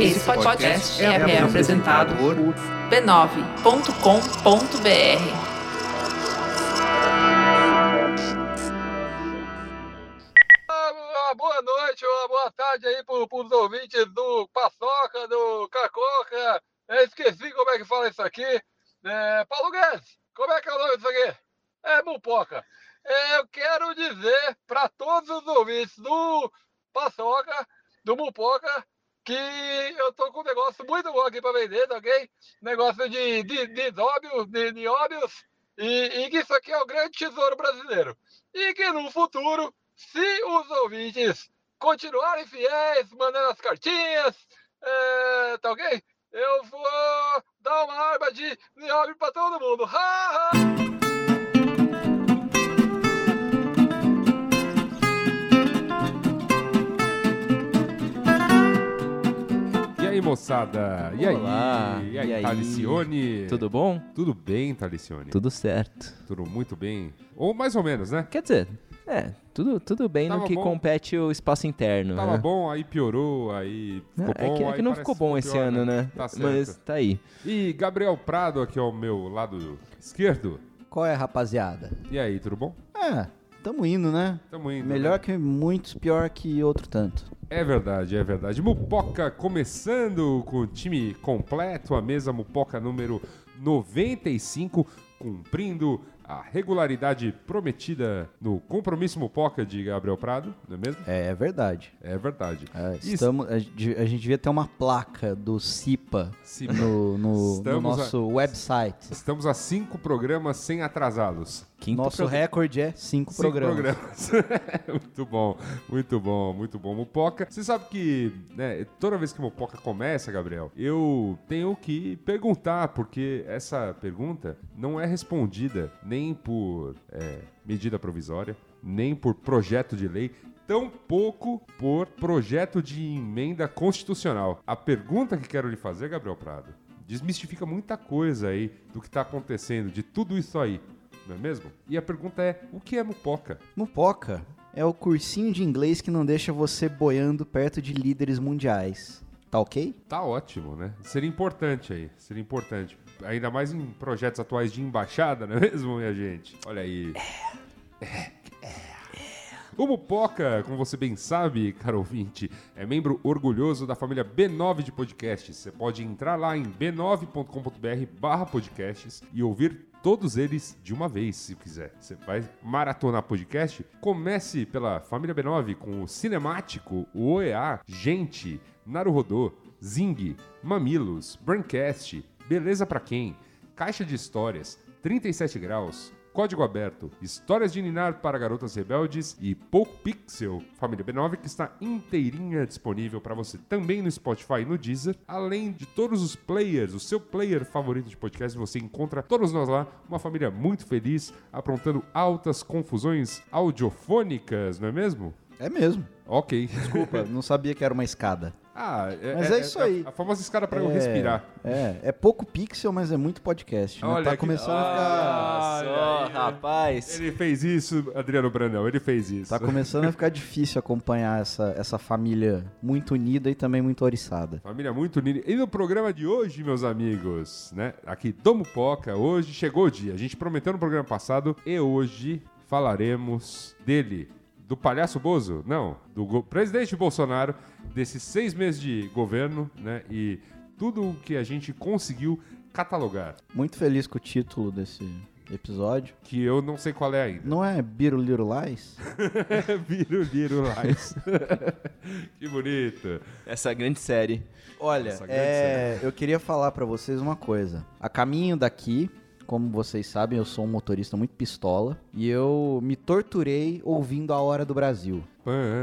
Esse podcast é, é apresentado por b9.com.br. Uma boa noite, uma boa tarde aí para os ouvintes do Paçoca, do Cacoca. Eu esqueci como é que fala isso aqui. É, Paulo Guedes, como é que é o nome disso aqui? É Mupoca. É, eu quero dizer para todos os ouvintes do Paçoca, do Mupoca, que eu tô com um negócio muito bom aqui para vender, tá ok? Negócio de, de, de nióbios, de nióbios, e, e que isso aqui é o grande tesouro brasileiro. E que no futuro, se os ouvintes continuarem fiéis, mandando as cartinhas, é, tá ok? Eu vou dar uma arma de nióbio para todo mundo. Ha, ha! Aí, moçada? E Olá, aí? E aí, e aí? Talicione? Tudo bom? Tudo bem, Talicione? Tudo certo. Tudo muito bem. Ou mais ou menos, né? Quer dizer, é, tudo, tudo bem Tava no que bom. compete o espaço interno. Tava né? bom, aí piorou, aí ficou é bom. que, é aí que não ficou bom esse pior, ano, né? Tá certo. Mas tá aí. E Gabriel Prado aqui ao meu lado esquerdo. Qual é, rapaziada? E aí, tudo bom? É, tamo indo, né? Tamo indo. Melhor né? que muitos, pior que outro tanto. É verdade, é verdade. Mupoca começando com o time completo, a mesa Mupoca número 95, cumprindo a regularidade prometida no compromisso Mupoca de Gabriel Prado, não é mesmo? É, é verdade. É verdade. É, estamos, a, gente, a devia ter uma placa do CIPA Cipa. no, no- no nosso website. Estamos a cinco programas sem atrasá-los. Quinto Nosso programa. recorde é cinco, Cinco programas. muito bom, muito bom, muito bom. Mupoca, você sabe que né, toda vez que Mupoca começa, Gabriel, eu tenho que perguntar, porque essa pergunta não é respondida nem por é, medida provisória, nem por projeto de lei, tampouco por projeto de emenda constitucional. A pergunta que quero lhe fazer, Gabriel Prado, desmistifica muita coisa aí do que está acontecendo, de tudo isso aí. Não é mesmo? E a pergunta é: o que é mupoca? Mupoca é o cursinho de inglês que não deixa você boiando perto de líderes mundiais. Tá ok? Tá ótimo, né? Seria importante aí, seria importante. Ainda mais em projetos atuais de embaixada, não é mesmo, minha gente? Olha aí. É. O Mupoca, como você bem sabe, caro ouvinte, é membro orgulhoso da família B9 de podcasts. Você pode entrar lá em b9.com.br barra podcasts e ouvir todos eles de uma vez, se quiser. Você vai maratonar podcast? Comece pela família B9 com o Cinemático, o OEA, Gente, Naruhodô, Zing, Mamilos, Braincast, Beleza Pra Quem, Caixa de Histórias, 37 Graus, Código Aberto, Histórias de Ninar para Garotas Rebeldes e Pouco Pixel, família B9, que está inteirinha disponível para você também no Spotify e no Deezer, além de todos os players, o seu player favorito de podcast, você encontra todos nós lá, uma família muito feliz, aprontando altas confusões audiofônicas, não é mesmo? É mesmo. Ok. Desculpa, não sabia que era uma escada. Ah, é, Mas é isso aí. A, famosa escada para eu É, respirar. É, é pouco pixel, mas é muito podcast. Né? Olha tá que- começando a ficar. Olha só, rapaz. Ele fez isso, Adriano Brandão, ele fez isso. Tá começando a ficar difícil acompanhar essa, essa família muito unida e também muito oriçada. Família muito unida. E no programa de hoje, meus amigos, né? Aqui do Mupoca, hoje chegou o dia. A gente prometeu no programa passado e hoje falaremos dele. Do palhaço Bozo? Não. Do presidente Bolsonaro, desses seis meses de governo, né? E tudo o que a gente conseguiu catalogar. Muito feliz com o título desse episódio. Que eu não sei qual é ainda. Não é Biro Little Lies? Viro, viro, lies. que bonito. Essa grande série. Olha, grande é, eu queria falar pra vocês uma coisa. A caminho daqui, como vocês sabem, eu sou um motorista muito pistola e eu me torturei ouvindo a Hora do Brasil.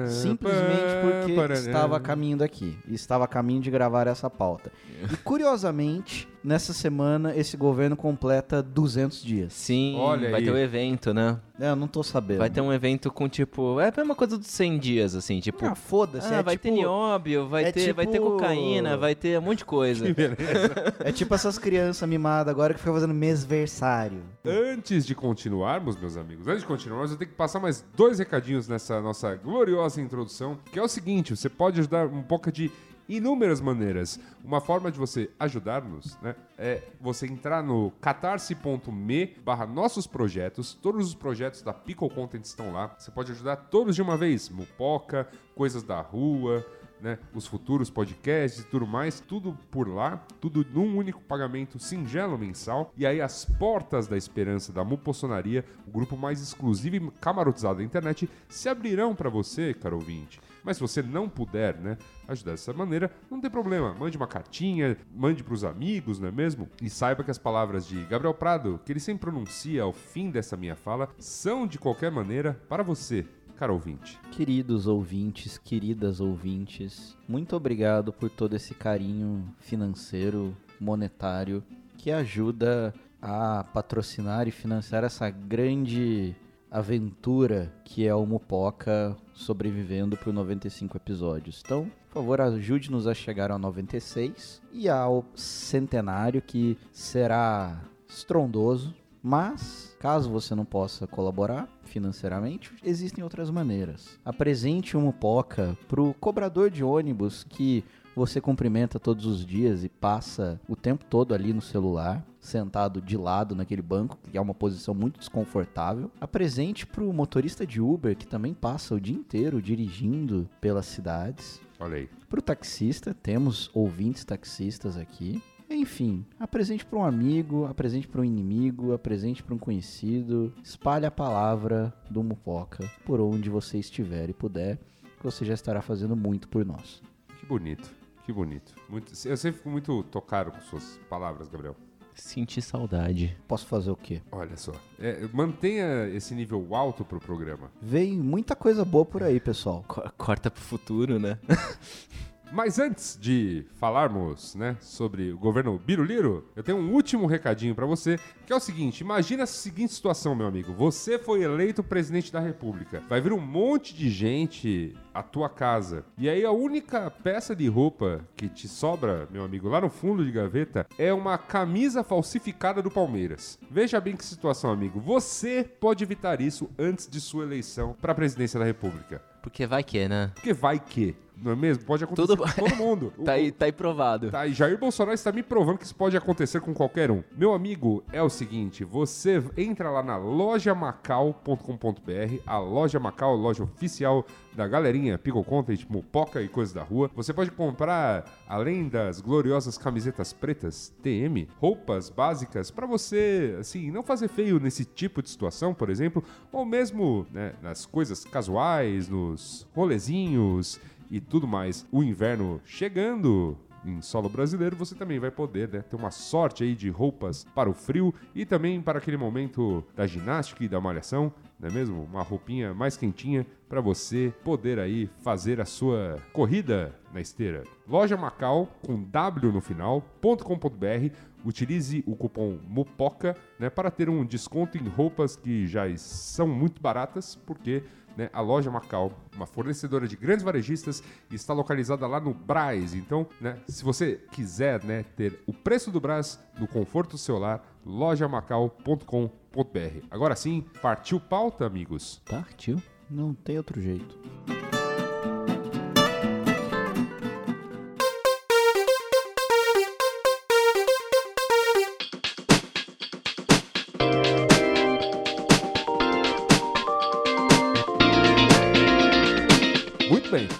Simplesmente porque estava a caminho daqui. E estava a caminho de gravar essa pauta. E curiosamente, nessa semana, esse governo completa 200 dias. Sim, Olha vai aí. ter um evento, né? É, eu não tô sabendo. Vai ter um evento com, tipo... É a mesma coisa dos 100 dias, assim, tipo... Ah, foda-se. ah, é, vai tipo, ter nióbio, vai, é ter, vai ter tipo- cocaína, vai ter um monte de coisa. é tipo essas crianças mimadas agora que ficam fazendo mesversário. Antes de continuarmos, meus amigos, antes de continuarmos, eu tenho que passar mais dois recadinhos nessa nossa gloriosa introdução, que é o seguinte, você pode ajudar um pouco de inúmeras maneiras. Uma forma de você ajudar-nos, né, é você entrar no catarse.me barra nossos projetos. Todos os projetos da Pickle Content estão lá. Você pode ajudar todos de uma vez. Mupoca, coisas da rua, né, os futuros podcasts e tudo mais, tudo por lá, tudo num único pagamento singelo mensal. E aí as portas da esperança da Mupossonaria, o grupo mais exclusivo e camarotizado da internet, se abrirão para você, caro ouvinte. Mas se você não puder, né, ajudar dessa maneira, não tem problema. Mande uma cartinha, mande pros amigos, não é mesmo? E saiba que as palavras de Gabriel Prado, que ele sempre pronuncia ao fim dessa minha fala, são de qualquer maneira para você, caro ouvinte. Queridos ouvintes, queridas ouvintes, muito obrigado por todo esse carinho financeiro, monetário, que ajuda a patrocinar e financiar essa grande aventura que é o Mupoca sobrevivendo por 95 episódios. Então, por favor, ajude-nos a chegar ao 96 e ao centenário que será estrondoso, mas caso você não possa colaborar financeiramente, existem outras maneiras. Apresente uma Mupoca pro cobrador de ônibus que você cumprimenta todos os dias e passa o tempo todo ali no celular, sentado de lado naquele banco, que é uma posição muito desconfortável. Apresente pro motorista de Uber que também passa o dia inteiro dirigindo pelas cidades. Olha aí. Pro taxista, temos ouvintes taxistas aqui. Enfim, apresente para um amigo, apresente para um inimigo, apresente para um conhecido. Espalhe a palavra do Mupoca por onde você estiver e puder, que você já estará fazendo muito por nós. Que bonito, que bonito. Muito, eu sempre fico muito tocado com suas palavras, Gabriel. Senti saudade. Posso fazer o quê? Olha só. É, mantenha esse nível alto pro programa. Vem muita coisa boa por aí, pessoal. Co- corta pro futuro, né? Mas antes de falarmos, né, sobre o governo Biruliro, eu tenho um último recadinho pra você, que é o seguinte: imagina a seguinte situação, meu amigo. Você foi eleito presidente da República. Vai vir um monte de gente à tua casa. E aí a única peça de roupa que te sobra, meu amigo, lá no fundo de gaveta, é uma camisa falsificada do Palmeiras. Veja bem que situação, amigo. Você pode evitar isso antes de sua eleição pra presidência da República. Porque vai que, né? Porque vai que, não é mesmo? Pode acontecer Tudo- com todo mundo. Tá aí, tá aí provado. Tá, e Jair Bolsonaro está me provando que isso pode acontecer com qualquer um. Meu amigo, é o seguinte, você entra lá na lojamacau.com.br, a Loja Macau, a loja oficial da galerinha Pickle Content, Mupoca e coisas da rua. Você pode comprar, além das gloriosas camisetas pretas TM, roupas básicas para você, assim, não fazer feio nesse tipo de situação, por exemplo, ou mesmo né, nas coisas casuais, nos rolezinhos e tudo mais. O inverno chegando, em solo brasileiro, você também vai poder né, ter uma sorte aí de roupas para o frio e também para aquele momento da ginástica e da malhação, não é mesmo? Uma roupinha mais quentinha para você poder aí fazer a sua corrida na esteira. Loja Macau com W no final, .com.br. Utilize o cupom MUPOCA né, para ter um desconto em roupas que já são muito baratas, porque né, a loja Macau, uma fornecedora de grandes varejistas, está localizada lá no Braz. Então, né, se você quiser né, ter o preço do Braz no conforto do seu lar, lojamacau.com.br. Agora sim, partiu pauta, amigos. Partiu. Não tem outro jeito.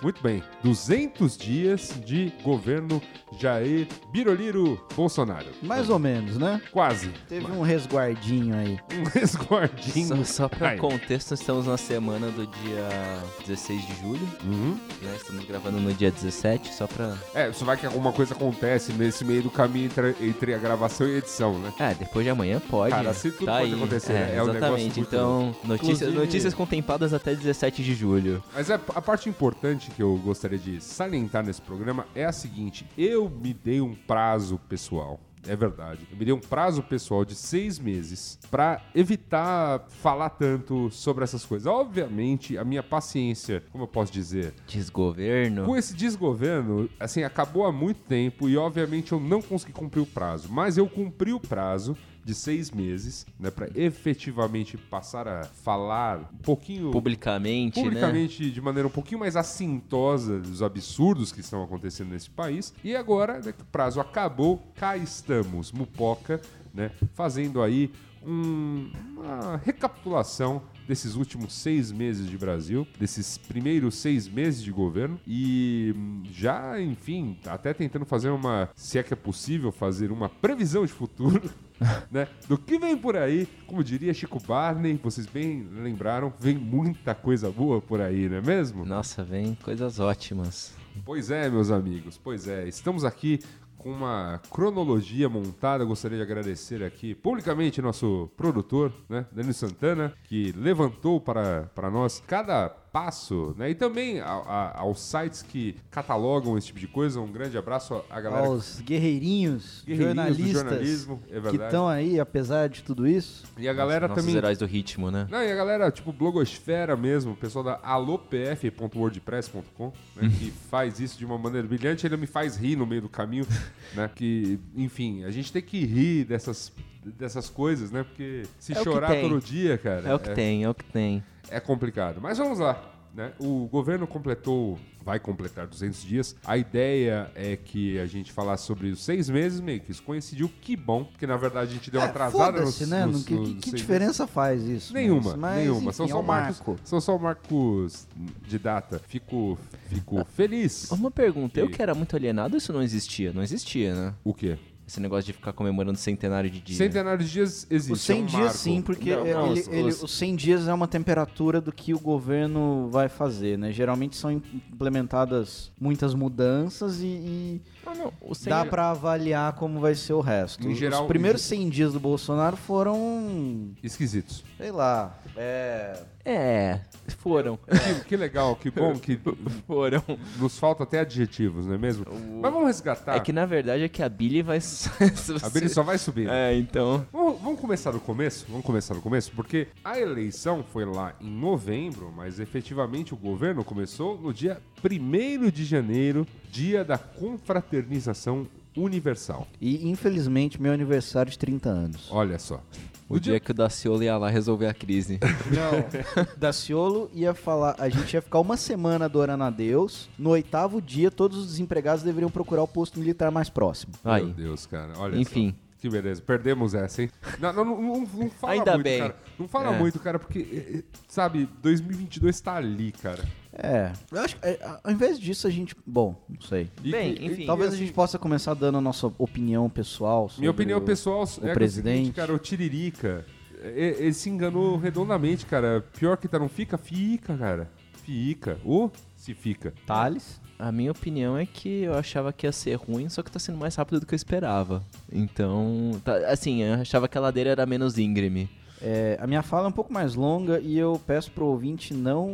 Muito bem. 200 dias de governo Jair Biroliro Bolsonaro. Mais ou menos, né? Quase. Teve um resguardinho aí. Um resguardinho. Só, só pra Ai. contexto, estamos na semana do dia 16 de julho, Uhum. né? Estamos gravando no dia 17, só pra... É, só vai que alguma coisa acontece nesse meio do caminho entre, entre a gravação e a edição, né? É, depois de amanhã pode. Cara, se tudo tá pode aí. acontecer, é? É um negócio Exatamente, muito então, notícias, Inclusive- notícias contempladas até 17 de julho. Mas a, a parte importante que eu gostaria de salientar nesse programa é a seguinte: eu me dei um prazo pessoal. É verdade. Eu me dei um prazo pessoal de seis meses pra evitar falar tanto sobre essas coisas. Obviamente, a minha paciência, como eu posso dizer, Desgoverno. com esse desgoverno, assim, acabou há muito tempo e obviamente eu não consegui cumprir o prazo. Mas eu cumpri o prazo de seis meses, né, para efetivamente passar a falar um pouquinho Publicamente, né? publicamente de maneira um pouquinho mais assintosa dos absurdos que estão acontecendo nesse país. E agora, né, que o prazo acabou, cá estamos, Mupoca, né, fazendo aí um- uma recapitulação desses últimos seis meses de Brasil, desses primeiros seis meses de governo e já, enfim, até tentando fazer uma, se é que é possível fazer uma previsão de futuro, né, do que vem por aí. Como diria Chico Barney, vocês bem lembraram, vem muita coisa boa por aí, não é mesmo? Nossa, vem coisas ótimas. Pois é, meus amigos, pois é. Estamos aqui com uma cronologia montada. Gostaria de agradecer aqui publicamente nosso produtor, né, Danilo Santana, que levantou para, para nós cada passo, né? E também a- a- aos sites que catalogam esse tipo de coisa. Um grande abraço à galera Aos guerreirinhos, Guerreirinhos do jornalistas jornalismo, é que estão aí, apesar de tudo isso. e a galera Nossos também heróis do ritmo, né? Não, e a galera, tipo, blogosfera mesmo, o pessoal da alopf.wordpress.com, né, que faz isso de uma maneira brilhante, ele me faz rir no meio do caminho, né, que, enfim, a gente tem que rir dessas, dessas coisas, né, porque se É chorar todo dia, cara, É o que tem, é o que tem. É complicado. Mas vamos lá, né, o governo completou, vai completar 200 dias, a ideia é que a gente falasse sobre os seis meses, meio que isso coincidiu, que bom, porque na verdade a gente deu É, atrasada nos, né? nos- que, nos que- que meses. diferença faz isso? Nenhuma, mas- mas, nenhuma. enfim, são, é só um marcos, marco. são só marcos de data. Fico, fico feliz. Uma pergunta, eu Que- que era muito alienado, isso não existia? Não existia, né? O quê? Esse negócio de ficar comemorando centenário de dia. Centenário de dias existe. Os 100 é um dias marco. sim, porque Não, é- não, ele- os- ele- os- os 100 dias é uma temperatura do que o governo vai fazer, né? Geralmente são implementadas muitas mudanças e, e Não, não, dá pra avaliar como vai ser o resto. Em Os- geral- Os primeiros 100 dias do Bolsonaro foram, Esquisitos. sei lá, é... É, foram. Que, que legal, que bom que foram. nos falta até adjetivos, não é mesmo? Mas vamos resgatar. É que na verdade é que a Billy vai. A Billy só vai subir. É, então. Vamos, vamos começar do começo? Vamos começar do começo? Porque a eleição foi lá em novembro, mas efetivamente o governo começou no dia 1 de janeiro, dia da confraternização universal. E infelizmente meu aniversário de 30 anos. Olha só. O dia que o Daciolo ia lá resolver a crise. Não. Daciolo ia falar, a gente ia ficar uma semana adorando a Deus. No oitavo dia, todos os desempregados deveriam procurar o posto militar mais próximo. Meu Aí. Deus, cara. Olha Enfim. só. Que beleza. Perdemos essa, hein? Não, não, não, não- não fala Ainda muito, bem. cara. Não fala É. muito, cara, porque, eh, eh, sabe, 2022 tá ali, cara. É, eu acho que é, ao invés disso a gente, bom, não sei. E Bem, que- enfim. Talvez a assim, gente possa começar dando a nossa opinião pessoal. sobre Minha opinião o- pessoal é é o seguinte, presidente. cara, o Tiririca, ele se enganou redondamente, cara. Pior que tá, não fica? Fica, cara. Fica. Ou se fica. Thales. A minha opinião é que eu achava que ia ser ruim, só que tá sendo mais rápido do que eu esperava. Então, tá- assim, eu achava que a ladeira era menos íngreme. É, a minha fala é um pouco mais longa e eu peço pro ouvinte não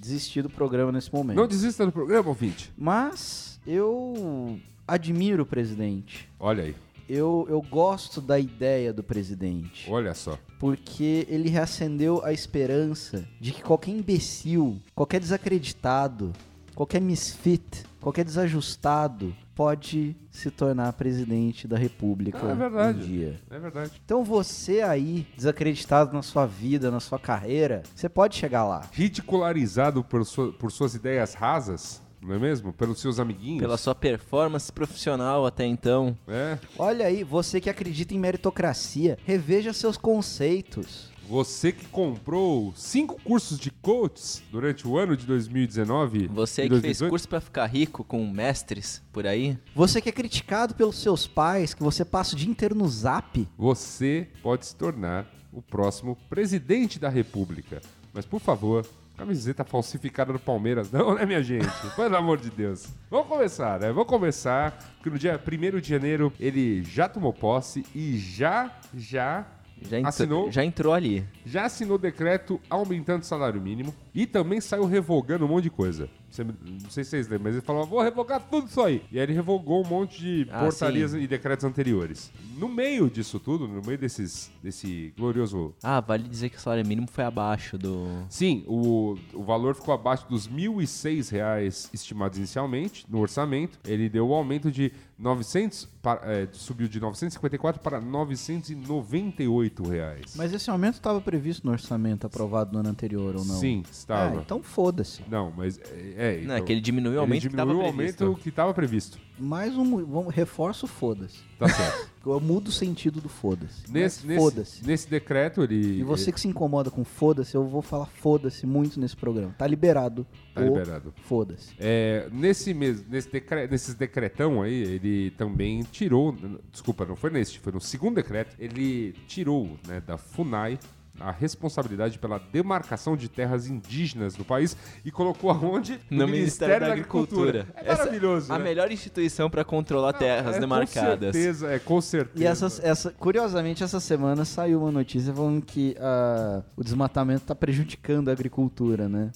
desistir do programa nesse momento. Não desista do programa, ouvinte. Mas eu admiro o presidente. Olha aí. Eu, eu gosto da ideia do presidente. Olha só. Porque ele reacendeu a esperança de que qualquer imbecil, qualquer desacreditado, qualquer misfit, qualquer desajustado pode se tornar presidente da república Ah, é verdade. um dia. É verdade. Então você aí, desacreditado na sua vida, na sua carreira, você pode chegar lá. Ridicularizado por, sua- por suas ideias rasas, não é mesmo? Pelos seus amiguinhos. Pela sua performance profissional até então. É. Olha aí, você que acredita em meritocracia, reveja seus conceitos. Você que comprou cinco cursos de coaches durante o ano de 2019 Você e que fez 2018, curso pra ficar rico com mestres por aí, Você que é criticado pelos seus pais, que você passa o dia inteiro no zap. você pode se tornar o próximo presidente da República. Mas por favor, camiseta falsificada do Palmeiras, não, né, minha gente? Pelo amor de Deus. Vamos começar, né? Vamos começar, porque no dia 1 de janeiro ele já tomou posse e já, já já, entrou- assinou já entrou ali. já assinou decreto aumentando o salário mínimo e também saiu revogando um monte de coisa. Você- não sei se vocês lembram, mas ele falou: vou revogar tudo isso aí. E aí ele revogou um monte de Ah, portarias sim. e decretos anteriores. No meio disso tudo, no meio desses, desse glorioso. Ah, vale dizer que o salário mínimo foi abaixo do. Sim, o, o valor ficou abaixo dos 1.006 reais estimados inicialmente no orçamento. Ele deu um aumento de 900, para- é, subiu de 954 para 998 reais. Mas esse aumento estava previsto no orçamento aprovado no ano anterior ou não? Sim, estava. Ah, então foda-se. Não, mas é. é, Não, é que ele diminuiu o aumento ele que tava diminuiu o previsto. aumento que estava previsto. Mais um. Vamos, reforço foda-se. Tá certo. Eu mudo o sentido do foda-se. nesse, Foda-se. nesse decreto, ele. E você que se incomoda com foda-se, eu vou falar foda-se muito nesse programa. Tá liberado. Tá o liberado. Foda-se. É, nesse mesmo, nesse decre, nesses decretão aí, ele também tirou, desculpa, não foi nesse, foi no segundo decreto, ele tirou né, da FUNAI a responsabilidade pela demarcação de terras indígenas no país e colocou aonde? No Ministério da Agricultura. É Essa- maravilhoso, A né? melhor instituição pra controlar terras É, demarcadas. Com certeza, é, com certeza. E essas, essa, curiosamente, essa semana saiu uma notícia falando que ah, o desmatamento tá prejudicando a agricultura, né?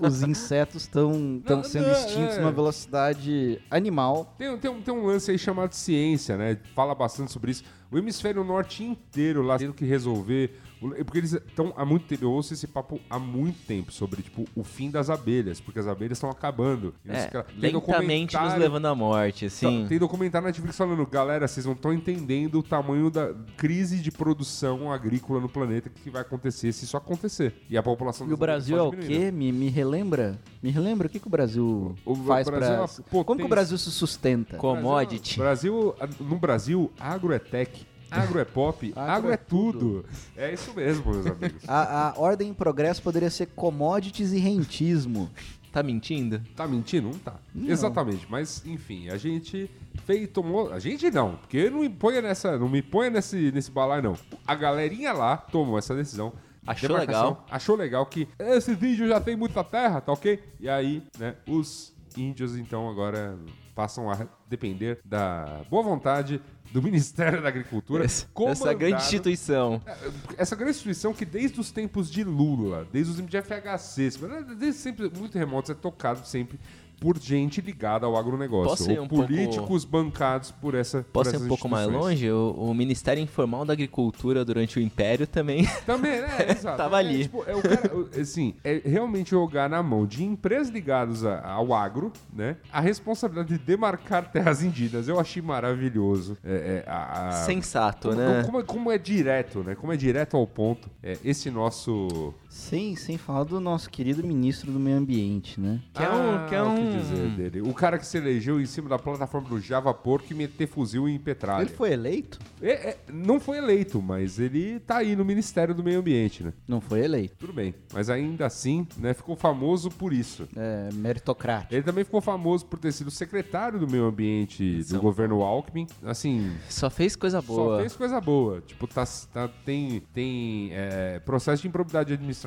Os insetos estão sendo extintos é. numa velocidade animal. Tem, tem, tem um lance aí chamado ciência, né? Fala bastante sobre isso. O hemisfério norte inteiro lá tendo que resolver. Porque eles estão há muito tempo. Eu ouço esse papo há muito tempo sobre, tipo, o fim das abelhas, porque as abelhas estão acabando. É. Tem lentamente nos documentário- levando à morte, assim. Tá- Tem documentário na Netflix falando, galera, vocês não estão entendendo o tamanho da crise de produção agrícola no planeta que vai acontecer se isso acontecer. E a população E o Brasil é o quê? Me, me relembra? Me relembra o que, que o Brasil O- o faz Brasil é pra... potência. Como que o Brasil se sustenta? Commodity. Brasil, no Brasil, agro é tech, agro é pop, agro, é tudo. É isso mesmo, meus amigos. A, a ordem em progresso poderia ser commodities e rentismo. Tá mentindo? Tá mentindo? Não tá. Exatamente. Mas, enfim, a gente fez, tomou. A gente não, porque não me ponha nessa. Não me ponha nesse, nesse balaio, não. A galerinha lá tomou essa decisão. Achou Demarcação, legal. Achou legal que esse vídeo já tem muita terra, tá ok? E aí, né, os índios, então, agora passam a depender da boa vontade do Ministério da Agricultura. Essa, essa grande instituição. essa grande instituição que desde os tempos de Lula, desde os tempos de FHC, desde sempre muito remotos, é tocado sempre por gente ligada ao agronegócio. Posso ir ou um pouco- políticos bancados por essa por Posso ir essas um pouco mais longe? O, o Ministério Informal da Agricultura durante o Império também. Também, né? Exato. Tava É, ali. tipo, é o cara, assim, é realmente jogar na mão de empresas ligadas a- ao agro, né? A responsabilidade de demarcar terras indígenas. Eu achei maravilhoso. É, é, a- a- Sensato, como, né? como, como é direto, né? Como é direto ao ponto. É, esse nosso Sem, sem falar do nosso querido ministro do meio ambiente, né? Que é um- que é Ah, o um- dizer dele? O cara que se elegeu em cima da plataforma do Java Porco e meter fuzil em petralha. Ele foi eleito? É- é, não foi eleito, mas ele tá aí no Ministério do Meio Ambiente, né? Não foi eleito. Tudo bem. Mas ainda assim, né, ficou famoso por isso. É meritocrático. Ele também ficou famoso por ter sido secretário do Meio Ambiente do governo Alckmin. Assim, Só fez coisa boa. só fez coisa boa. Tipo, tá, tá- tem, tem é, processo de improbidade administrativa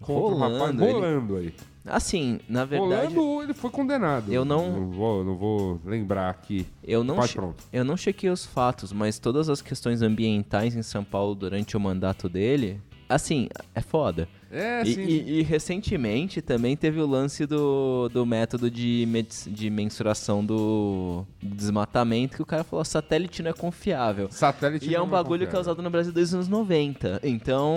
contra o rapaz Rolando, ele- rolando aí. Assim, na verdade, Rolando, ele foi condenado. Eu não- Não vou, não vou lembrar aqui. eu não, che- eu não chequei os fatos, mas todas as questões ambientais em São Paulo durante o mandato dele, assim, é foda. É, E, sim. e- e recentemente também teve o lance do, do método de, de mensuração do, do desmatamento, que o cara falou, satélite não é confiável. Satélite E é um bagulho que é usado no Brasil desde os anos 90. Então.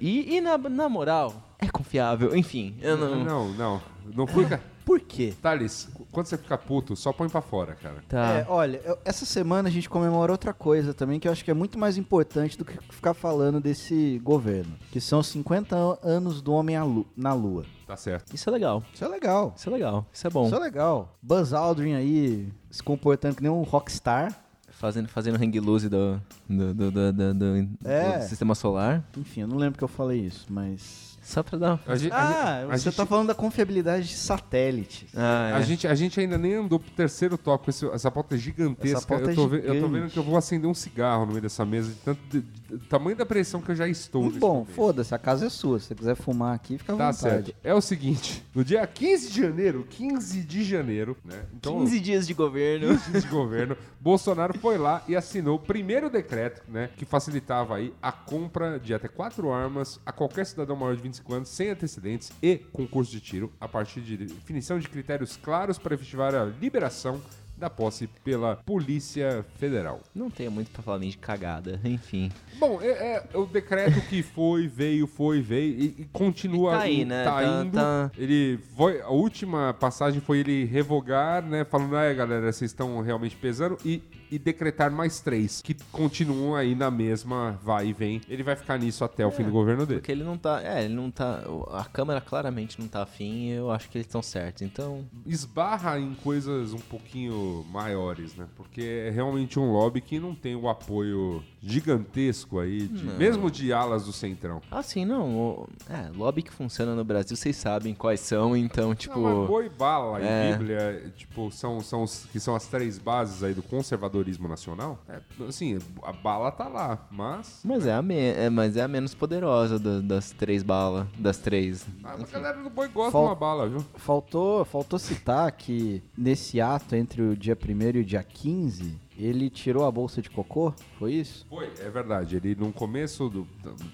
E, e na, na moral, é confiável. Enfim, eu não. Não, não. Não fica. Por quê? Thales, quando você fica puto, só põe pra fora, cara. Tá. É, olha, eu- essa semana a gente comemora outra coisa também que eu acho que é muito mais importante do que ficar falando desse governo, que são os 50 an- anos do homem lu- na lua. Tá certo. Isso é legal. Isso é legal. Isso é legal. Isso é bom. Isso é legal. Buzz Aldrin aí se comportando que nem um rockstar. Fazendo, fazendo hang loose do, do, do, do, do- do- É. do sistema solar. Enfim, eu não lembro que eu falei isso, mas. Só pra dar. A gente, a Ah, a você gente- tá falando da confiabilidade de satélites. Ah, é. A, gente, a gente ainda nem andou pro terceiro tópico. esse- essa pauta é gigantesca. Essa pauta eu, tô é ve- eu tô gigante. vendo que eu vou acender um cigarro no meio dessa mesa, de tanto de- de- tamanho da pressão que eu já estou. Bom, foda-se, a casa é sua. Se você quiser fumar aqui, fica à Tá vontade. certo. É o seguinte, no dia 15 de janeiro, 15 de janeiro, né? Então, 15 dias de governo. 15 dias de governo, Bolsonaro foi lá e assinou o primeiro decreto, né, que facilitava aí a compra de até quatro armas a qualquer cidadão maior de 25 anos sem antecedentes e concurso de tiro, a partir de definição de critérios claros para efetivar a liberação da posse pela Polícia Federal. Não tenho muito pra falar nem de cagada. Enfim. Bom, é, é o decreto que foi, veio, foi, veio e, e continua E tá aí, né? tá Tá- indo. tá- Ele foi, a última passagem foi ele revogar, né, falando, ah, galera, vocês estão realmente pesando e, e decretar mais três que continuam aí na mesma vai e vem. Ele vai ficar nisso até o fim do governo dele. Porque ele não tá. É, ele não tá. A Câmara claramente não tá afim e eu acho que eles estão certos. Então. Esbarra em coisas um pouquinho maiores, né? Porque é realmente um lobby que não tem o apoio gigantesco aí, de- mesmo de alas do Centrão. Assim, não. o- é, lobby que funciona no Brasil, vocês sabem quais são, então, tipo. Não, boi, bala e é. Bíblia, tipo, são, são os, que são as três bases aí do conservadorismo nacional. É, assim, a bala tá lá, mas... Mas é a, me- é, mas é a menos poderosa da- das três balas. Das três. A galera do boi gosta Fal- de uma bala, viu? Faltou, faltou citar que nesse ato entre o dia 1 e o dia 15, ele tirou a bolsa de cocô? Foi isso? Foi, é verdade. Ele, no começo do...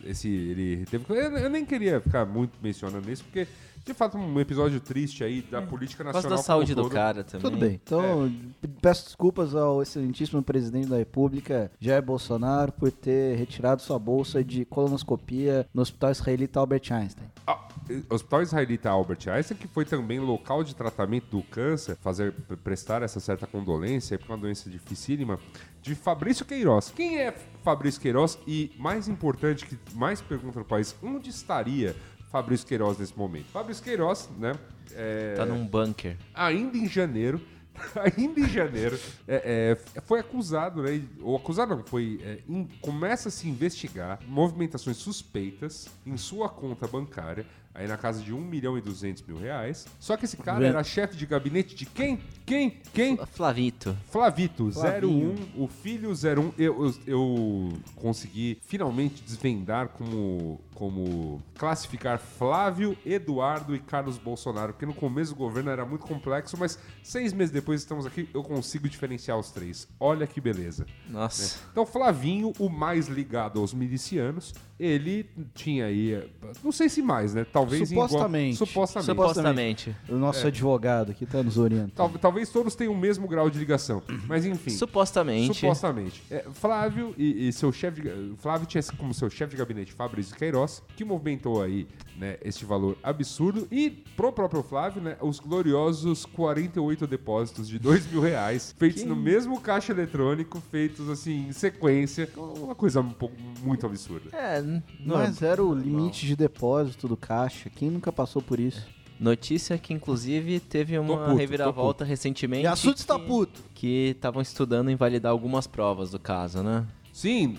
Esse, ele teve... Eu, eu nem queria ficar muito mencionando isso, porque, de fato, um episódio triste aí da política Por nacional causa da saúde como um do todo. cara também. Tudo bem. Então, peço desculpas ao excelentíssimo presidente da República, Jair Bolsonaro, por ter retirado sua bolsa de colonoscopia no Hospital Israelita Albert Einstein. Ah, o Hospital Israelita Albert Einstein, que foi também local de tratamento do câncer, fazer prestar essa certa condolência, porque é uma doença dificílima, de Fabrício Queiroz. Quem é Fabrício Queiroz? E, mais importante, que mais pergunta no país, onde estaria Fabrício Queiroz nesse momento? Fabrício Queiroz, né? é, Tá num bunker. ainda em janeiro, ainda em janeiro, é, é, foi acusado, né? Ou acusado não, foi. é, em- começa a se investigar movimentações suspeitas em sua conta bancária, aí na casa de 1 milhão e 200 mil reais. Só que esse cara era chefe de gabinete de quem? Quem? Quem? Flavito. Flavito, Flavinho. 01, o filho 01. Eu, eu, eu consegui finalmente desvendar como, como classificar Flávio, Eduardo e Carlos Bolsonaro, porque no começo do governo era muito complexo, mas seis meses depois estamos aqui, eu consigo diferenciar os três. Olha que beleza. Nossa. Então, Flavinho, o mais ligado aos milicianos, ele tinha aí, não sei se mais, né? Talvez igual- Supostamente. supostamente. Supostamente. O nosso advogado aqui tá nos orientando. Tal- talvez todos tenham o mesmo grau de ligação, mas enfim. Supostamente. Supostamente. É, Flávio e, e seu chefe de, Flávio tinha como seu chefe de gabinete Fabrício Queiroz, que movimentou aí, né, este valor absurdo e pro próprio Flávio, né, os gloriosos 48 depósitos de 2 mil reais, feitos no mesmo caixa eletrônico, feitos assim em sequência, uma coisa um pouco muito absurda. É, n- Mas era o limite de depósito do caixa. Quem nunca passou por isso? notícia que inclusive teve uma puto, reviravolta recentemente. E assunto está que- puto. Que estavam estudando invalidar algumas provas do caso, né? Sim,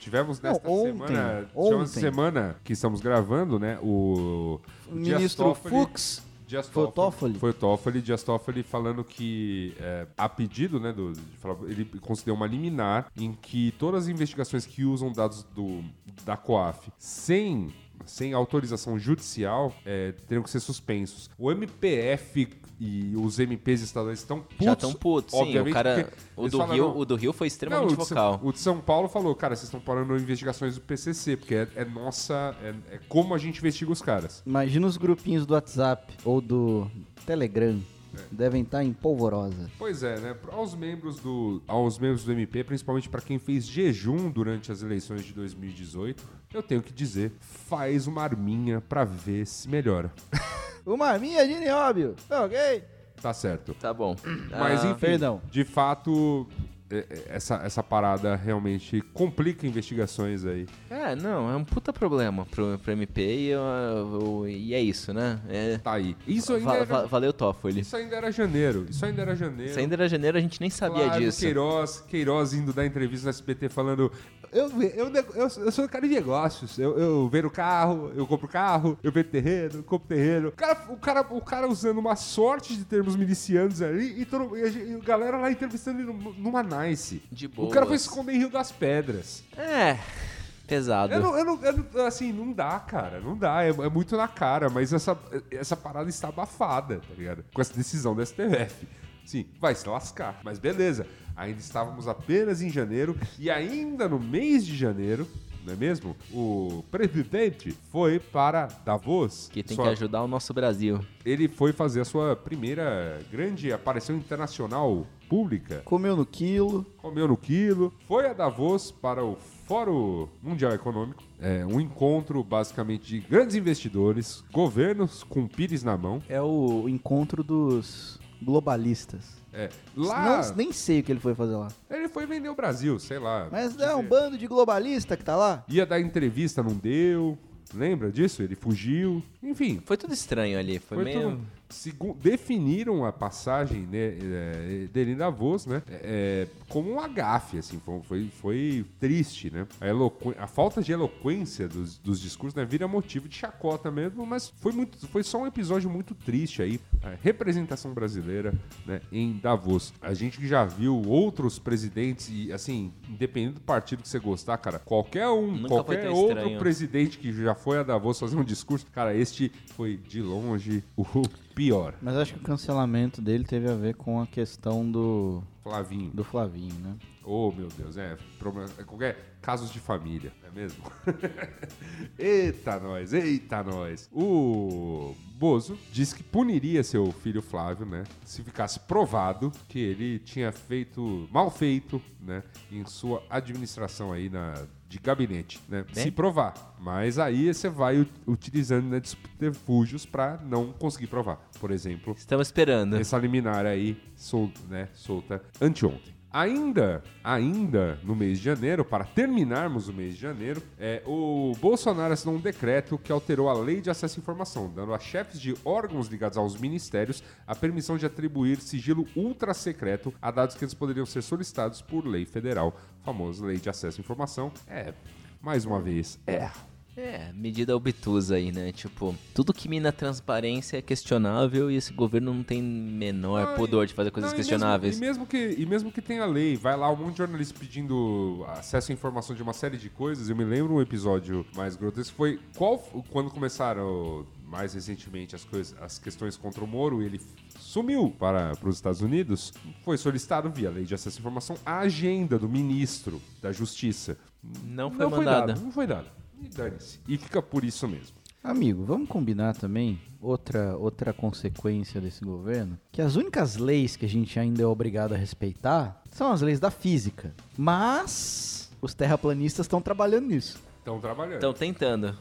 tivemos Não, nesta ontem, semana, ontem. semana que estamos gravando, né, o, O ministro Fux. Dias Foi o Toffoli? Foi o Toffoli, Dias Toffoli falando que, é, a pedido, né, do, ele concedeu uma liminar em que todas as investigações que usam dados do, da COAF sem, sem autorização judicial é, teriam que ser suspensos. O MPF e os MPs estaduais estão putos, Já estão putos, sim. O cara. O do, falaram, Rio, "Não, o do Rio foi extremamente não, o de São- vocal. O de São Paulo falou, cara, vocês estão parando investigações do PCC, porque é, é nossa, é, é como a gente investiga os caras. Imagina os grupinhos do WhatsApp ou do Telegram. Devem estar em polvorosa. Pois é, né? Aos membros do, aos membros do MP, principalmente para quem fez jejum durante as eleições de 2018, eu tenho que dizer, faz uma arminha pra ver se melhora. Uma minha de nióbio. Tá ok? Tá certo. Tá bom. Mas Ah, enfim, perdão. de fato, é, é, essa, essa parada realmente complica investigações aí. É, não, é um puta problema pro, pro MP e, eu- eu- e é isso, né? É, Tá aí. Isso ainda, va- era, va- valeu, Toffoli. isso ainda era janeiro. Isso ainda era janeiro. Isso ainda era janeiro, a gente nem sabia Claro, disso. Queiroz, Queiroz indo dar entrevista no SBT falando. Eu, eu, eu, eu sou cara de negócios. Eu, eu vendo carro, eu compro carro, eu vendo terreno, compro terreno. O cara, o cara, o cara usando uma sorte de termos milicianos ali e, todo, e a, gente- e a galera lá entrevistando ele num- numa De O cara foi se esconder em Rio das Pedras. É, pesado. Eu não, eu não- eu não- assim, não dá, cara. Não dá. É, é muito na cara. Mas essa, essa parada está abafada, tá ligado? Com essa decisão do STF. Sim, vai se lascar. Mas beleza. Ainda estávamos apenas em janeiro. E ainda no mês de janeiro, não é mesmo? O presidente foi para Davos. Que tem Sua- que ajudar o nosso Brasil. Ele foi fazer a sua primeira grande aparição internacional pública Comeu no quilo. comeu no quilo, foi a Davos para o Fórum Mundial Econômico, é um encontro basicamente de grandes investidores, governos com pires na mão. É o encontro dos globalistas. É, lá Não, nem sei o que ele foi fazer lá. ele foi vender o Brasil, sei lá. Mas dizer- é um bando de globalista que tá lá. Ia dar entrevista, não deu. Lembra disso? Ele fugiu. Enfim, Foi tudo estranho ali. Foi, Foi meio. tudo- definiram a passagem né, é, dele em Davos, né? é, como um agafe, assim, foi, foi, triste, né? A, a falta de eloquência dos, dos discursos né, vira motivo de chacota mesmo, mas foi, muito, foi só um episódio muito triste aí. A representação brasileira né, em Davos. A gente que já viu outros presidentes e, assim, independente do partido que você gostar, cara, qualquer um, Nunca qualquer outro presidente que já foi a Davos fazer um discurso, cara, este foi de longe o pior. Mas acho que o cancelamento dele teve a ver com a questão do, Flavinho. do Flavinho, né? Oh, meu Deus, é, problema, é qualquer casos de família, não é mesmo? eita nós, eita nós. O Bozo disse que puniria seu filho Flávio, né, se ficasse provado que ele tinha feito mal feito, né, em sua administração aí na de gabinete, né? Bem? Se provar. Mas aí você vai utilizando né, subterfúgios para não conseguir provar. Por exemplo, Estamos esperando. essa liminar aí sol, né, solta anteontem. Ainda, ainda no mês de janeiro, para terminarmos o mês de janeiro, é, o Bolsonaro assinou um decreto que alterou a lei de acesso à informação, dando a chefes de órgãos ligados aos ministérios a permissão de atribuir sigilo ultra secreto a dados que eles poderiam ser solicitados por lei federal, famosa lei de acesso à informação. É, mais uma vez, é. É, medida obtusa aí, né? Tipo, tudo que mina transparência é questionável e esse governo não tem menor Ah, pudor e- de fazer coisas não, e questionáveis. Mesmo, e, mesmo que, e mesmo que tenha lei, vai lá um monte de jornalista pedindo acesso à informação de uma série de coisas. Eu me lembro um episódio mais grotesco. Foi qual quando começaram mais recentemente as, coisas, as questões contra o Moro, ele sumiu para, para os Estados Unidos. Foi solicitado via lei de acesso à informação a agenda do ministro da Justiça. Não foi mandada. dado, não foi dado. E dane-se. E fica por isso mesmo. Amigo, vamos combinar também outra, outra consequência desse governo, que as únicas leis que a gente ainda é obrigado a respeitar são as leis da física. Mas os terraplanistas estão trabalhando nisso. Estão trabalhando. Estão tentando.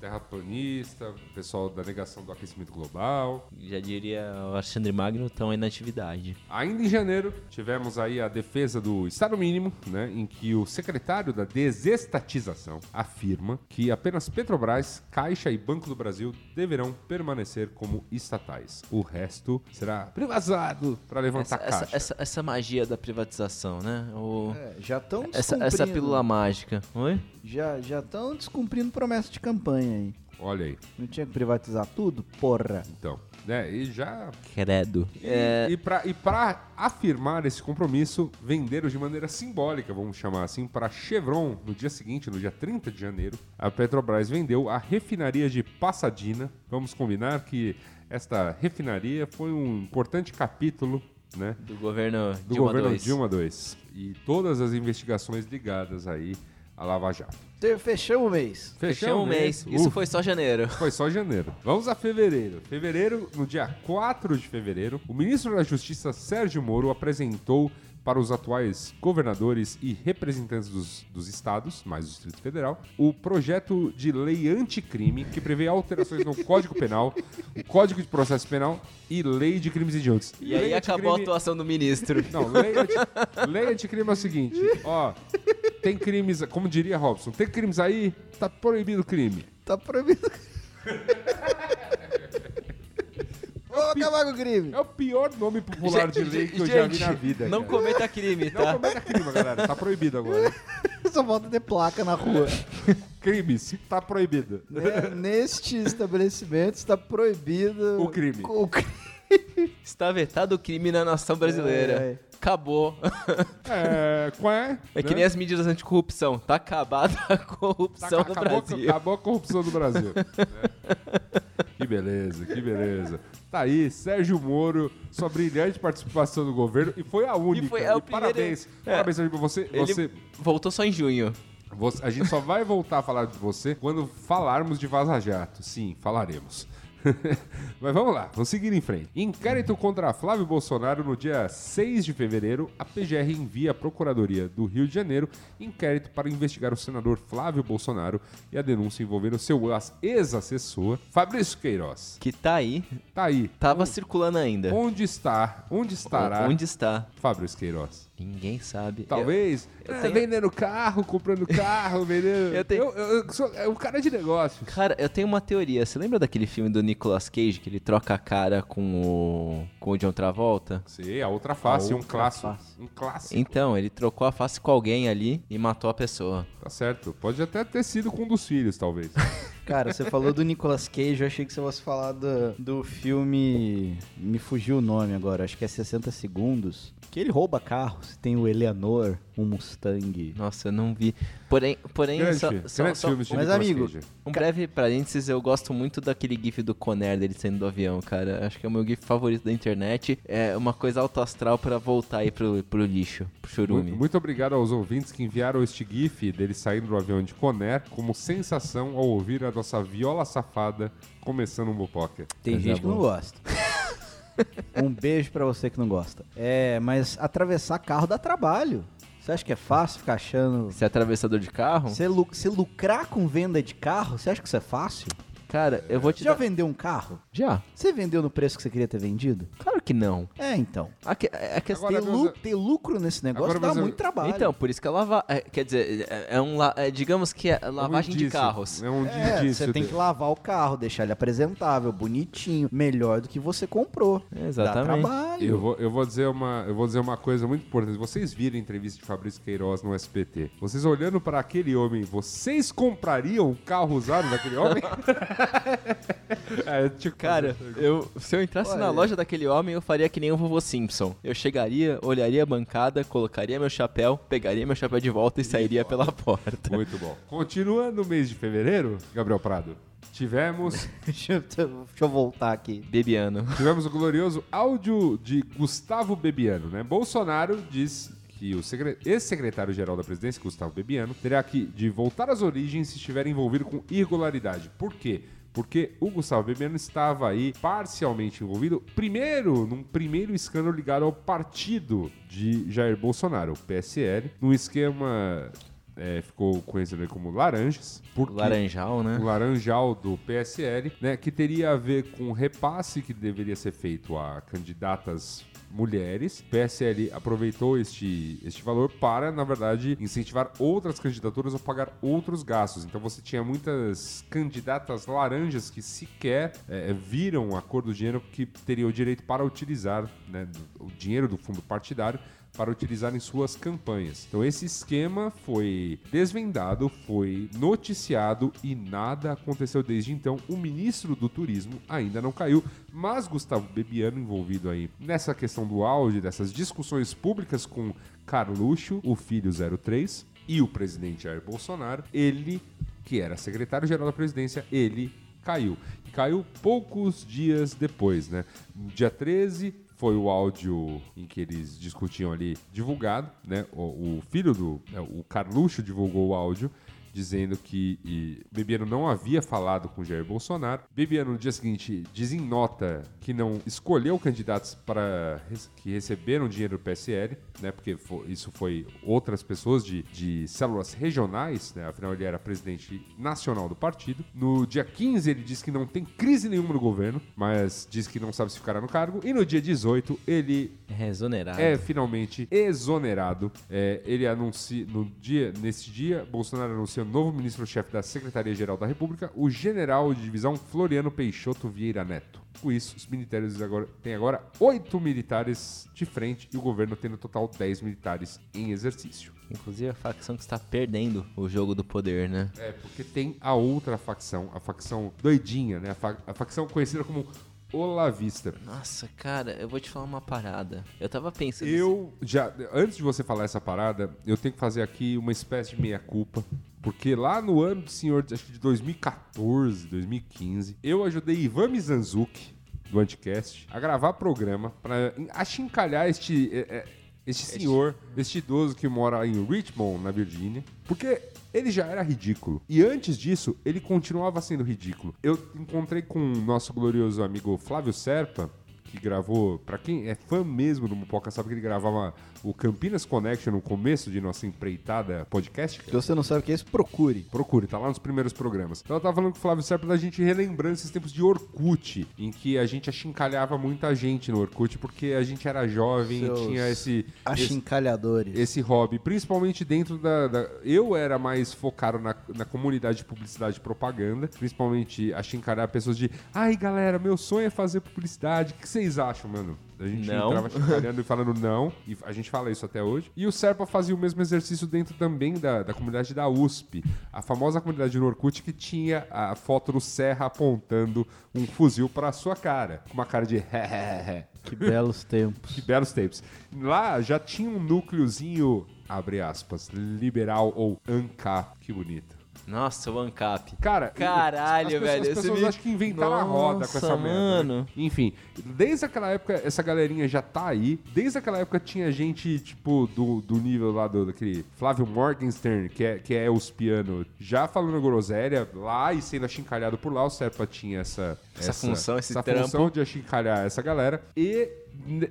Terraplanista, pessoal da negação do aquecimento global. Já diria o Alexandre Magno, estão aí na atividade. Ainda em janeiro, tivemos aí a defesa do Estado Mínimo, né, em que o secretário da desestatização afirma que apenas Petrobras, Caixa e Banco do Brasil deverão permanecer como estatais. O resto será privatizado para levantar Essa, essa, caixa. essa, essa magia da privatização, né? O- É, já estão essa, essa pílula mágica. Oi? Já já estão descumprindo promessa de campanha aí. Olha aí, Não tinha que privatizar tudo? Porra. então, né, e já Credo. E, É, e para e pra afirmar esse compromisso, venderam de maneira simbólica, vamos chamar assim, para Chevron no dia seguinte, no dia 30 de janeiro. A Petrobras vendeu a refinaria de Passadina. Vamos combinar que esta refinaria foi um importante capítulo né, do governo do Dilma governo 2. Dilma II. E todas as investigações ligadas aí à Lava Jato. Fechamos o mês. Fechamos um mês. Isso Ufa. foi só janeiro. Foi só janeiro. Vamos a fevereiro. Fevereiro, no dia 4 de fevereiro, o ministro da Justiça, Sérgio Moro, apresentou para os atuais governadores e representantes dos, dos estados, mais o Distrito Federal, o projeto de lei anticrime que prevê alterações no Código Penal, o Código de Processo Penal e lei de crimes hediondos. E aí Lei acabou a anticrime- atuação do ministro. Não, lei, anti, lei anticrime é o seguinte, ó, tem crimes, como diria Robson, tem crimes aí, tá proibido o crime. Tá proibido. Vamos acabar com o crime. É o pior nome popular de lei que eu já vi na vida. Não cara. cometa crime, Não tá? cometa crime, galera. Tá proibido agora. Só falta ter placa na rua. Crimes, tá proibido. Né? Neste estabelecimento está proibido O crime. O crime. Está vetado o crime na nação brasileira. É, é. Acabou. É, qual é? É que nem as medidas anticorrupção. Tá acabada a Tá, corrupção no acabou, Brasil. acabou a corrupção do Brasil. Que beleza, que beleza. Tá aí, Sérgio Moro, sua brilhante participação no governo e foi a única. foi a E Parabéns. É. Parabéns, Sérgio, você, Ele você, voltou só em junho. você- A gente só vai voltar a falar de você quando falarmos de Vaza Jato. Sim, falaremos. Mas vamos lá, vamos seguir em frente. Inquérito contra Flávio Bolsonaro no dia 6 de fevereiro, a PGR envia à Procuradoria do Rio de Janeiro inquérito para investigar o senador Flávio Bolsonaro e a denúncia envolvendo seu as- ex-assessor Fabrício Queiroz. Que tá aí. Tá aí. Tava circulando ainda. Onde está? Onde estará Onde está? Fabrício Queiroz? Ninguém sabe. Talvez. eu é, tenho- vendendo carro, comprando carro, vendendo. Eu tenho- Eu, eu sou é um cara de negócios. Cara, eu tenho uma teoria. Você lembra daquele filme do Nicolas Cage que ele troca a cara com o com o John Travolta? Sim, a outra face, A um outra clássico. face. Um clássico. Então, ele trocou a face com alguém ali e matou a pessoa. Tá certo. Pode até ter sido com um dos filhos, talvez. Cara, você falou do Nicolas Cage, eu achei que você fosse falar do, do filme. Me fugiu o nome agora, acho que é 60 Segundos. Que ele rouba carros. Tem o Eleanor, um Mustang. Nossa, eu não vi. Porém, porém Grande só, só- Grande só filme de Mas, Nicolas amigo, Cage. um breve parênteses, eu gosto muito daquele gif do Conner dele saindo do avião, cara. Acho que é o meu gif favorito da internet. É uma coisa alto astral pra voltar aí pro, pro lixo, pro churume. Muito, muito obrigado aos ouvintes que enviaram este GIF dele saindo do avião de Conner como sensação ao ouvir a nossa viola safada começando um Bopoca. Tem Coisa gente que não gosta. um beijo pra você que não gosta. É, mas atravessar carro dá trabalho. Você acha que é fácil ficar achando. Você é atravessador de carro? Você, lu- você lucrar com venda de carro, você acha que isso é fácil? Cara, eu vou te Você já dar... vendeu um carro? Já? Você vendeu no preço que você queria ter vendido? Claro que não. É, então. A, que, a questão... Agora, ter, lu- ter lucro nesse negócio Agora, dá meus- muito trabalho. Então, por isso que é lavar... é, quer dizer, é, é um... la- é, digamos que é lavagem de indício. carros. É um É, indício. você tem que lavar o carro, deixar ele apresentável, bonitinho, melhor do que você comprou. Exatamente. Dá trabalho. Eu vou, eu, vou dizer uma, eu vou dizer uma coisa muito importante. Vocês viram a entrevista de Fabrício Queiroz no SPT. Vocês olhando para aquele homem, vocês comprariam um carro usado daquele homem? é, tipo, Cara, eu, se eu entrasse na Olha. loja daquele homem, eu faria que nem o vovô Simpson. Eu chegaria, olharia a bancada, colocaria meu chapéu, pegaria meu chapéu de volta e sairia pela porta. Muito bom. Continua no mês de fevereiro, Gabriel Prado. Tivemos, deixa, eu, deixa eu voltar aqui. Bebiano. tivemos o glorioso áudio de Gustavo Bebiano, né? Bolsonaro diz que o ex-secretário-geral da presidência, Gustavo Bebiano, terá que de voltar às origens se estiver envolvido com irregularidade. Por quê? Porque o Gustavo Bebiano estava aí parcialmente envolvido, primeiro, num primeiro escândalo ligado ao partido de Jair Bolsonaro, o PSL, num esquema, é, ficou conhecido como Laranjas. Porque Laranjal, né? o laranjal do PSL, né, que teria a ver com repasse que deveria ser feito a candidatas mulheres. PSL aproveitou este, este valor para, na verdade, incentivar outras candidaturas ou pagar outros gastos. Então você tinha muitas candidatas laranjas que sequer eh, viram a cor do dinheiro que teria o direito para utilizar né, o dinheiro do fundo partidário para utilizar em suas campanhas. Então esse esquema foi desvendado, foi noticiado e nada aconteceu desde então. O ministro do Turismo ainda não caiu, mas Gustavo Bebiano envolvido aí nessa questão do áudio, dessas discussões públicas com Carluxo, o filho 03, e o presidente Jair Bolsonaro, ele, que era secretário-geral da presidência, ele caiu. Caiu poucos dias depois, né? Dia 13 foi o áudio em que eles discutiam ali divulgado, né? O, o filho do. né, o Carluxo divulgou o áudio dizendo que Bebiano não havia falado com Jair Bolsonaro. Bebiano, no dia seguinte, diz em nota que não escolheu candidatos para que receberam dinheiro do PSL, né? Porque isso foi outras pessoas de, de células regionais, né? Afinal, ele era presidente nacional do partido. No dia 15, ele disse que não tem crise nenhuma no governo, mas disse que não sabe se ficará no cargo. E no dia 18, ele É exonerado. é finalmente exonerado. É, ele anuncia no dia, nesse dia, Bolsonaro anuncia o novo ministro-chefe da Secretaria-Geral da República, o general de divisão Floriano Peixoto Vieira Neto. Com isso, os militares agora têm agora oito militares de frente e o governo tem no total 10 militares em exercício. Inclusive a facção que está perdendo o jogo do poder, né? É, porque tem a outra facção, a facção doidinha, né? A, fa- a facção conhecida como Olavista. Nossa, cara, eu vou te falar uma parada. Eu tava pensando. Eu já, antes de você falar essa parada, eu tenho que fazer aqui uma espécie de meia-culpa. Porque lá no ano do senhor, acho que de 2014, 2015, eu ajudei Ivan Mizanzuki, do Anticast, a gravar programa para achincalhar este, é, é, este senhor, este idoso que mora em Richmond, na Virgínia. Porque ele já era ridículo. E antes disso, ele continuava sendo ridículo. Eu encontrei com o nosso glorioso amigo Flávio Serpa, que gravou, pra quem é fã mesmo do Mupoca, sabe que ele gravava o Campinas Connection no começo de nossa empreitada podcast. Se você não sabe o que é isso, procure. Procure, tá lá nos primeiros programas. Então eu tava falando com o Flávio Serpa da gente relembrando esses tempos de Orkut, em que a gente achincalhava muita gente no Orkut, porque a gente era jovem Seus e tinha esse, esse, Achincalhadores. esse hobby, principalmente dentro da, da- Eu era mais focado na, na comunidade de publicidade e propaganda, principalmente achincalhar pessoas de ai galera, meu sonho é fazer publicidade, o que vocês acham, mano? A gente Não. entrava achincalhando e falando não, e a gente fala isso até hoje. E o Serpa fazia o mesmo exercício dentro também da, da comunidade da USP, a famosa comunidade do Orkut que tinha a foto do Serra apontando um fuzil pra sua cara, com uma cara de Que belos tempos. que belos tempos. Lá já tinha um núcleozinho, abre aspas, liberal ou ANCAP. Que bonito. Nossa, o ANCAP. Cara, Caralho, as pessoas, velho, As pessoas vídeo- acham que inventaram a roda com essa Nossa, merda. mano. né? Enfim, desde aquela época, essa galerinha já tá aí. Desde aquela época tinha gente, tipo, do, do nível lá do, daquele Flávio Morgenstern, que é, que é os piano, já falando groselha lá e sendo achincalhado por lá. O Serpa tinha essa... Essa função, esse essa trampo. função de achincalhar essa galera. E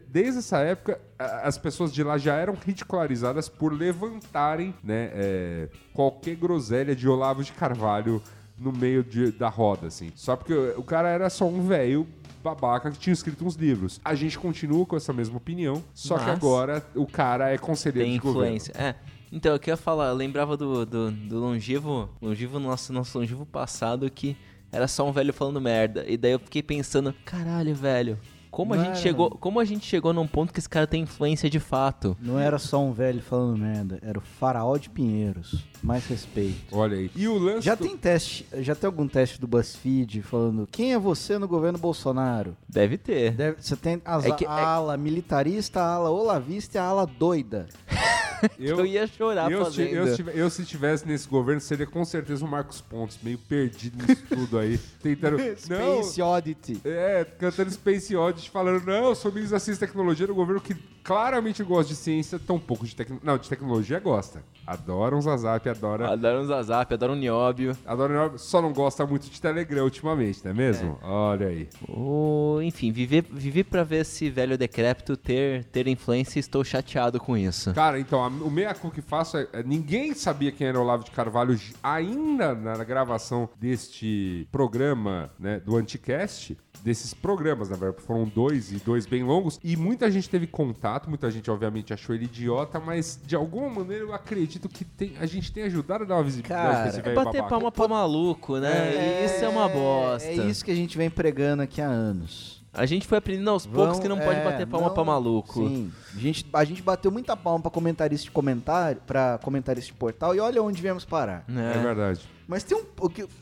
desde essa época, as pessoas de lá já eram ridicularizadas por levantarem né, é, qualquer groselha de Olavo de Carvalho no meio de- da roda, assim. Só porque o cara era só um velho babaca que tinha escrito uns livros. A gente continua com essa mesma opinião, só que Mas- agora o cara é conselheiro Tem de governo. influência. É. Então, eu queria falar, eu lembrava do, do, do longevo, longevo nosso, nosso longevo passado que era só um velho falando merda. E daí eu fiquei pensando, caralho, velho, como a gente era- chegou, como a gente chegou num ponto que esse cara tem influência de fato. Não era só um velho falando merda, era o faraó de Pinheiros. Mais respeito. Olha aí. E o lance Já do- tem teste, já tem algum teste do BuzzFeed falando quem é você no governo Bolsonaro? Deve ter. Deve- você tem as, É que- a ala militarista, a ala olavista e a ala doida. Eu, ia chorar eu, fazendo. eu, eu, se estivesse nesse governo, seria com certeza o Marcos Pontes, meio perdido nisso tudo aí. Tentando. não, Space Oddity. é, cantando Space Oddity, falando, não, eu sou ministro da Ciência e Tecnologia do governo que claramente gosta de ciência, tão pouco de tecnologia. Não, de tecnologia gosta. Adora um Zazap, adora. Adoro um Zazap, adoro um Nióbio. Adora, só não gosta muito de Telegram ultimamente, não é mesmo? Olha aí. Ou, enfim, viver, viver pra ver esse velho decrépito ter, ter influência e estou chateado com isso. Cara, então, a- o meia que faço é, é- Ninguém sabia quem era o Olavo de Carvalho ainda na gravação deste programa, né, do Anticast. Desses programas, na verdade, foram dois e dois bem longos. E muita gente teve contato, muita gente, obviamente, achou ele idiota, mas de alguma maneira eu acredito que tem, a gente tem ajudado a dar uma visibilidade Cara, pra esse É bater babaca. palma pra maluco, né? E isso é uma bosta. É isso que a gente vem pregando aqui há anos. A gente foi aprendendo aos poucos Vão- que não pode é, bater palma não- pra maluco. Sim. A gente, a gente bateu muita palma pra comentarista de comentário, para comentarista de portal e olha onde viemos parar. né? É verdade. Mas tem um.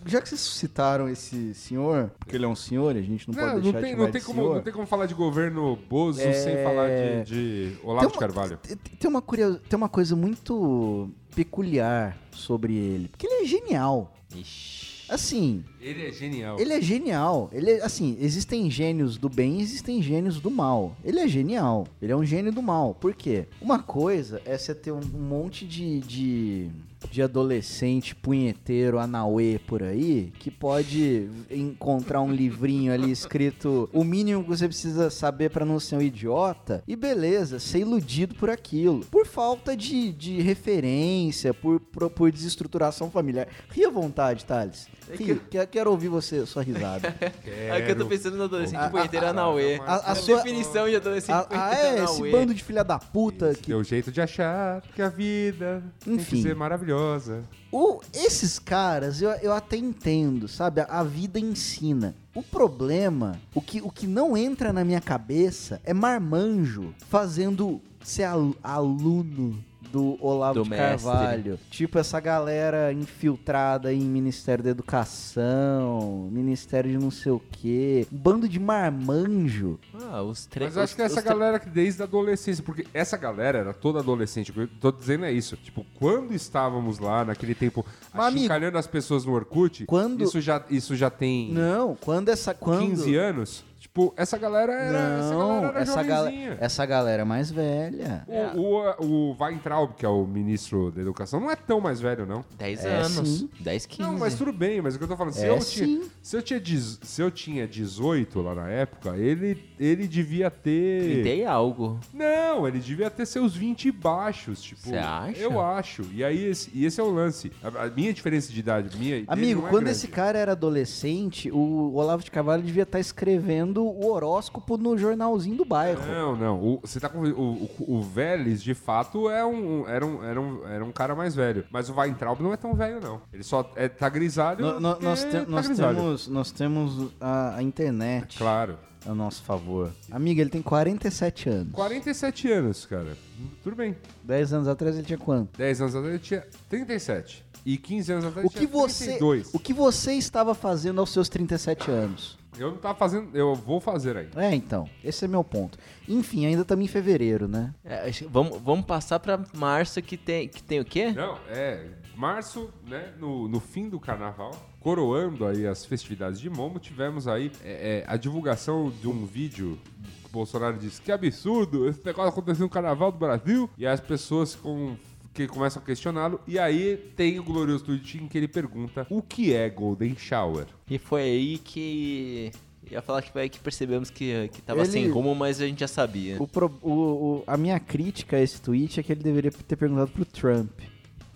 Já que vocês citaram esse senhor, porque ele é um senhor e a gente não, Não, pode não, deixar tem, de não, tem de como, senhor. não tem como falar de governo Bozo É, sem falar de, de Olavo de uma- Carvalho. Tem, uma tem uma coisa muito peculiar sobre ele, porque ele é genial. Ixi. Assim, Ele é genial. ele é genial. Ele é, assim, existem gênios do bem e existem gênios do mal. Ele é genial. Ele é um gênio do mal. Por quê? Uma coisa é você ter um, monte de, de de adolescente punheteiro anauê por aí que pode encontrar um livrinho ali escrito o mínimo que você precisa saber pra não ser um idiota e beleza, ser iludido por aquilo. Por falta de, de referência, por, por, por desestruturação familiar. Ria à vontade, Thales. Ria. Quero, quero ouvir você, sua risada. É que eu tô pensando no adolescente A- punheteiro a- Anauê. a- a A, sua- definição de adolescente Ah, ah, punheteiro é, esse bando de filha da puta que Teu jeito de achar que a vida tem Enfim. que ser maravilhosa. O, esses caras, eu, eu até entendo, sabe? A, a vida ensina. O problema, o que, o que não entra na minha cabeça é marmanjo fazendo ser al- aluno do Olavo Do de mestre. Carvalho. Tipo essa galera infiltrada em Ministério da Educação, Ministério de não sei o quê. Um bando de marmanjo. Ah, os três. Mas acho que essa galera que desde a adolescência, porque essa galera era toda adolescente, o que eu tô dizendo é isso. Tipo, quando estávamos lá naquele tempo achincalhando as pessoas no Orkut, quando- isso, já, isso já tem Não, quando essa... Quando... 15 anos. Tipo, essa galera era. essa Não, galera era essa, jovenzinha. essa galera é mais velha. O, o, o Weintraub, que é o ministro da educação, não é tão mais velho, não. 10 É, anos. sim. 10, 15. Não, mas tudo bem, mas o que eu tô falando, se, É, eu, sim. tinha, se, eu tinha, se eu tinha 18 lá na época, ele, ele devia ter. 30 e algo. Não, ele devia ter seus 20 baixos, tipo. Cê acha? Eu acho. E aí, esse, e esse é o lance. A, a minha diferença de idade, minha Amigo, é quando grande. esse cara era adolescente, o Olavo de Carvalho devia estar escrevendo o horóscopo no jornalzinho do bairro. Não, não. O, você tá com, o, o, o Vélez, de fato, é um, era, um, era, um, era um cara mais velho. Mas o Weintraub não é tão velho, não. Ele só é, tá grisalho. No- no- nós, te- tá nós grisalho. temos, nós temos a, a internet Claro. a nosso favor. Amigo, ele tem 47 anos. 47 anos, cara. Tudo bem. 10 anos atrás ele tinha quanto? 10 anos atrás ele tinha 37. E 15 anos atrás O ele que, tinha você, 32. o que você estava fazendo aos seus 37 anos? Eu não tava fazendo. Eu vou fazer ainda. É, então. Esse é meu ponto. Enfim, ainda estamos em fevereiro, né? É, vamos, vamos passar pra março que tem, que tem o quê? Não, é. Março, né? No, no fim do carnaval, coroando aí as festividades de Momo, tivemos aí é, é, a divulgação de um vídeo. que O Bolsonaro disse que absurdo, esse negócio aconteceu no carnaval do Brasil. E as pessoas com. Que começam a questioná-lo, e aí tem o glorioso tweet em que ele pergunta o que é Golden Shower. E foi aí que. Ia falar que foi aí que percebemos que, que tava Ele- sem rumo, mas a gente já sabia. O pro- o- o- a minha crítica a esse tweet é que ele deveria ter perguntado pro Trump.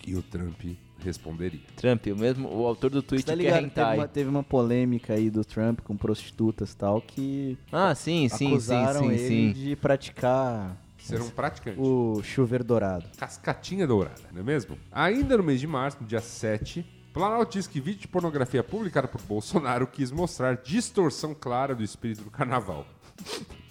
E o Trump responderia. Trump, o mesmo, o autor do tweet Tá que é? Teve uma, teve uma polêmica aí do Trump com prostitutas e tal que Ah, sim, sim, sim, acusaram sim, ele sim. de praticar Ser um praticante. o chuveiro dourado. Cascatinha dourada, não é mesmo? Ainda no mês de março, no dia 7, Planalto diz que vídeo de pornografia publicado por Bolsonaro quis mostrar distorção clara do espírito do carnaval.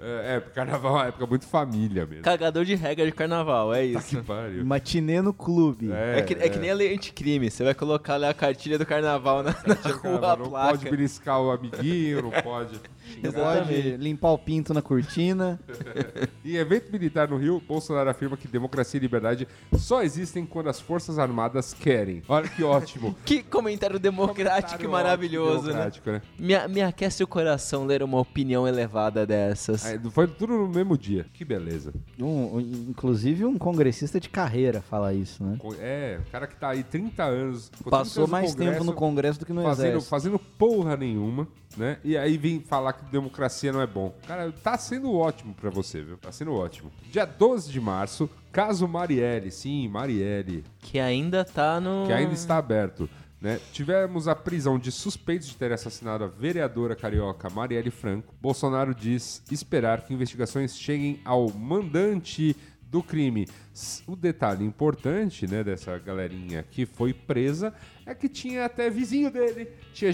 é, é, carnaval é uma época muito família mesmo. Cagador de regra de carnaval, é Tá isso. que pariu. Matinê no clube. É, que, é que nem a lei anticrime. Você vai colocar lá a cartilha do carnaval na, na rua, Carnaval, não placa. pode beliscar o amiguinho, não pode. Não pode limpar o pinto na cortina. Em evento militar no Rio, Bolsonaro afirma que democracia e liberdade só existem quando as Forças Armadas querem. Olha que ótimo. Que comentário democrático e Comentário maravilhoso, ótimo, democrático, né? né? Me, me aquece o coração ler uma opinião elevada dessas. Aí, Foi tudo no mesmo dia. Que beleza. Um- inclusive um congressista de carreira fala isso, né? É, o cara que tá aí 30 anos. ficou 30 Passou anos no mais tempo no Congresso do que no fazendo, Exército. fazendo porra nenhuma, né? E aí vem falar que democracia não é bom. Cara, tá sendo ótimo pra você, viu? Tá sendo ótimo. Dia 12 de março, caso Marielle, sim, Marielle, Que ainda tá no. que ainda está aberto. Né? Tivemos a prisão de suspeitos de ter assassinado a vereadora carioca Marielle Franco. Bolsonaro diz esperar que investigações cheguem ao mandante do crime. O detalhe importante né, dessa galerinha que foi presa é que tinha até vizinho dele, tinha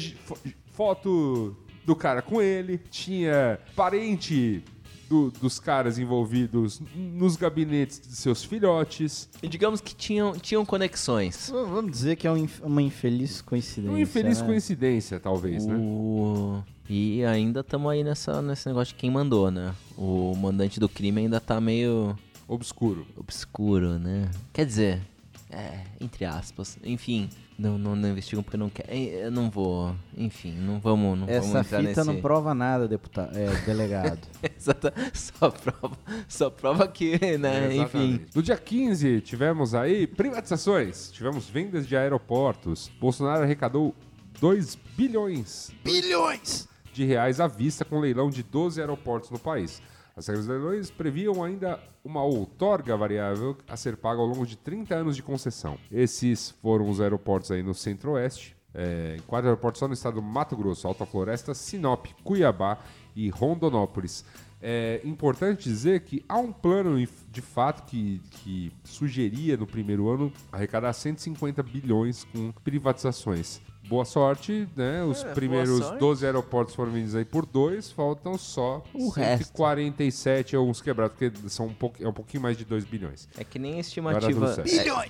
foto do cara com ele, tinha parente do- dos caras envolvidos nos gabinetes de seus filhotes. E digamos que tinham, tinham conexões. V- Vamos dizer que é um inf- uma infeliz coincidência. Uma infeliz né? coincidência, talvez, né? O... E ainda estamos aí nessa, nesse negócio de quem mandou, né? O mandante do crime ainda tá meio Obscuro. obscuro, né? Quer dizer, é, entre aspas. Enfim, não, não, não investigam porque não querem. Eu não vou. Enfim, não vamos, não vamos Essa entrar fita nesse... não prova nada, deputado, é, delegado. Exata- só prova, só prova que, né? Enfim. Exatamente. No dia 15, tivemos aí privatizações, tivemos vendas de aeroportos. Bolsonaro arrecadou 2 bilhões Bilhões! de reais à vista com leilão de 12 aeroportos no país. As regras dos leilões previam ainda uma outorga variável a ser paga ao longo de 30 anos de concessão. Esses foram os aeroportos aí no Centro-Oeste, é, quatro aeroportos só no estado do Mato Grosso, Alta Floresta, Sinop, Cuiabá e Rondonópolis. É importante dizer que há um plano de fato que, que sugeria no primeiro ano arrecadar 150 bilhões com privatizações. Boa sorte, né? Os É, primeiros sorte. 12 aeroportos foram vendidos aí por dois, faltam só O resto. 147 alguns quebrados, porque são um pouco, é um pouquinho mais de 2 bilhões. É que nem a estimativa.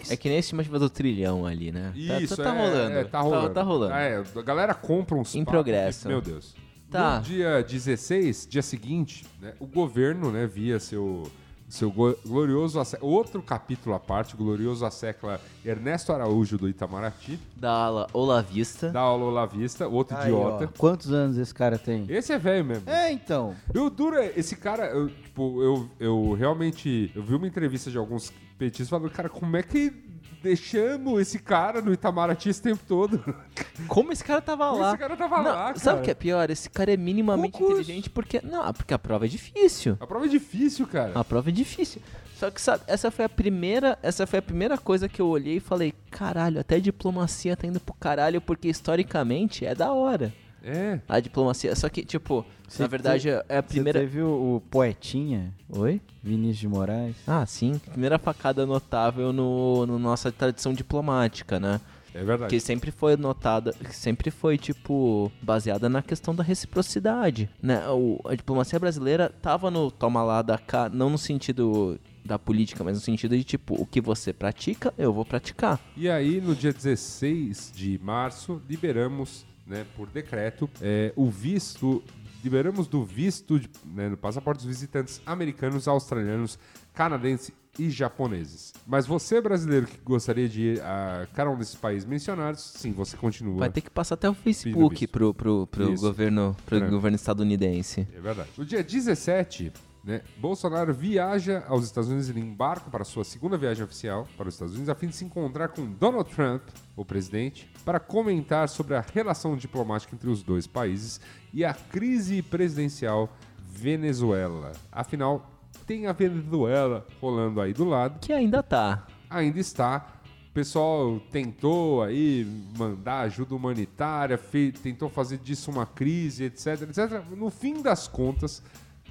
É, é que nem a estimativa do trilhão ali, né? Tá- Isso, tá, tá é, rolando. é, tá rolando. Tá, rolando. Ah, é, a galera compra uns Em papos progresso. Meu Deus. Tá. No dia 16, dia seguinte, né, o governo, né, via seu, seu glorioso... Outro capítulo à parte, o glorioso assecla Ernesto Araújo do Itamaraty, Da ala Olavista. da aula Olavista, outro Aí, ó, idiota. quantos anos esse cara tem? Esse é velho mesmo. É, então. E o duro é, esse cara, eu, tipo, eu, eu realmente, eu vi uma entrevista de alguns petistas falando, cara, como é que deixamos esse cara no Itamaraty esse tempo todo? Como esse cara tava Como lá? esse cara tava Não, lá, cara? Sabe o que é pior? Esse cara é minimamente Concurso. inteligente porque. Não, porque a prova é difícil. A prova é difícil, cara. A prova é difícil. Só que, sabe, essa foi a primeira. Essa foi a primeira coisa que eu olhei e falei, caralho, até a diplomacia tá indo pro caralho, porque historicamente é da hora. É. A diplomacia. Só que, tipo, Você na verdade é a Você primeira. teve o, o Poetinha, Oi? Vinícius de Moraes? Ah, sim. Primeira facada notável no, no nossa tradição diplomática, né? É verdade. Que sempre foi notada, que sempre foi, tipo, baseada na questão da reciprocidade, né? O, a diplomacia brasileira tava no toma lá da cá, não no sentido da política, mas no sentido de, tipo, o que você pratica, eu vou praticar. E aí, no dia 16 de março, liberamos, né, por decreto, é, o visto. Liberamos do visto de, né, no passaporte dos visitantes americanos, australianos, canadenses e japoneses. Mas você, brasileiro, que gostaria de ir a cada um desses países mencionados, sim, você continua. Vai ter que passar até o Facebook pro, pro, pro Isso. governo, pro Franco. governo estadunidense. É verdade. No dia 17, né, Bolsonaro viaja aos Estados Unidos e embarca para sua segunda viagem oficial para os Estados Unidos a fim de se encontrar com Donald Trump, o presidente, para comentar sobre a relação diplomática entre os dois países e a crise presidencial Venezuela. Afinal, tem a Venezuela rolando aí do lado Que ainda tá. ainda está. O pessoal tentou aí mandar ajuda humanitária, tentou fazer disso uma crise, etc, etc. No fim das contas,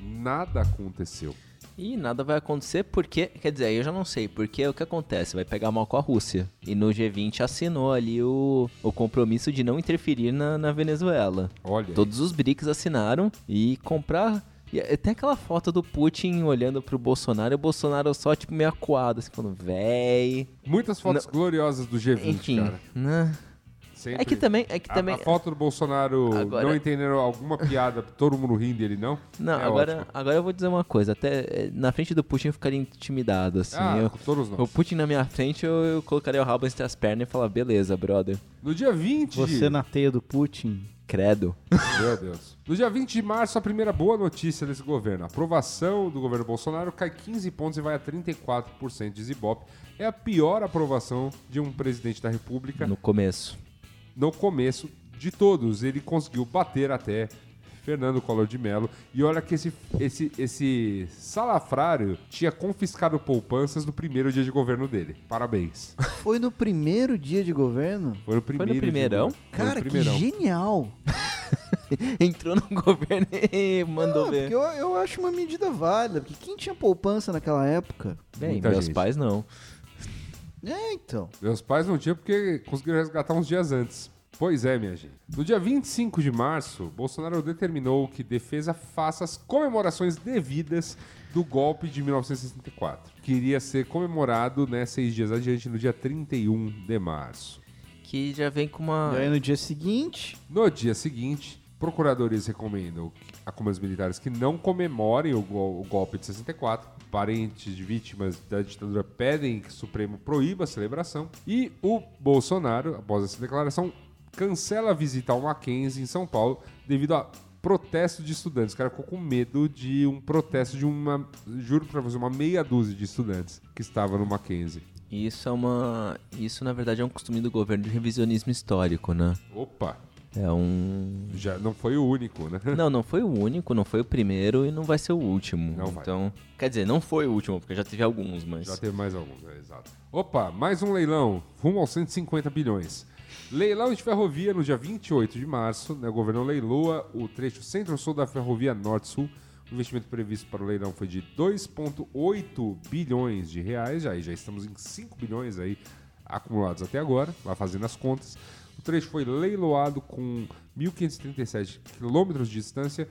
nada aconteceu. E nada vai acontecer porque, quer dizer, eu já não sei, porque o que acontece? Vai pegar mal com a Rússia. E no G20 assinou ali o, o compromisso de não interferir na, na Venezuela. Olha, Todos os BRICS assinaram e comprar. E tem aquela foto do Putin olhando pro Bolsonaro e o Bolsonaro só, tipo, meio acuado, assim, falando, véi. muitas fotos gloriosas do G20, Enfim. cara. né? Sempre. É que também. É que A- também A, foto do Bolsonaro Agora- não entendendo alguma piada, todo mundo rindo e ele não. Não, é agora, ótimo. agora eu vou dizer uma coisa. Até eh, na frente do Putin eu ficaria intimidado, assim. Ah, eu, todos nós. o Putin na minha frente, eu, eu colocaria o rabo entre as pernas e falar, beleza, brother. No dia 20 Você na teia do Putin. Credo. Meu Deus. No dia 20 de março, a primeira boa notícia desse governo. A aprovação do governo Bolsonaro cai 15 pontos e vai a 34% de Ibope. É a pior aprovação de um presidente da República No começo. No começo de todos. Ele conseguiu bater até Fernando Collor de Mello. E olha que esse, esse, esse salafrário tinha confiscado poupanças no primeiro dia de governo dele. Parabéns. Foi no primeiro dia de governo? Foi no primeiro dia de primeirão? governo. Foi no Cara, que primeirão. genial! Entrou no governo e mandou Ah, ver. eu, eu acho uma medida válida. Porque quem tinha poupança naquela época? Bem, Muita meus gente. pais não. É, então. Meus pais não tinham porque conseguiram resgatar uns dias antes. Pois é, minha gente. No dia 25 de março, Bolsonaro determinou que defesa faça as comemorações devidas do golpe de 1964, que iria ser comemorado né, seis dias adiante, no dia 31 de março. Que já vem com uma. E aí no dia seguinte, No dia seguinte, procuradores recomendam a comandos militares que não comemorem o, o golpe de 64. Parentes de vítimas da ditadura pedem que o Supremo proíba a celebração. E o Bolsonaro, após essa declaração, cancela a visita ao Mackenzie em São Paulo devido a protesto de estudantes. O cara ficou com medo de um protesto de uma, juro pra você, uma meia dúzia de estudantes que estavam no Mackenzie. Isso é uma. Isso, na verdade, é um costume do governo de revisionismo histórico, né? Opa, É um. já não foi o único, né? Não, não foi o único, não foi o primeiro e não vai ser o último. Não vai. então, quer dizer, não foi o último, porque já teve alguns, mas. Já teve mais alguns, é, exato. Opa, mais um leilão, rumo aos 150 bilhões. Leilão de ferrovia no dia 28 de março, né, o governo leiloa o trecho centro-sul da ferrovia norte-sul. O investimento previsto para o leilão foi de 2,8 bilhões de reais, já, aí já estamos em 5 bilhões aí acumulados até agora, lá fazendo as contas. O trecho foi leiloado com 1.537 quilômetros de distância,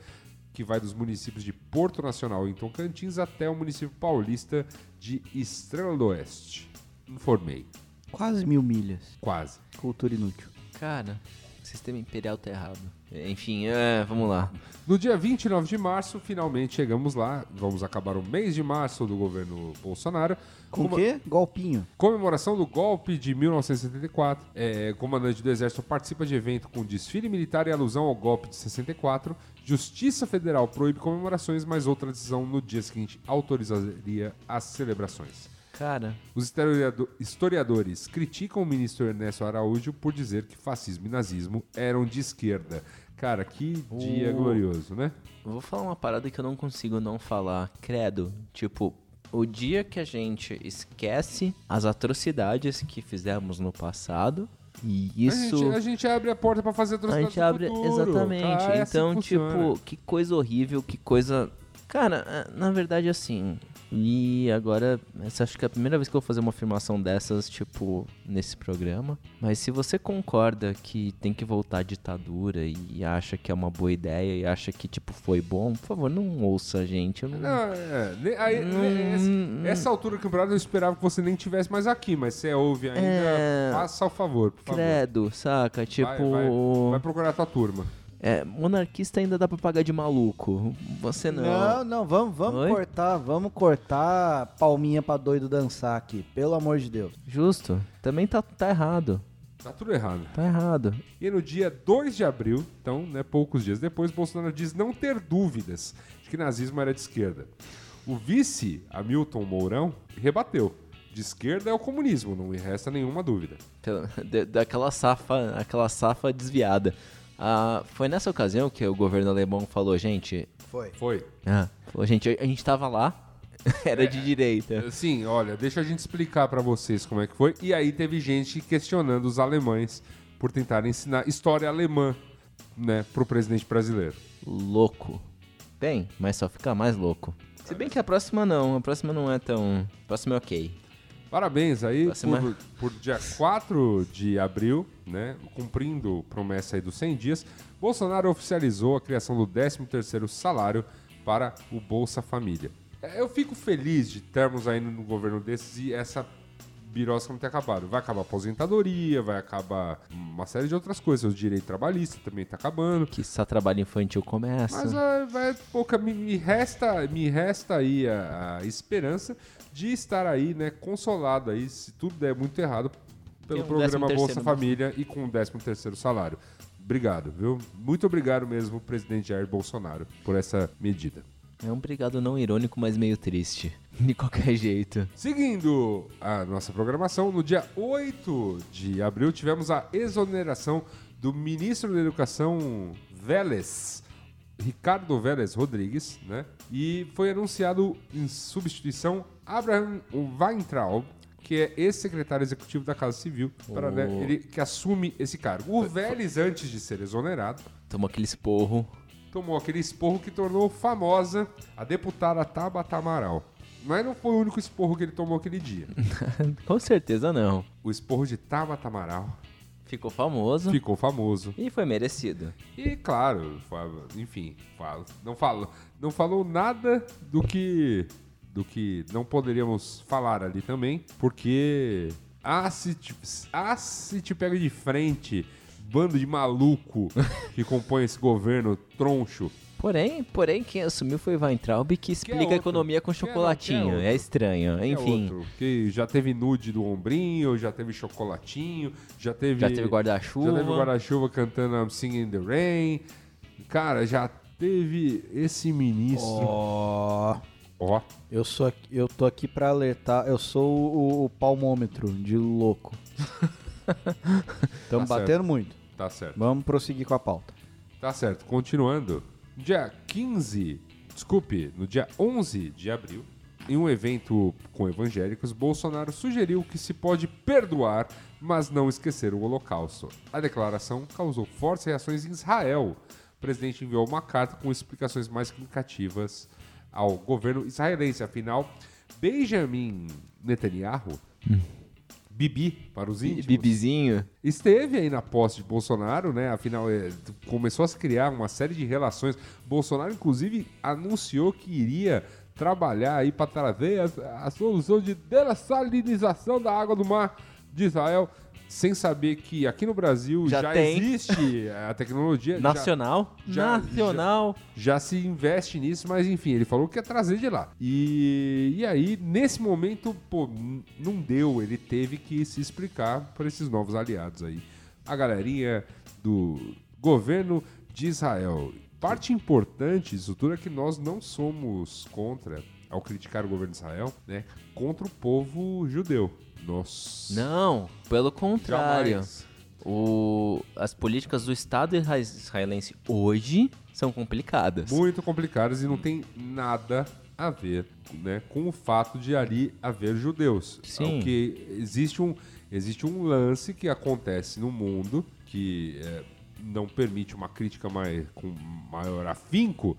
que vai dos municípios de Porto Nacional em Tocantins até o município paulista de Estrela do Oeste. Informei, Quase mil milhas. quase. Cultura inútil. Cara, o sistema imperial tá errado. Enfim, é, vamos lá. No dia 29 de março, finalmente chegamos lá. Vamos acabar o mês de março do governo Bolsonaro. Com o quê? Golpinho. Comemoração do golpe de 1974. É, comandante do Exército participa de evento com desfile militar e alusão ao golpe de 64. Justiça Federal proíbe comemorações, mas outra decisão no dia seguinte autorizaria as celebrações. Cara, Os historiado- historiadores criticam o ministro Ernesto Araújo por dizer que fascismo e nazismo eram de esquerda. Cara, que dia O- glorioso, né? vou falar uma parada que eu não consigo não falar. Credo. Tipo, o dia que a gente esquece as atrocidades que fizemos no passado. E A isso. gente, a gente abre a porta pra fazer A atrocidades gente abre. futuro. Exatamente. Ah, é assim então, que tipo, que coisa horrível, que coisa. Cara, é, na verdade, assim. E agora, essa acho que é a primeira vez que eu vou fazer uma afirmação dessas, tipo, nesse programa. Mas se você concorda que tem que voltar à ditadura e acha que é uma boa ideia e acha que, tipo, foi bom, por favor, não ouça a gente. Eu não... Não, é, ne- aí, ne- essa, hum. essa altura do campeonato eu esperava que você nem tivesse mais aqui, mas você ouve ainda, É. faça o favor, por favor. Credo, saca? Tipo. Vai, vai, vai procurar a tua turma. É, monarquista ainda dá pra pagar de maluco. Você não. Não, não, vamos, vamos Oi? cortar, vamos cortar palminha pra doido dançar aqui, pelo amor de Deus. Justo. Também tá, tá errado. Tá tudo errado. Tá errado. E no dia 2 de abril, então, né, poucos dias depois, Bolsonaro diz não ter dúvidas de que nazismo era de esquerda. O vice, Hamilton Mourão, rebateu. De esquerda é o comunismo, não me resta nenhuma dúvida. Da- Daquela safa, aquela safa desviada. Ah, foi nessa ocasião que o governo alemão falou, gente. Foi. Foi. Ah, falou, gente, a gente tava lá, era de direita. Sim, olha, deixa a gente explicar pra vocês como é que foi. E aí teve gente questionando os alemães por tentarem ensinar história alemã, né, pro presidente brasileiro. Louco. Bem, mas só fica mais louco. Se bem que a próxima não, a próxima não é tão. A próxima é ok. Parabéns aí por, por dia 4 de abril, né, cumprindo promessa aí dos 100 dias, Bolsonaro oficializou a criação do 13º salário para o Bolsa Família. É, Eu fico feliz de termos aí no governo desses e essa birosca não ter acabado. Vai acabar a aposentadoria, vai acabar uma série de outras coisas. O direito trabalhista também tá acabando. Que só trabalho infantil começa. Mas ah, vai, pouca, me, me resta, me resta aí a, a esperança de estar aí, né, consolado aí, se tudo der muito errado, pelo um programa 13º Bolsa no- Família e com o 13 terceiro salário. Obrigado, viu? Muito obrigado mesmo, presidente Jair Bolsonaro, por essa medida. É um brigado não irônico, mas meio triste. De qualquer jeito. Seguindo a nossa programação, no dia 8 de abril tivemos a exoneração do ministro da Educação Vélez, Ricardo Vélez Rodrigues, né? E foi anunciado em substituição Abraham Weintraub, que é ex-secretário executivo da Casa Civil, para, né, Oh. ele que assume esse cargo. O Vélez, antes de ser exonerado, Tomou aquele esporro. tomou aquele esporro que tornou famosa a deputada Tabata Amaral. Mas não foi o único esporro que ele tomou aquele dia. Com certeza não. O esporro de Tabata Amaral Ficou famoso. ficou famoso. E foi merecido. E claro, fa- enfim, não, fala, não falou nada do que do que não poderíamos falar ali também, porque ah, se te, ah, se te pega de frente bando de maluco que compõe esse governo troncho. Porém, porém, quem assumiu foi Weintraub, que explica a outro? economia com é- chocolatinho. é É, estranho. É Enfim, outro, que já teve nude do ombrinho, já teve chocolatinho, já teve. já teve Já guarda-chuva. teve guarda-chuva cantando I'm Singing in the Rain. Cara, já teve esse ministro. Ó, Ó, eu sou aqui- eu tô aqui pra alertar, eu sou o, o palmômetro de louco. Estamos Tá batendo muito. tá certo. Vamos prosseguir com a pauta. Tá certo. Continuando. Dia 15, desculpe, no dia 11 de abril, em um evento com evangélicos, Bolsonaro sugeriu que se pode perdoar, mas não esquecer o Holocausto. A declaração causou fortes reações em Israel. O presidente enviou uma carta com explicações mais explicativas ao governo israelense. Afinal, Benjamin Netanyahu, Bibi para os íntimos, Bibizinho. esteve aí na posse de Bolsonaro, né? Afinal, é, começou a se criar uma série de relações. Bolsonaro, inclusive, anunciou que iria trabalhar aí para trazer a, a solução de dessalinização da água do mar de Israel, sem saber que aqui no Brasil já, Já existe a tecnologia. já- Nacional. já- Nacional. já se investe nisso, mas enfim, ele falou que ia trazer de lá. E, e aí, nesse momento, pô, não deu, ele teve que se explicar para esses novos aliados aí. A galerinha do governo de Israel. Parte importante disso tudo é que nós não somos contra, ao criticar o governo de Israel, né, contra o povo judeu. Nós Não, pelo contrário. jamais. O, as políticas do Estado isra- israelense hoje são complicadas. muito complicadas e não tem nada a ver né, com o fato de ali haver judeus. Sim. Porque existe um, existe um lance que acontece no mundo que é, não permite uma crítica mais, com maior afinco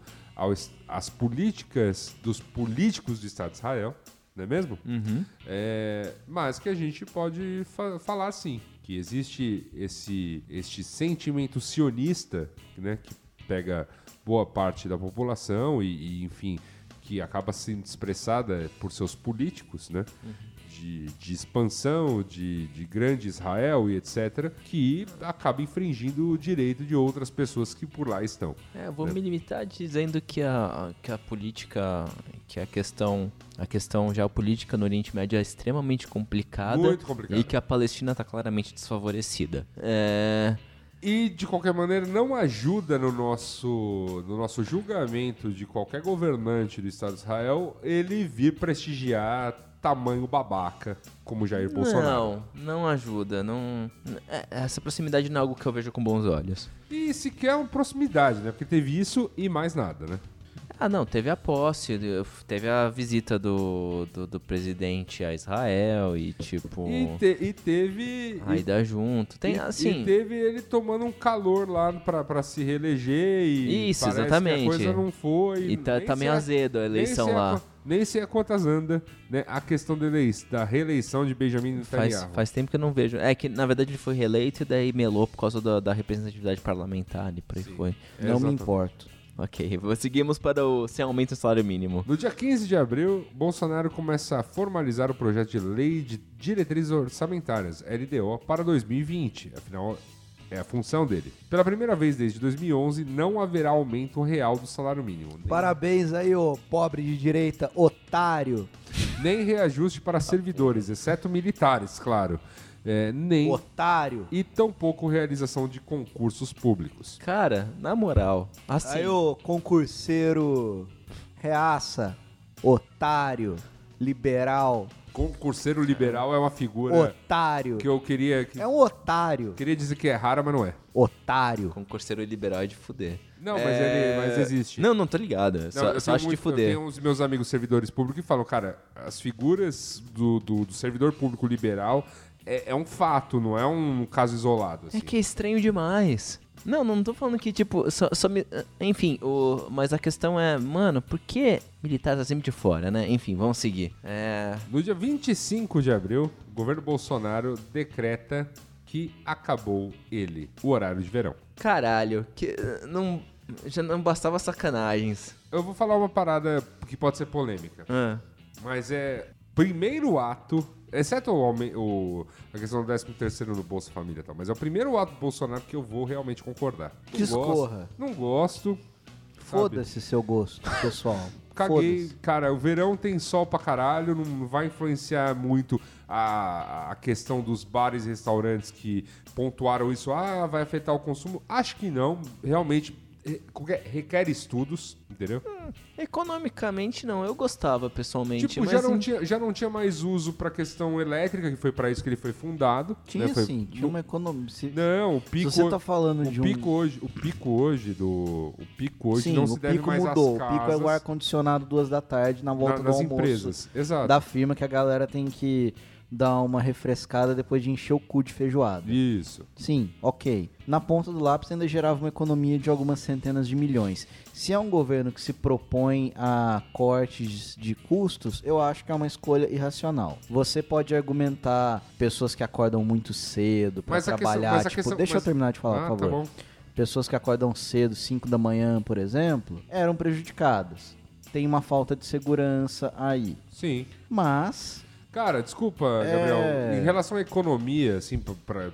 às políticas dos políticos do Estado de Israel, não é mesmo? Uhum. É, mas que a gente pode fa- falar sim, que existe esse, este sentimento sionista, né, que pega boa parte da população e, e, enfim, que acaba sendo expressada por seus políticos, né? De, de expansão, de, de grande Israel e etc., que acaba infringindo o direito de outras pessoas que por lá estão. É, eu vou me limitar dizendo que a, que a política, que a questão, a questão geopolítica no Oriente Médio é extremamente complicada. Muito complicada. E que a Palestina está claramente desfavorecida. É, E, de qualquer maneira, não ajuda no nosso, no nosso julgamento de qualquer governante do Estado de Israel ele vir prestigiar tamanho babaca como Jair Bolsonaro. não, não ajuda. Não, é- essa proximidade não é algo que eu vejo com bons olhos. E sequer uma proximidade, né? Porque teve isso e mais nada, né? Ah, não, teve a posse, teve a visita do, do, do presidente a Israel e, tipo, E, te- e teve. a ida junto. Tem, e, assim, e teve ele tomando um calor lá pra, pra se reeleger e. Isso, exatamente. A coisa não foi. e tá, tá meio a- azedo a eleição nem a lá. qu- nem sei a quantas anda, né? A questão da, elei- da reeleição de Benjamin Faz, Netanyahu. faz tempo que eu não vejo. É que, na verdade, ele foi reeleito e daí melou por causa da, da representatividade parlamentar e por aí Sim. foi. Não me Exatamente. importo. Ok, seguimos para o sem aumento do salário mínimo. No dia 15 de abril, Bolsonaro começa a formalizar o projeto de lei de diretrizes orçamentárias, LDO, para 2020. Afinal, é a função dele. Pela primeira vez desde 2011, não haverá aumento real do salário mínimo. Nem, Parabéns aí, ô pobre de direita, otário. nem reajuste para servidores, exceto militares, claro. É, nem Otário. e tampouco realização de concursos públicos. Cara, na moral, assim. Aí, ô concurseiro, reaça, otário, liberal, Concurseiro liberal é uma figura otário. que eu queria, que- É um otário. queria dizer que é rara, mas não é. Otário. Concurseiro liberal é de fuder. Não, mas, É, ele, mas existe. Não, não tô ligado. Não, só eu só acho de muito- Eu fuder. tenho uns meus amigos servidores públicos que falam, cara, as figuras do, do, do servidor público liberal é, é um fato, não é um caso isolado. É assim. que é estranho demais. Não, não tô falando que, tipo, só, só me. Enfim, o, mas a questão é, mano, por que militar tá sempre de fora, né? Enfim, vamos seguir. É. No dia 25 de abril, o governo Bolsonaro decreta que acabou ele, o horário de verão. Caralho, que. Não. Já não bastava sacanagens. Eu vou falar uma parada que pode ser polêmica, Ah, mas é primeiro ato Exceto o, aume- o- a questão do 13 terceiro no Bolsa Família e tal. Mas é o primeiro ato do Bolsonaro que eu vou realmente concordar. Não Discorra. Gosto, não gosto. Foda-se seu gosto, pessoal. Caguei, cara, o verão tem sol pra caralho, não vai influenciar muito a, a questão dos bares e restaurantes que pontuaram isso, ah, vai afetar o consumo. Acho que não, realmente requer estudos, entendeu? Economicamente, não. Eu gostava, pessoalmente. tipo, já não, em- tinha, já não tinha mais uso pra questão elétrica, que foi pra isso que ele foi fundado. Tinha né? Foi- sim, tinha uma economia. Se, Não, o se pico... você tá falando o de um. pico hoje, o pico hoje do, o pico hoje sim, não se deve mais mudou. às O pico é o casas, ar-condicionado duas da tarde na volta na- do almoço empresas. Exato. da firma que a galera tem que dar uma refrescada depois de encher o cu de feijoada. Isso. Sim, ok. Na ponta do lápis ainda gerava uma economia de algumas centenas de milhões. Se é um governo que se propõe a cortes de custos, eu acho que é uma escolha irracional. Você pode argumentar pessoas que acordam muito cedo para questão- trabalhar, a tipo, questão- deixa mas- eu terminar de falar, ah, por tá favor. bom. Pessoas que acordam cedo, 5 da manhã, por exemplo, eram prejudicadas. Tem uma falta de segurança aí. Sim. Mas Cara, desculpa, É. Gabriel. Em relação à economia, assim,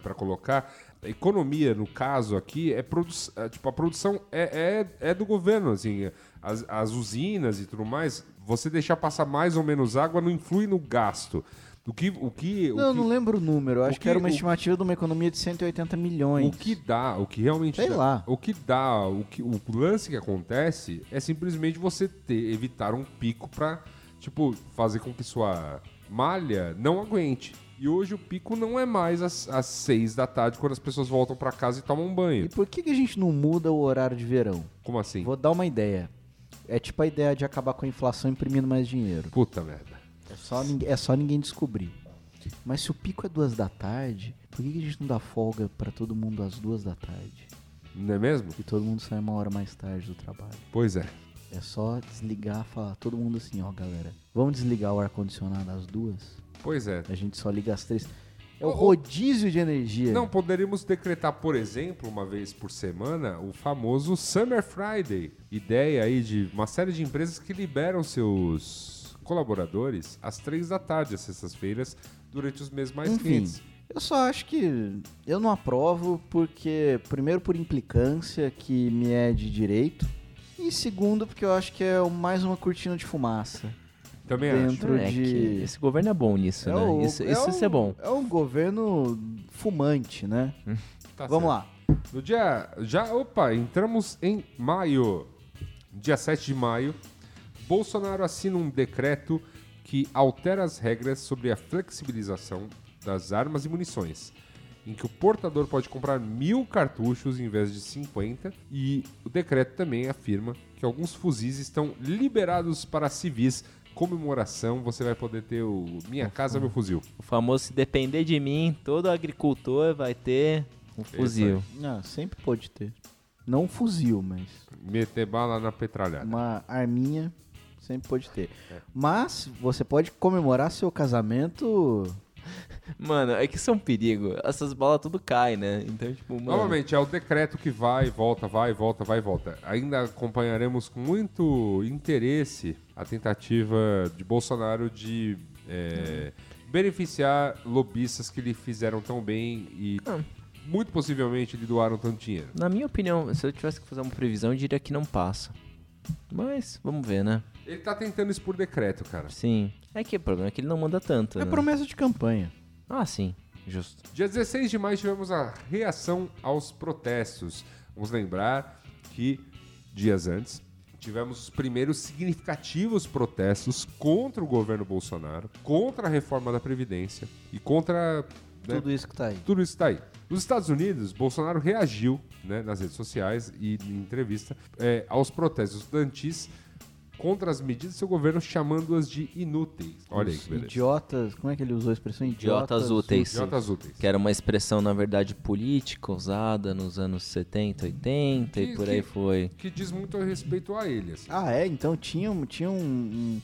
pra colocar, a economia, no caso aqui, é, produ é, tipo, a produção é, é, é do governo, assim, as, as usinas e tudo mais, você deixar passar mais ou menos água não influi no gasto. O que, o que, o Não, que, não lembro o número. Acho que, que- era uma o- estimativa de uma economia de 180 milhões. o que dá, o que realmente Sei dá, lá. o que dá, o que o lance que acontece é simplesmente você ter evitar um pico pra, tipo, fazer com que sua malha não aguente. E hoje o pico não é mais às, às seis da tarde quando as pessoas voltam pra casa e tomam E banho. por que, que a gente não muda o horário de verão? Como assim? Vou dar uma ideia. É tipo a ideia de acabar com a inflação imprimindo mais dinheiro. Puta merda. É só, ninguém, é só ninguém descobrir. Mas se o pico é duas da tarde, por que, que a gente não dá folga pra todo mundo às duas da tarde? Não é mesmo? E todo mundo sai uma hora mais tarde do trabalho. Pois é. É só desligar, falar todo mundo assim, ó, galera. Vamos desligar o ar-condicionado às duas? Pois é. A gente só liga às três. É o rodízio de energia. Não, poderíamos decretar, por exemplo, uma vez por semana, o famoso Summer Friday. Ideia aí de uma série de empresas que liberam seus colaboradores às três da tarde, às sextas-feiras, durante os meses mais Enfim, quentes. eu só acho que eu não aprovo porque, primeiro, por implicância que me é de direito, e segundo, porque eu acho que é mais uma cortina de fumaça. Também dentro É de. que esse governo é bom nisso, É né? o- isso é isso, é bom. É um governo fumante, né? acho. Tá Vamos certo. lá. No dia. Já. Opa, entramos em maio. Dia 7 de maio. Bolsonaro assina um decreto que altera as regras sobre a flexibilização das armas e munições, em que o portador pode comprar mil cartuchos em vez de 50, e o decreto também afirma que alguns fuzis estão liberados para civis. Comemoração, você vai poder ter o Minha Casa, Meu Fuzil. O famoso se depender de mim, todo agricultor vai ter um fuzil. Não, sempre pode ter. Não um fuzil, mas Meter bala na petralhada. uma arminha sempre pode ter. É. Mas você pode comemorar seu casamento. Mano, é que isso é um perigo. Essas bolas tudo caem, né? Então, tipo, mano. Novamente, é o decreto que vai, volta, vai, volta, vai, volta. Ainda acompanharemos com muito interesse a tentativa de Bolsonaro de é, beneficiar lobistas que lhe fizeram tão bem e Ah. muito possivelmente lhe doaram tanto dinheiro. Na minha opinião, se eu tivesse que fazer uma previsão, eu diria que não passa. Mas, vamos ver, né? Ele tá tentando isso por decreto, cara. Sim. É que o problema é que ele não manda tanto, É né? promessa de campanha. Ah, sim. Justo. Dia 16 de maio tivemos a reação aos protestos. Vamos lembrar que dias antes tivemos os primeiros significativos protestos contra o governo Bolsonaro, contra a reforma da Previdência e contra né, Tudo isso que tá aí. tudo isso está aí. Nos Estados Unidos, Bolsonaro reagiu né, nas redes sociais e em entrevista é, aos protestos estudantis contra as medidas do seu governo, chamando-as de inúteis. Olha aí que beleza. Idiotas. Como é que ele usou a expressão? Idiotas úteis. Idiotas úteis. Que era uma expressão, na verdade, política usada nos anos 70, 80 Que- e por aí que- foi. Que diz muito a respeito a ele. assim. Ah, é? Então tinha, tinha um- um-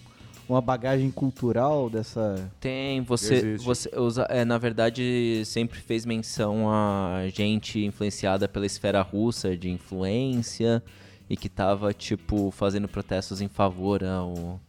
uma bagagem cultural dessa. Tem, você, Existe. você usa, é, na verdade, sempre fez menção a gente influenciada pela esfera russa de influência e que tava, tipo, fazendo protestos em favor ao,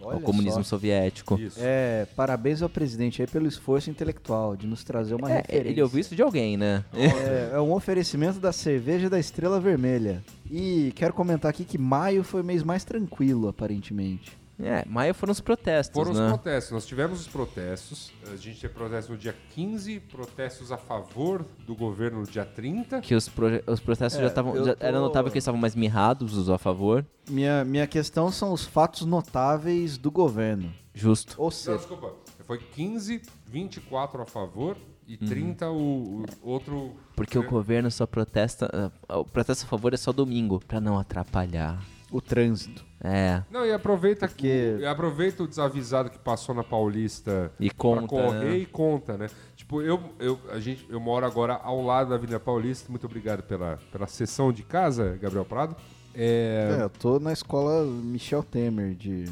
ao comunismo só. soviético. Isso. É, parabéns ao presidente aí pelo esforço intelectual de nos trazer uma É, referência. ele ouviu isso de alguém, né? É, é um oferecimento da cerveja da Estrela Vermelha. E quero comentar aqui que maio foi o mês mais tranquilo, aparentemente. É, maio foram os protestos, Foram os né? protestos. Nós tivemos os protestos. A gente teve protestos no dia 15, protestos a favor do governo no dia 30. Que os, proje- os protestos É, já estavam. tô- Era notável que eles estavam mais mirrados, os a favor. Minha, minha questão são os fatos notáveis do governo. Justo. Ou Não, seja, desculpa. Foi 15, 24 a favor e Uhum. 30 o, o outro. Porque o governo só protesta. ah, O protesto a favor é só domingo, pra não atrapalhar. O trânsito. É. Não, e aproveita Porque- que e aproveita o desavisado que passou na Paulista E conta, pra correr né? e conta, né? Tipo, eu, eu, a gente, eu moro agora ao lado da Avenida Paulista. Muito obrigado pela, pela sessão de casa, Gabriel Prado. É, É, eu tô na escola Michel Temer de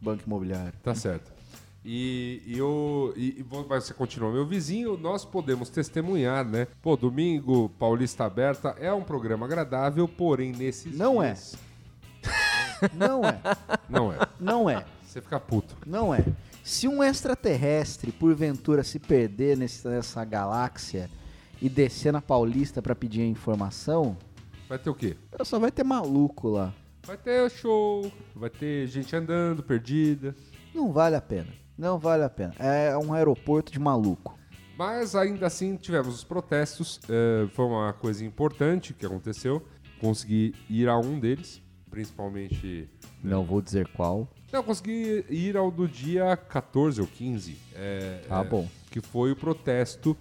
Banco Imobiliário. Tá certo. E, e eu. E, e você continua, meu vizinho, nós podemos testemunhar, né? Pô, domingo, Paulista Aberta é um programa agradável, porém nesses. Não é. Não é, Não é. não é, Você fica puto. não é. Se um extraterrestre, porventura, se perder nesse- nessa galáxia e descer na Paulista pra pedir a informação, Vai ter o quê? só vai ter maluco lá. Vai ter show, vai ter gente andando, perdida. Não vale a pena. Não vale a pena. É um aeroporto de maluco. Mas ainda assim tivemos os protestos. eh, foi uma coisa importante que aconteceu. Consegui ir a um deles, principalmente. Não vou dizer qual. Não, consegui ir ao do dia 14 ou 15. é, Ah, é, bom. Que foi o protesto.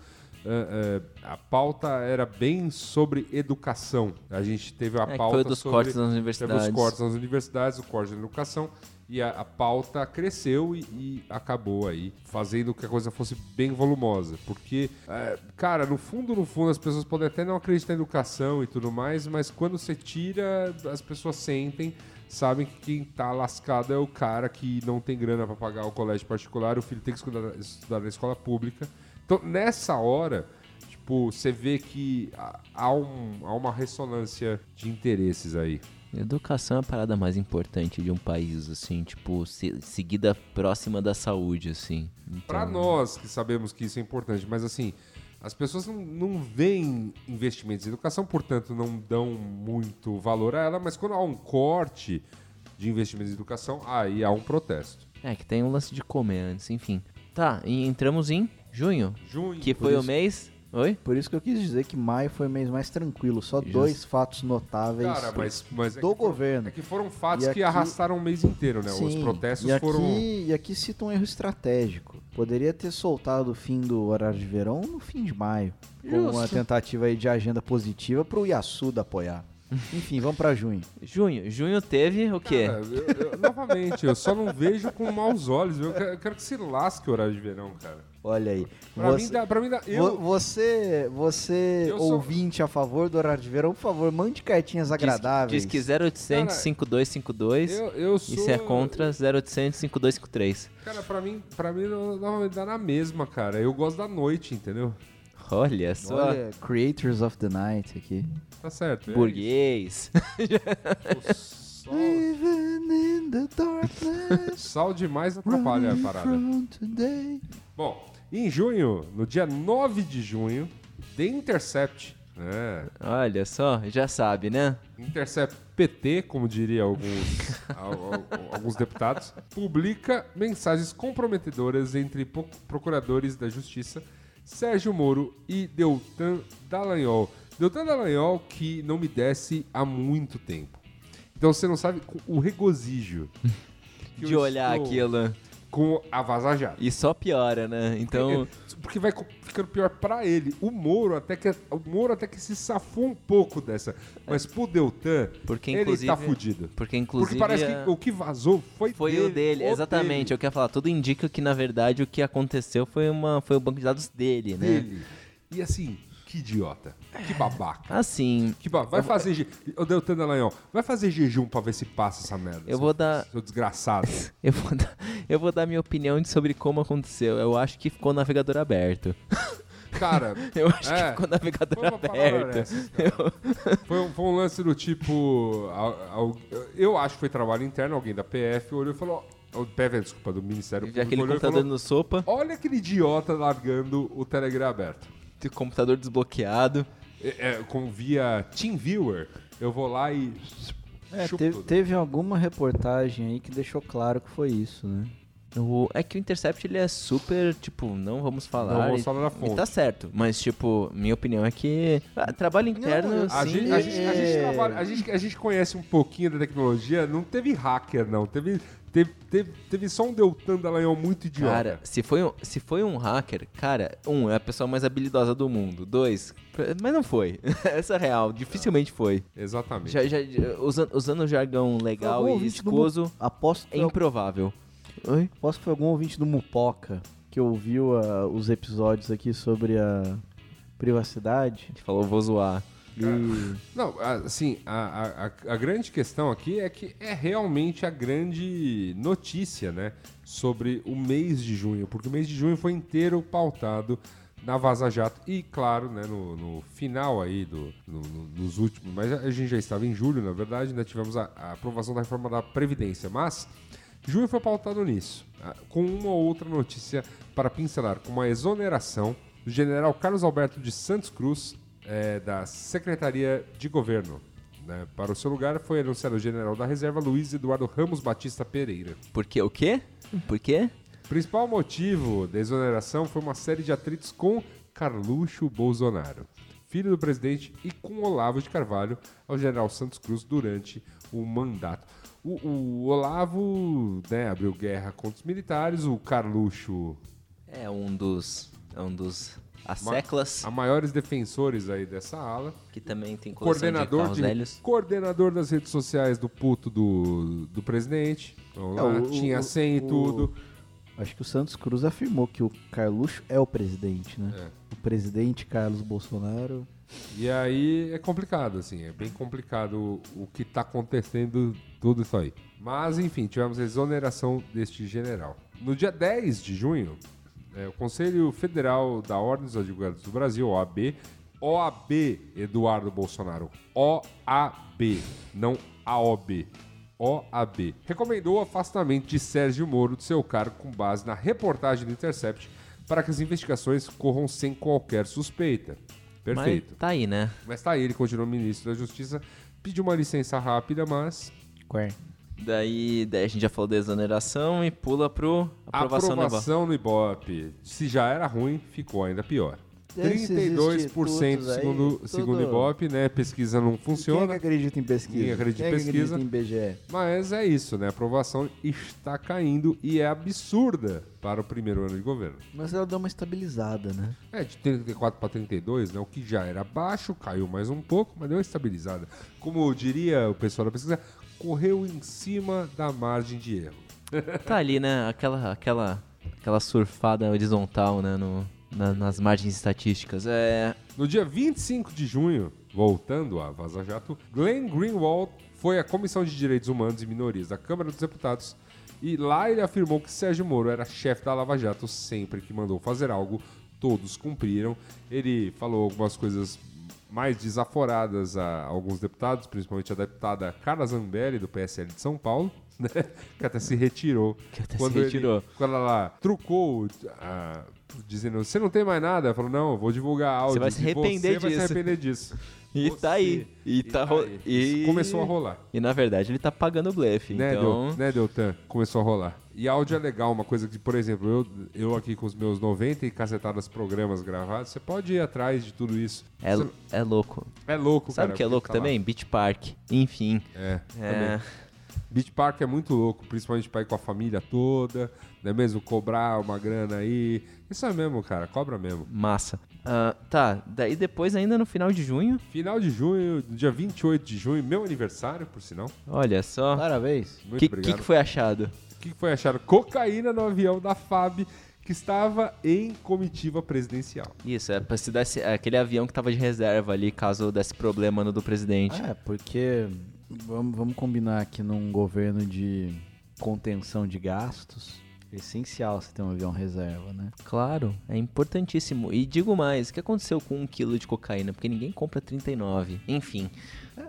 eh, eh, a pauta era bem sobre educação. A gente teve a É, pauta foi dos sobre, cortes nas Teve universidades. os cortes nas universidades, o corte na educação. E a, a pauta cresceu e, e acabou aí, fazendo que a coisa fosse bem volumosa. Porque, é, cara, no fundo, no fundo, as pessoas podem até não acreditar em educação e tudo mais, mas quando você tira, as pessoas sentem, sabem que quem tá lascado é o cara que não tem grana para pagar o colégio particular, o filho tem que estudar, estudar na escola pública. Então, nessa hora, tipo, você vê que há- um- há uma ressonância de interesses aí. Educação é a parada mais importante de um país, assim, tipo, se- seguida próxima da saúde, assim. Então, Pra nós que sabemos que isso é importante, mas assim, as pessoas não, não veem investimentos em educação, portanto não dão muito valor a ela, mas quando há um corte de investimentos em educação, aí há um protesto. É, que tem um lance de comer antes, enfim. Tá, e entramos em junho, Junho, que foi o mês... Oi? Por isso que eu quis dizer que maio foi o mês mais tranquilo. Só Justo. dois fatos notáveis cara, mas, mas é do que foram- governo. é que foram fatos E que aqui- arrastaram o mês inteiro, né? Os Sim, protestos e aqui, foram. E aqui cita um erro estratégico. Poderia ter soltado o fim do horário de verão no fim de maio. Com uma Justo. tentativa aí de agenda positiva pro Yasuda apoiar. Enfim, vamos pra junho. Junho. Junho teve o quê? Cara, eu- eu- novamente, eu só não vejo com maus olhos. Eu quero, eu quero que se lasque o horário de verão, cara. Olha aí. Pra Você- mim dá. Pra mim dá eu, Você, você Eu sou- ouvinte a favor do horário de verão, por favor, mande cartinhas agradáveis. Diz que 0800 Cara, 5252 eu, eu e sou. se é contra 0800 5253. Cara, pra mim, pra mim normalmente dá na mesma, cara. Eu gosto da noite, entendeu? Olha só, Olha, Creators of the Night aqui. Tá certo. é burguês. isso. O Sal, Even in the darkness, sal demais atrapalha a parada. from em junho, no dia 9 de junho, The Intercept, né? Olha só, já sabe, né? Intercept PT, como diria alguns, al- al- alguns deputados, publica mensagens comprometedoras entre procuradores da Justiça Sérgio Moro e Deltan Dallagnol. Deltan Dallagnol que não me desce há muito tempo. Então você não sabe o regozijo De olhar estou aquilo. Com a Vaza Jato. E só piora, né? Então, Porque vai co- ficando pior pra ele. O Moro até que o Moro até que se safou um pouco dessa, mas pro Deltan, porque ele tá fudido. Porque inclusive. Porque parece a- que o que vazou foi, Foi dele, o dele, exatamente. Eu quero falar, tudo indica que na verdade o que aconteceu foi uma foi o banco de dados dele, né? dele. E assim, que idiota. Que babaca. Assim, Que ba... Vai fazer. Je... O Deltan Dallagnol, vai fazer jejum pra ver se passa essa merda. Eu seu- vou dar- Seu desgraçado. eu vou dar, eu vou dar minha opinião sobre como aconteceu. Eu acho que ficou o navegador aberto. Cara, Eu acho É. que ficou o navegador aberto. dessas, foi, um, foi um lance do tipo. eu acho que foi trabalho interno, alguém da PF olhou e falou: o pé, desculpa, do Ministério Público aquele olhou e computador falou, no sopa, Olha aquele idiota largando o Telegram aberto. O computador desbloqueado. É, é, com via TeamViewer, eu vou lá e É, teve, teve alguma reportagem aí que deixou claro que foi isso, né? O- é que o Intercept ele é super, tipo, não vamos falar. Não vamos e- falar da e fonte. tá certo, mas, tipo, minha opinião é que ah, trabalho interno, eu A sim, gente, a, gente, a, gente é- trabalha- a, gente, a gente conhece um pouquinho da tecnologia, não teve hacker, não. Teve, teve, teve, teve só um Deltan Dallagnol muito idiota. Cara, se foi, um, se foi um hacker, cara, um, é a pessoa mais habilidosa do mundo. Dois, mas não foi. Essa é real, dificilmente foi. Exatamente. Já, já, usando, usando jargão legal e escoso, Aposto é improvável. Oi? aposto que foi algum ouvinte do Mupoca que ouviu ah, os episódios aqui sobre a privacidade. A gente falou, vou zoar. E Não, assim, a, a, a- grande questão aqui é que é realmente a grande notícia, né? Sobre o mês de junho, porque o mês de junho foi inteiro pautado na Vaza Jato e, claro, né, no, no final aí, do, no- no- nos últimos, mas a gente já estava em julho, na verdade, ainda tivemos a, a aprovação da reforma da Previdência, mas junho foi pautado nisso, ah, com uma ou outra notícia para pincelar, como a exoneração do general Carlos Alberto de Santos Cruz, eh, da Secretaria de Governo. né? Para o seu lugar foi anunciado o general da reserva Luiz Eduardo Ramos Batista Pereira. Por quê? O quê? Por quê? O principal motivo da exoneração foi uma série de atritos com Carluxo Bolsonaro, filho do presidente, e com Olavo de Carvalho ao general Santos Cruz durante o mandato. O, o Olavo né, abriu guerra contra os militares, o Carluxo, É um dos. É um dos. As Ma- seclas, a maiores defensores aí dessa ala, que também tem coleção de coordenador, de, velhos. coordenador das redes sociais do puto do, do presidente. Vamos É, lá, o- tinha o- senha e o- tudo. acho que o Santos Cruz afirmou que o Carluxo é o presidente, né? É. O presidente Carlos Bolsonaro. E aí é complicado, assim, é bem complicado o, o que tá acontecendo, tudo isso aí. Mas, enfim, tivemos a exoneração deste general. No dia 10 de junho, é, o Conselho Federal da Ordem dos Advogados do Brasil, OAB, OAB Eduardo Bolsonaro, OAB, não AOB. OAB recomendou o afastamento de Sérgio Moro do seu cargo com base na reportagem do Intercept para que as investigações corram sem qualquer suspeita. Perfeito. Mas tá aí, né? Mas tá aí, ele continua ministro da Justiça, pediu uma licença rápida, mas Quer? Daí, daí a gente já falou da exoneração e pula pro aprovação, no Ibope. aprovação no Ibope, se já era ruim, ficou ainda pior. Esses 32% institutos aí, segundo, segundo Ibope, né? Pesquisa não Quem é funciona. que acredita em pesquisa? Ninguém acredita em Quem que pesquisa. acredita em BGE? Mas é isso, né? A aprovação está caindo e é absurda para o primeiro ano de governo. Mas ela deu uma estabilizada, né? É, de 34 para 32, né? O que já era baixo, caiu mais um pouco, mas deu uma estabilizada. Como diria o pessoal da pesquisa, correu em cima da margem de erro. Tá ali, né? Aquela, aquela, aquela surfada horizontal, né? No, na- nas margens estatísticas. É. No dia 25 de junho, voltando a Vaza Jato, Glenn Greenwald foi à Comissão de Direitos Humanos e Minorias da Câmara dos Deputados e lá ele afirmou que Sérgio Moro era chefe da Lava Jato sempre que mandou fazer algo, todos cumpriram. Ele falou algumas coisas mais desaforadas a alguns deputados, principalmente a deputada Carla Zambelli, do PSL de São Paulo, né? até se retirou. Até se quando ele- retirou. quando ela trucou, ah, dizendo, você não tem mais nada? Ela falou, não, eu vou divulgar áudio. Você vai se arrepender Você vai se disso." arrepender disso. E Você- tá aí. E, tá, ro- aí. e Começou a rolar. E na verdade ele tá pagando o blefe. Né, então. Del, né, Deltan? Começou a rolar. E áudio é legal, uma coisa que, por exemplo, eu, eu aqui com os meus 90 e cacetadas programas gravados, você pode ir atrás de tudo isso. É, Você- é louco. é louco, Sabe cara. o que é louco tá lá. também? Beach Park. Enfim. É, É. Beach Park é muito louco, principalmente pra ir com a família toda, não é mesmo? Cobrar uma grana aí. Isso é mesmo, cara, cobra mesmo. Massa. Ah, tá, daí depois, ainda no final de junho, Final de junho, dia 28 de junho, meu aniversário, por sinal. olha só. Parabéns. Muito O que, obrigado. que, que foi achado? O que que foi achado? Cocaína no avião da FAB que estava em comitiva presidencial. Isso, é pra se dar esse- aquele avião que tava de reserva ali, caso desse problema no do presidente. É, porque vamos, vamos combinar que num governo de contenção de gastos, é essencial você ter um avião reserva, né? Claro, é importantíssimo. E digo mais, o que aconteceu com um quilo de cocaína? Porque ninguém compra 39. Enfim.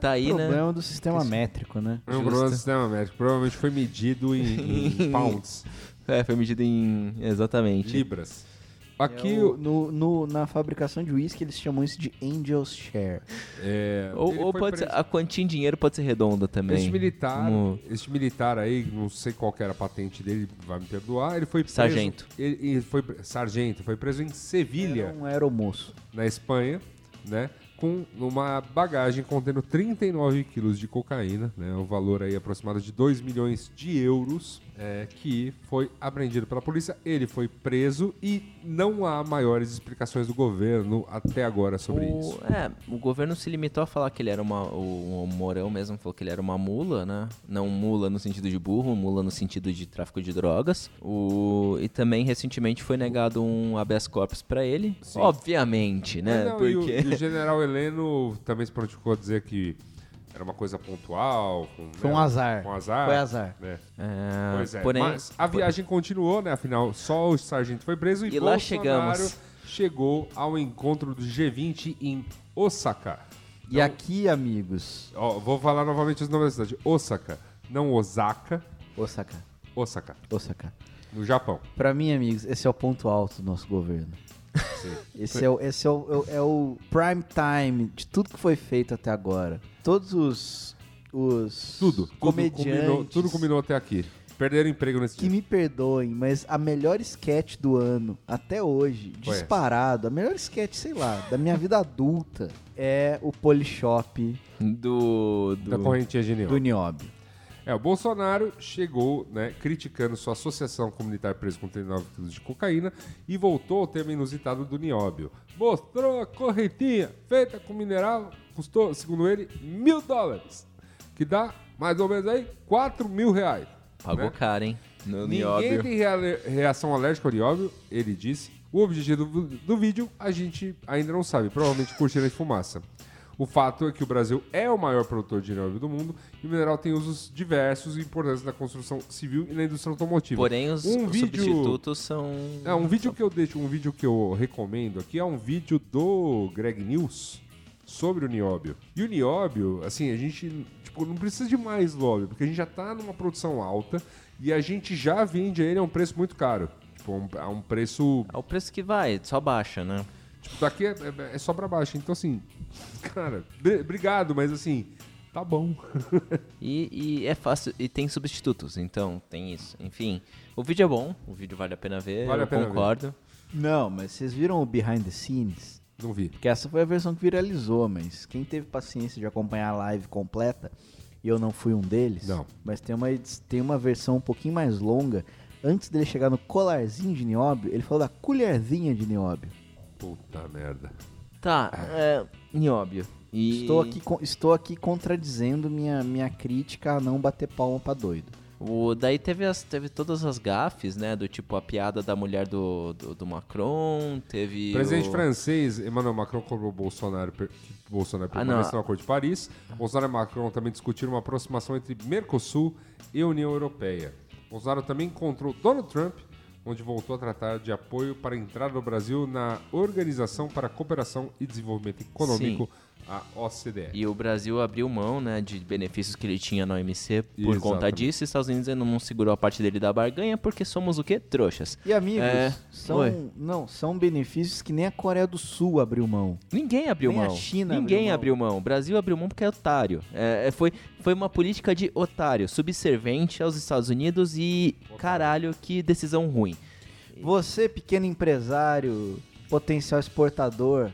Tá aí, né? Problema do sistema métrico, né? É um problema do sistema médico. Provavelmente foi medido em, em pounds, É, foi medido em. Exatamente. libras. Aqui, É o- no, no- na fabricação de uísque, eles chamam isso de Angel's Share. é, Ou, ou pode ser, a quantia em dinheiro pode ser redonda também. Este militar, Como- este militar aí, não sei qual que era a patente dele, vai me perdoar, ele foi preso... Sargento. Ele, ele foi, sargento, foi preso em Sevilha, Era um aeromoço. na Espanha, né? Com uma bagagem contendo 39 quilos de cocaína, né? O valor aí aproximado de 2 milhões de euros, é, que foi apreendido pela polícia. Ele foi preso e não há maiores explicações do governo até agora sobre o, isso. É, o governo se limitou a falar que ele era uma. O, o Mourão mesmo falou que ele era uma mula, né? Não mula no sentido de burro, mula no sentido de tráfico de drogas. O, e também recentemente foi negado um habeas corpus pra ele. Obviamente, né? É, não, e, o, Porque. e o general Heleno também se prontificou a dizer que era uma coisa pontual. Com, Foi né, um azar. Com azar. Foi azar. né? É, Pois é, porém, mas a viagem continuou, né? Afinal, só o sargento foi preso e, E lá chegamos. chegou ao encontro do G20 em Osaka. E aqui, amigos, Ó, vou falar novamente os nomes da cidade. Osaka, não Osaka, Osaka, Osaka, Osaka. no Japão. Pra mim, amigos, esse é o ponto alto do nosso governo. Sim. Esse, é o, esse é, o, é o prime time de tudo que foi feito até agora. Todos os, os Tudo, tudo comediantes combinou, tudo combinou até aqui. Perderam emprego nesse que dia. me perdoem, mas a melhor sketch do ano, até hoje, Foi essa? disparado, a melhor sketch, sei lá, da minha vida adulta, é o Polishop do. do Da correntinha genial. do Nióbio. É, o Bolsonaro chegou, né, criticando sua associação comunitária presa com 39 quilos de cocaína e voltou ao tema inusitado do nióbio. Mostrou a correntinha feita com mineral, custou, segundo ele, mil dólares, que dá mais ou menos aí 4 mil reais. Pagou né? caro, hein? No Ninguém nióbio. tem rea- reação alérgica ao nióbio, ele disse. O objetivo do, do vídeo a gente ainda não sabe, provavelmente cortina de fumaça. O fato é que o Brasil é o maior produtor de nióbio do mundo e o mineral tem usos diversos e importantes na construção civil e na indústria automotiva. Porém, os, um os vídeo, substitutos são. é, um vídeo que eu deixo, um vídeo que eu recomendo aqui é um vídeo do Greg News sobre o nióbio. E o nióbio, assim, a gente tipo, não precisa de mais nióbio, porque a gente já tá numa produção alta e a gente já vende ele a um preço muito caro. Tipo, um- a um preço. É o preço que vai, só baixa, né? Daqui é, é- é só pra baixo. Então, assim, cara, br- obrigado, mas assim, tá bom. E, e é fácil, e tem substitutos, então tem isso. Enfim, o vídeo é bom, o vídeo vale a pena ver, Vale eu a pena ver. concordo. Não, mas vocês viram o behind the scenes? Não vi. Porque essa foi a versão que viralizou, mas quem teve paciência de acompanhar a live completa, e eu não fui um deles, Não. mas tem uma, tem uma versão um pouquinho mais longa. Antes dele chegar no colarzinho de nióbio, ele falou da colherzinha de nióbio. Puta merda. Tá, é, nióbio. E Estou, aqui, estou aqui contradizendo minha, minha crítica a não bater palma pra doido. O, daí teve, as, teve todas as gafes, né? Do tipo a piada da mulher do, do, do Macron, teve. O presidente o... francês, Emmanuel Macron, cobrou Bolsonaro que Bolsonaro Ah, permaneça não. no Acordo de Paris. Bolsonaro e Macron também discutiram uma aproximação entre Mercosul e União Europeia. Bolsonaro também encontrou Donald Trump, onde voltou a tratar de apoio para a entrada do Brasil na Organização para a Cooperação e Desenvolvimento Econômico, a OCDE. E o Brasil abriu mão, né, de benefícios que ele tinha na OMC por conta Exatamente. disso. E os Estados Unidos ainda não segurou a parte dele da barganha porque somos o quê? Trouxas. E amigos, É, são, oi. não, são benefícios que nem a Coreia do Sul abriu mão. Ninguém abriu Nem a mão. China Ninguém abriu abriu mão. O Brasil abriu mão porque é otário. É, é, foi, foi uma política de otário, subservente aos Estados Unidos e caralho, que decisão ruim. Você, pequeno empresário, potencial exportador,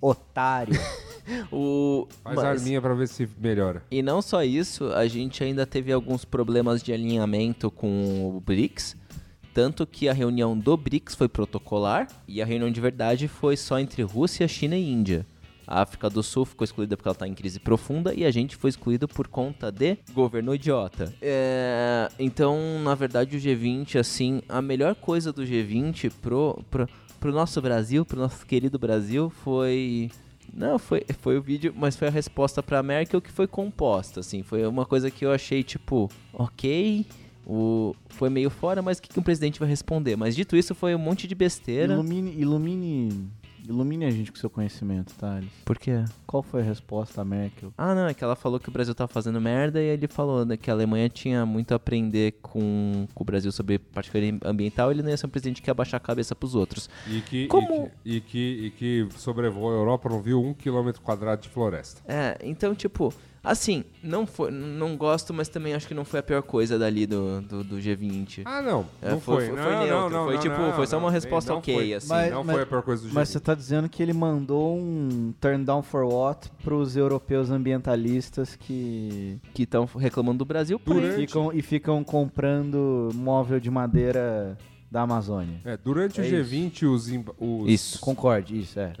otário. O, Faz mas- arminha pra ver se melhora. E não só isso, a gente ainda teve alguns problemas de alinhamento com o BRICS. Tanto que a reunião do BRICS foi protocolar e a reunião de verdade foi só entre Rússia, China e Índia. A África do Sul ficou excluída porque ela está em crise profunda e a gente foi excluído por conta de governo idiota. É, então, na verdade, o G20, assim, a melhor coisa do G20 pro, pro, pro nosso Brasil, pro nosso querido Brasil, foi não, foi, foi o vídeo, mas foi a resposta pra Merkel que foi composta, assim. Foi uma coisa que eu achei, tipo, ok, o, foi meio fora, mas o que, que um presidente vai responder? Mas dito isso, foi um monte de besteira. ilumine, ilumine Ilumine a gente com seu conhecimento, Thales. Por quê? Qual foi a resposta da Merkel? Ah, não, é que ela falou que o Brasil tava fazendo merda e ele falou né, que a Alemanha tinha muito a aprender com, com o Brasil sobre parte ambiental, ele não ia ser um presidente que ia baixar a cabeça pros outros. E que, Como- e que, e que, e que sobrevoou a Europa, não viu um quilômetro quadrado de floresta. É, então, tipo, assim, não foi, não gosto, mas também acho que não foi a pior coisa dali do, do, do G20. Ah, não. É, não foi- foi. foi- não, neutro, não, foi não, tipo, não, foi só uma resposta não ok, foi- assim. Mas- não mas- foi a pior coisa do Mas G20. você tá dizendo que ele mandou um turn down for what pros europeus ambientalistas que Que estão reclamando do Brasil por Durante- ficam, e ficam comprando móvel de madeira da Amazônia. É, durante o É G20, os, imba- os- Isso. Concorde, isso, é.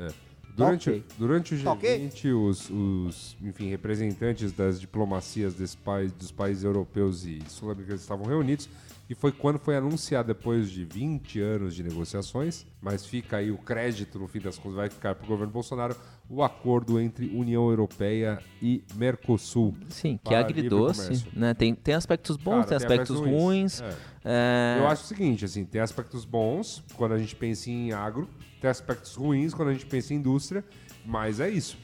Durante, Ok. durante o Tá ok? G20, os, os, enfim, representantes das diplomacias país, dos países europeus e sul-americanos estavam reunidos, e foi quando foi anunciado, depois de 20 anos de negociações, mas fica aí o crédito, no fim das contas, vai ficar para o governo Bolsonaro, o acordo entre União Europeia e Mercosul. Sim, que é agridoce, né? Tem, tem aspectos bons, Cara, tem aspectos ruins. É. É, Eu acho o seguinte, assim, tem aspectos bons quando a gente pensa em agro, tem aspectos ruins quando a gente pensa em indústria, mas é isso.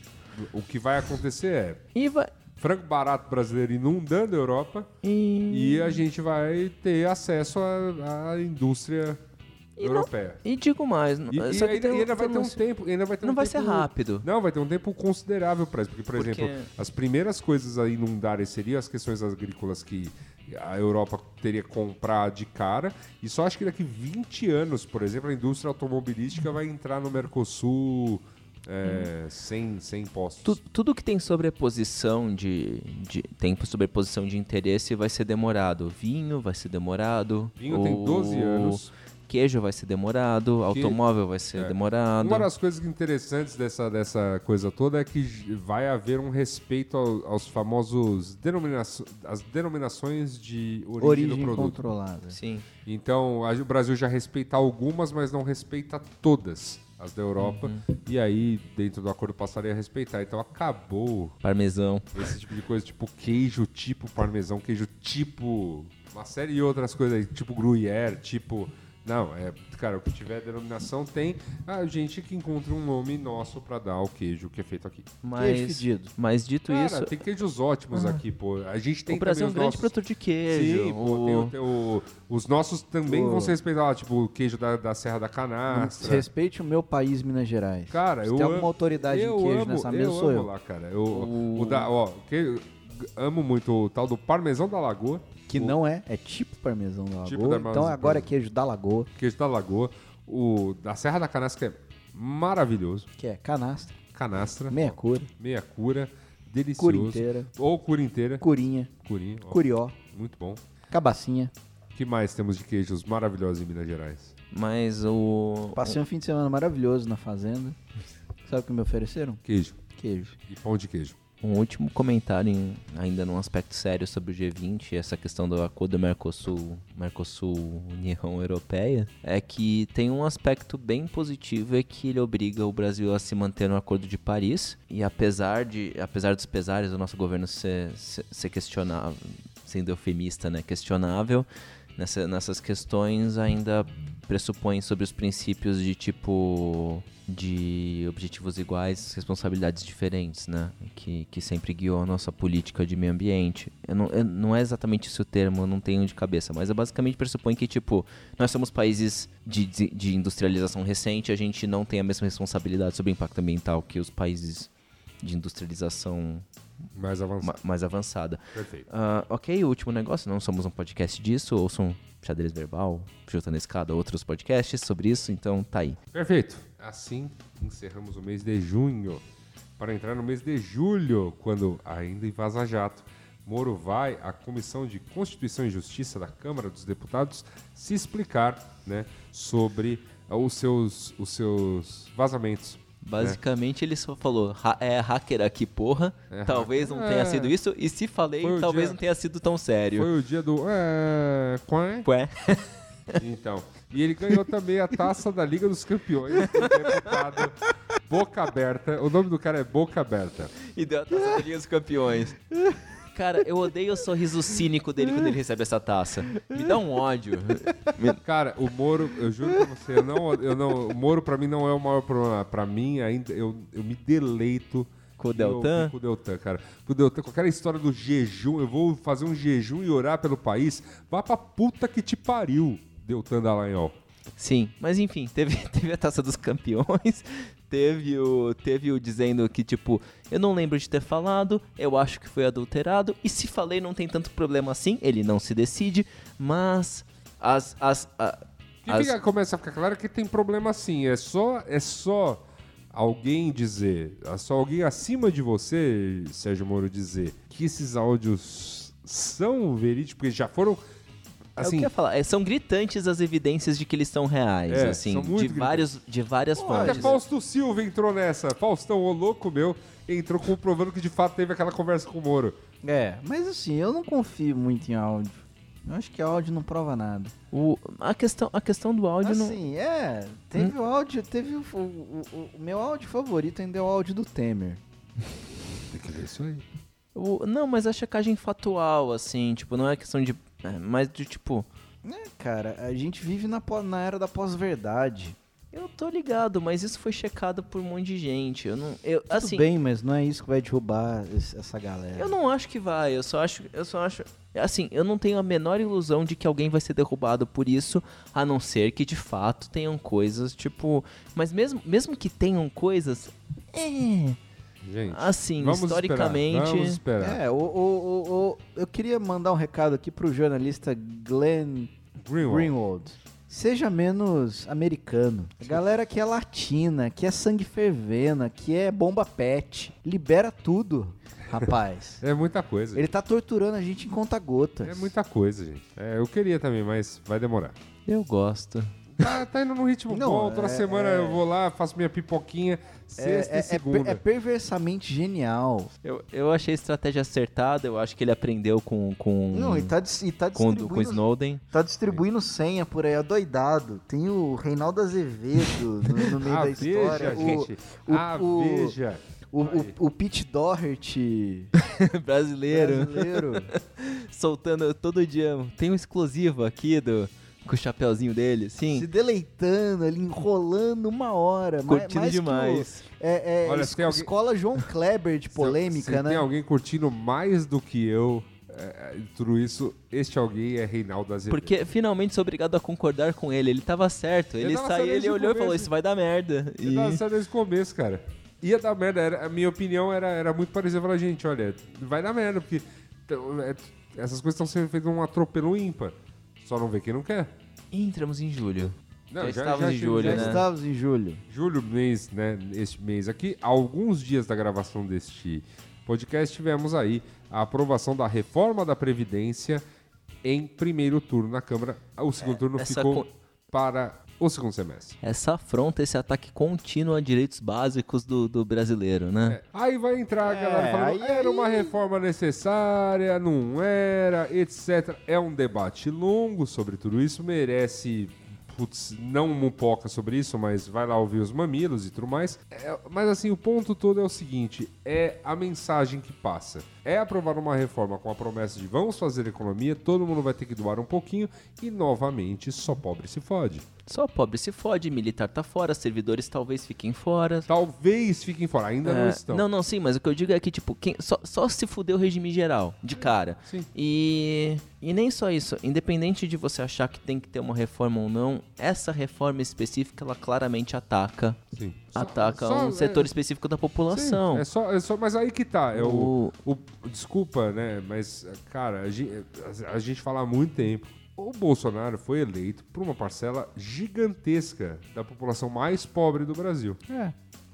O que vai acontecer é E vai... frango barato brasileiro inundando a Europa E... e a gente vai ter acesso à, à indústria E não- europeia. E digo mais, E, e só que ainda, tem ainda vai ter um tempo, ainda vai ter Não um vai tempo- ser rápido. Não, vai ter um tempo considerável para isso, porque por Porque- exemplo, as primeiras coisas a inundarem seriam as questões agrícolas que a Europa teria que comprar de cara, e só acho que daqui 20 anos, por exemplo, a indústria automobilística vai entrar no Mercosul é, sem, sem impostos. Tu- tudo que tem sobreposição de, de tem sobreposição de interesse vai ser demorado. Vinho vai ser demorado. Vinho tem o 12 anos. Queijo vai ser demorado. Automóvel vai ser é. demorado. Uma das coisas interessantes dessa, dessa coisa toda é que vai haver um respeito ao- aos famosos denominaço- as denominações de origem, Origem do produto. controlada. Sim. Então, a- o Brasil já respeita algumas, mas não respeita todas as da Europa. Uhum. E aí, dentro do acordo, passaria a respeitar. Então, acabou Parmesão. esse tipo de coisa, tipo queijo tipo parmesão, queijo tipo... Uma série de outras coisas aí, tipo gruyère, tipo... Não, é, cara, o que tiver denominação tem a gente que encontra um nome nosso pra dar o queijo que é feito aqui. Mas, fedido. mas dito Cara, isso, tem queijos ótimos aqui, pô. A gente tem o Brasil é um grande nossos... produtor de queijo. Sim, pô, tem o- tem o- os nossos também O- vão ser respeitados, tipo o queijo da, da Serra da Canastra. Respeite o meu país, Minas Gerais. Cara, Se eu tem amo- alguma autoridade eu em queijo amo, nessa mesa, eu sou amo eu. lá, cara. Eu, o da, ó, que, amo muito o tal do parmesão da Lagoa, Que o não é, é tipo parmesão da Lagoa. Tipo da então agora é queijo da Lagoa, queijo da Lagoa, o da Serra da Canastra que é maravilhoso, que é canastra, canastra, meia cura, meia cura, delicioso. cura inteira, Ou cura inteira. curinha, Curinha, ó, curió, muito bom. cabacinha. O que mais temos de queijos maravilhosos em Minas Gerais? Mas o. Passei um fim de semana maravilhoso na fazenda. Sabe o que me ofereceram? Queijo Queijo. e pão de queijo. Um último comentário, em- ainda num aspecto sério sobre o G20, essa questão do acordo Mercosul, Mercosul União Europeia, é que tem um aspecto bem positivo, é que ele obriga o Brasil a se manter no Acordo de Paris, e apesar, de, apesar dos pesares do nosso governo ser, ser, ser questionável, sendo eufemista, né, questionável, nessa, nessas questões ainda pressupõe sobre os princípios de tipo de objetivos iguais, responsabilidades diferentes, né? Que, que sempre guiou a nossa política de meio ambiente. Eu não, eu- não é exatamente esse o termo, eu não tenho de cabeça, mas é basicamente pressupõe que, tipo, nós somos países de, de, de industrialização recente, a gente não tem a mesma responsabilidade sobre o impacto ambiental que os países de industrialização Mais avançado. ma- mais avançada. Perfeito. Ah, ok, o último negócio, não somos um podcast disso, ouçam Xadrez Verbal, Chutando a Escada, outros podcasts sobre isso, então tá aí. Perfeito. Assim encerramos o mês de junho. Para entrar no mês de julho, quando ainda em Vaza Jato, Moro vai à Comissão de Constituição e Justiça da Câmara dos Deputados se explicar né, sobre os seus, os seus vazamentos. Basicamente ele só falou, "Ha- é hacker aqui, porra, É talvez não tenha É. sido isso, e se falei, Foi talvez dia- não tenha sido tão sério. Foi o dia do. É. Qual Ué, Então. E ele ganhou também a taça da Liga dos Campeões do deputado Boca Aberta. O nome do cara é Boca Aberta. e deu a taça da Liga dos Campeões. Cara, eu odeio o sorriso cínico dele quando ele recebe essa taça. Me dá um ódio. Cara, o Moro, eu juro pra você, eu não, eu não, o Moro pra mim não é o maior problema. Pra mim, ainda, eu, eu me deleito Com o Deltan? Com o Deltan, cara. Com o Deltan, com aquela história do jejum, eu vou fazer um jejum e orar pelo país. Vá pra puta que te pariu, Deltan Dallagnol. Sim, mas enfim, teve, teve a taça dos campeões, teve o, teve o dizendo que, tipo, eu não lembro de ter falado, eu acho que foi adulterado, e se falei não tem tanto problema assim, ele não se decide, mas as. as, a- as- fica- começa a ficar claro que tem problema sim. É só, é só alguém dizer, é só alguém acima de você, Sérgio Moro, dizer que esses áudios são verídicos, porque já foram. É o que Assim, eu ia falar, é, são gritantes as evidências de que eles são reais, É, assim, são de, vários, de várias Até fontes. Fausto Silva entrou nessa. Faustão, ô louco meu, entrou comprovando que de fato teve aquela conversa com o Moro. É, mas assim, eu não confio muito em áudio. Eu acho que áudio não prova nada. O, a, questão, a questão do áudio não. Assim, é, teve o áudio, teve o, o- o- o meu áudio favorito ainda é o áudio do Temer. Tem que ver isso aí. o- não, mas a checagem factual, assim, tipo, não é questão de. É, mas de tipo. É, cara, a gente vive na, na era da pós-verdade. Eu tô ligado, mas isso foi checado por um monte de gente. Eu não. Eu, Tudo assim, bem, mas não é isso que vai derrubar essa galera. eu não acho que vai. Eu só acho. Eu só acho. Assim, eu não tenho a menor ilusão de que alguém vai ser derrubado por isso, a não ser que de fato tenham coisas, tipo. Mas mesmo, mesmo que tenham coisas. É. Gente, Assim, vamos historicamente. Esperar, vamos esperar. É, o, o, o- o- eu queria mandar um recado aqui pro jornalista Glenn Greenwald. Greenwald. Seja menos americano. A galera que é latina, que é sangue fervendo, que é bomba pet. Libera tudo, rapaz. É muita coisa. Ele tá torturando a gente em conta gotas. É muita coisa, gente. É, eu queria também, mas vai demorar. Eu gosto. Tá, tá indo num ritmo Não, bom. Toda é- semana é- eu vou lá, faço minha pipoquinha, sexta é, e é, segunda. per- é perversamente genial. Eu, eu achei a estratégia acertada, eu acho que ele aprendeu com. com Não, e tá, e tá com, distribuindo com Snowden. Tá distribuindo senha por aí, adoidado. Tem o Reinaldo Azevedo no, no meio ah, da história. veja, o, gente. o- ah, o- veja. o, o, o Pete Doherty brasileiro. brasileiro. soltando todo dia. Tem um exclusivo aqui do. Com o chapeuzinho dele, sim. se deleitando ali, enrolando uma hora. Curtindo mais que o- demais. é, é Olha, es- se tem alguém- escola João Kleber de Se- polêmica, se né? tem alguém curtindo mais do que eu, é, tudo isso, este alguém é Reinaldo Azevedo. Porque finalmente sou obrigado a concordar com ele. Ele tava certo. Ele Ele saiu, ele olhou e falou: começo. Isso vai dar merda. Ele E... tava certo desde o começo, cara. Ia dar merda. Era, a minha opinião era, era muito parecida. Falei, gente, olha, vai dar merda, porque é, essas coisas estão sendo feitas num atropelo ímpar. Só não vê quem não quer. Entramos em julho. Não, Já estávamos em julho, Já né? estávamos em julho. julho, mês, né, este mês aqui, alguns dias da gravação deste podcast, tivemos aí a aprovação da reforma da Previdência em primeiro turno na Câmara. O segundo turno essa ficou con- para o segundo semestre. Essa afronta, esse ataque contínuo a direitos básicos do, do brasileiro, né? É, Aí vai entrar a galera É, falando, aí- era uma reforma necessária, não era, etc. É um debate longo sobre tudo isso, merece. Putz, não mupoca sobre isso, mas vai lá ouvir os mamilos e tudo mais. É, mas assim, o ponto todo é o seguinte: é a mensagem que passa. É aprovar uma reforma com a promessa de vamos fazer economia, todo mundo vai ter que doar um pouquinho e novamente só pobre se fode. Só pobre se fode, militar tá fora, servidores talvez fiquem fora. Talvez fiquem fora, ainda não É, estão. Não, não, sim, mas o que eu digo é que, tipo, quem, só, só se fudeu o regime geral, de cara. Sim. E, e nem só isso, independente de você achar que tem que ter uma reforma ou não, essa reforma específica, ela claramente ataca. Sim. Ataca só- um setor é- específico da Sim, população. é só, é só, mas aí que tá. É o, O- o- desculpa, né? Mas, cara, a gente, a gente fala há muito tempo. O Bolsonaro foi eleito por uma parcela gigantesca da população mais pobre do Brasil. É.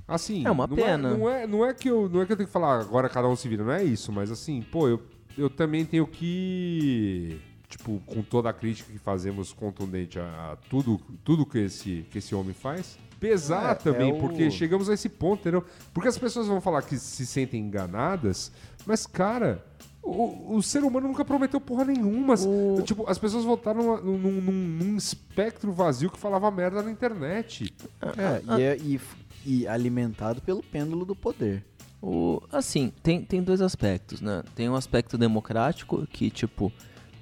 Assim, É uma não pena. não, é, não, é que eu, não é que eu tenho que falar agora cada um se vira, não é isso, mas assim, pô, eu, eu também tenho que. Tipo, com toda a crítica que fazemos contundente a, a tudo, tudo que, esse, que esse homem faz, pesar É, também, é o- porque chegamos a esse ponto, entendeu? Porque as pessoas vão falar que se sentem enganadas, mas, cara, o, o ser humano nunca prometeu porra nenhuma. O- Tipo, as pessoas votaram num, num- num- espectro vazio que falava merda na internet. É, e, é- e e alimentado pelo pêndulo do poder. O, assim, tem, tem dois aspectos, né? Tem um aspecto democrático que, tipo,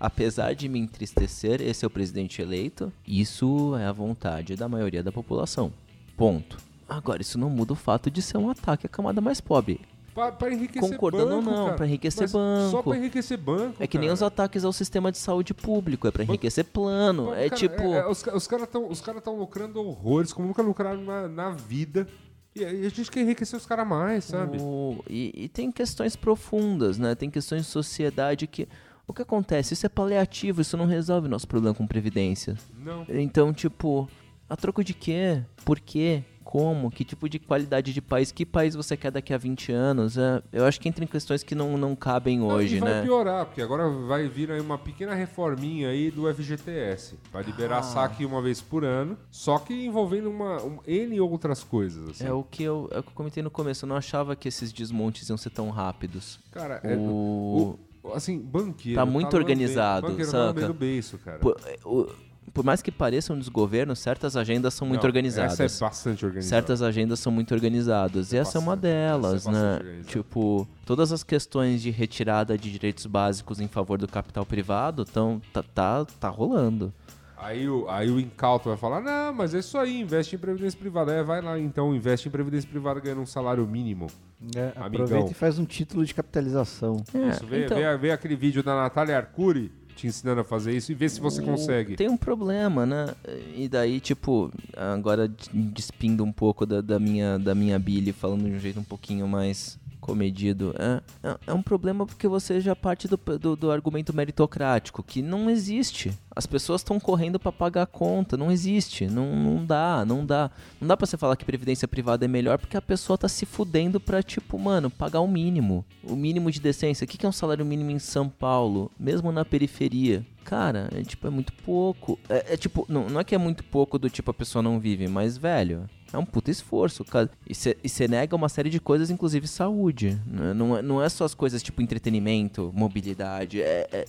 apesar de me entristecer, esse é o presidente eleito. Isso é a vontade da maioria da população. Ponto. Agora, isso não muda o fato de ser um ataque à camada mais pobre. Pra, pra enriquecer Concordando banco, ou não, pra enriquecer Mas Só banco. pra enriquecer banco. É que nem cara. os ataques ao sistema de saúde público, é pra enriquecer plano. Pô, É cara, tipo. é- é, os os caras estão cara lucrando horrores, como nunca lucraram na, na vida. E a gente quer enriquecer os caras mais, sabe? O- e, e tem questões profundas, né? Tem questões de sociedade que. O que acontece? Isso é paliativo, isso não resolve nosso problema com previdência. Não. Então, tipo, a troco de quê? Por quê? Como? Que tipo de qualidade de país? Que país você quer daqui a 20 anos? É, eu acho que entra em questões que não, não cabem Não, hoje, e vai né? piorar, porque agora vai vir aí uma pequena reforminha aí do FGTS. Vai liberar Ah. saque uma vez por ano, só que envolvendo uma, um, N outras coisas, assim. É o que eu, é o que eu comentei no começo. Eu não achava que esses desmontes iam ser tão rápidos. Cara, é, O- o- assim, banqueiro... Tá muito lambendo- organizado, banqueiro saca? tá beiço, cara. Por, o- por mais que pareça um desgoverno, certas agendas são muito Não, organizadas. Essa é bastante organizada. Certas agendas são muito organizadas. E essa é uma bastante, delas, é né? bastante organizada. Tipo, todas as questões de retirada de direitos básicos em favor do capital privado estão tá, tá, tá rolando. Aí o, aí o incauto vai falar, não, mas é isso aí, investe em previdência privada. É, vai lá então, investe em previdência privada ganhando um salário mínimo. É, aproveita e faz um título de capitalização. É, Isso, vê, então, vê, vê aquele vídeo da Natália Arcuri te ensinando a fazer isso e vê se você consegue. Tem um problema, né? E daí, tipo, agora despindo um pouco da, da minha, da minha Billy, falando de um jeito um pouquinho mais comedido. É, é, é um problema porque você já parte do, do, do argumento meritocrático, que não existe. As pessoas estão correndo pra pagar a conta, não existe. Não, não dá, não dá. Não dá pra você falar que previdência privada é melhor porque a pessoa tá se fudendo pra, tipo, mano, pagar o mínimo. O mínimo de decência. O que que é um salário mínimo em São Paulo? Mesmo na periferia? Cara, é tipo, é muito pouco. É, é tipo, não, não é que é muito pouco do tipo a pessoa não vive, mas, velho, é um puta esforço, cara. E você nega uma série de coisas, inclusive saúde. Não, é, não é só as coisas tipo entretenimento, mobilidade, é. é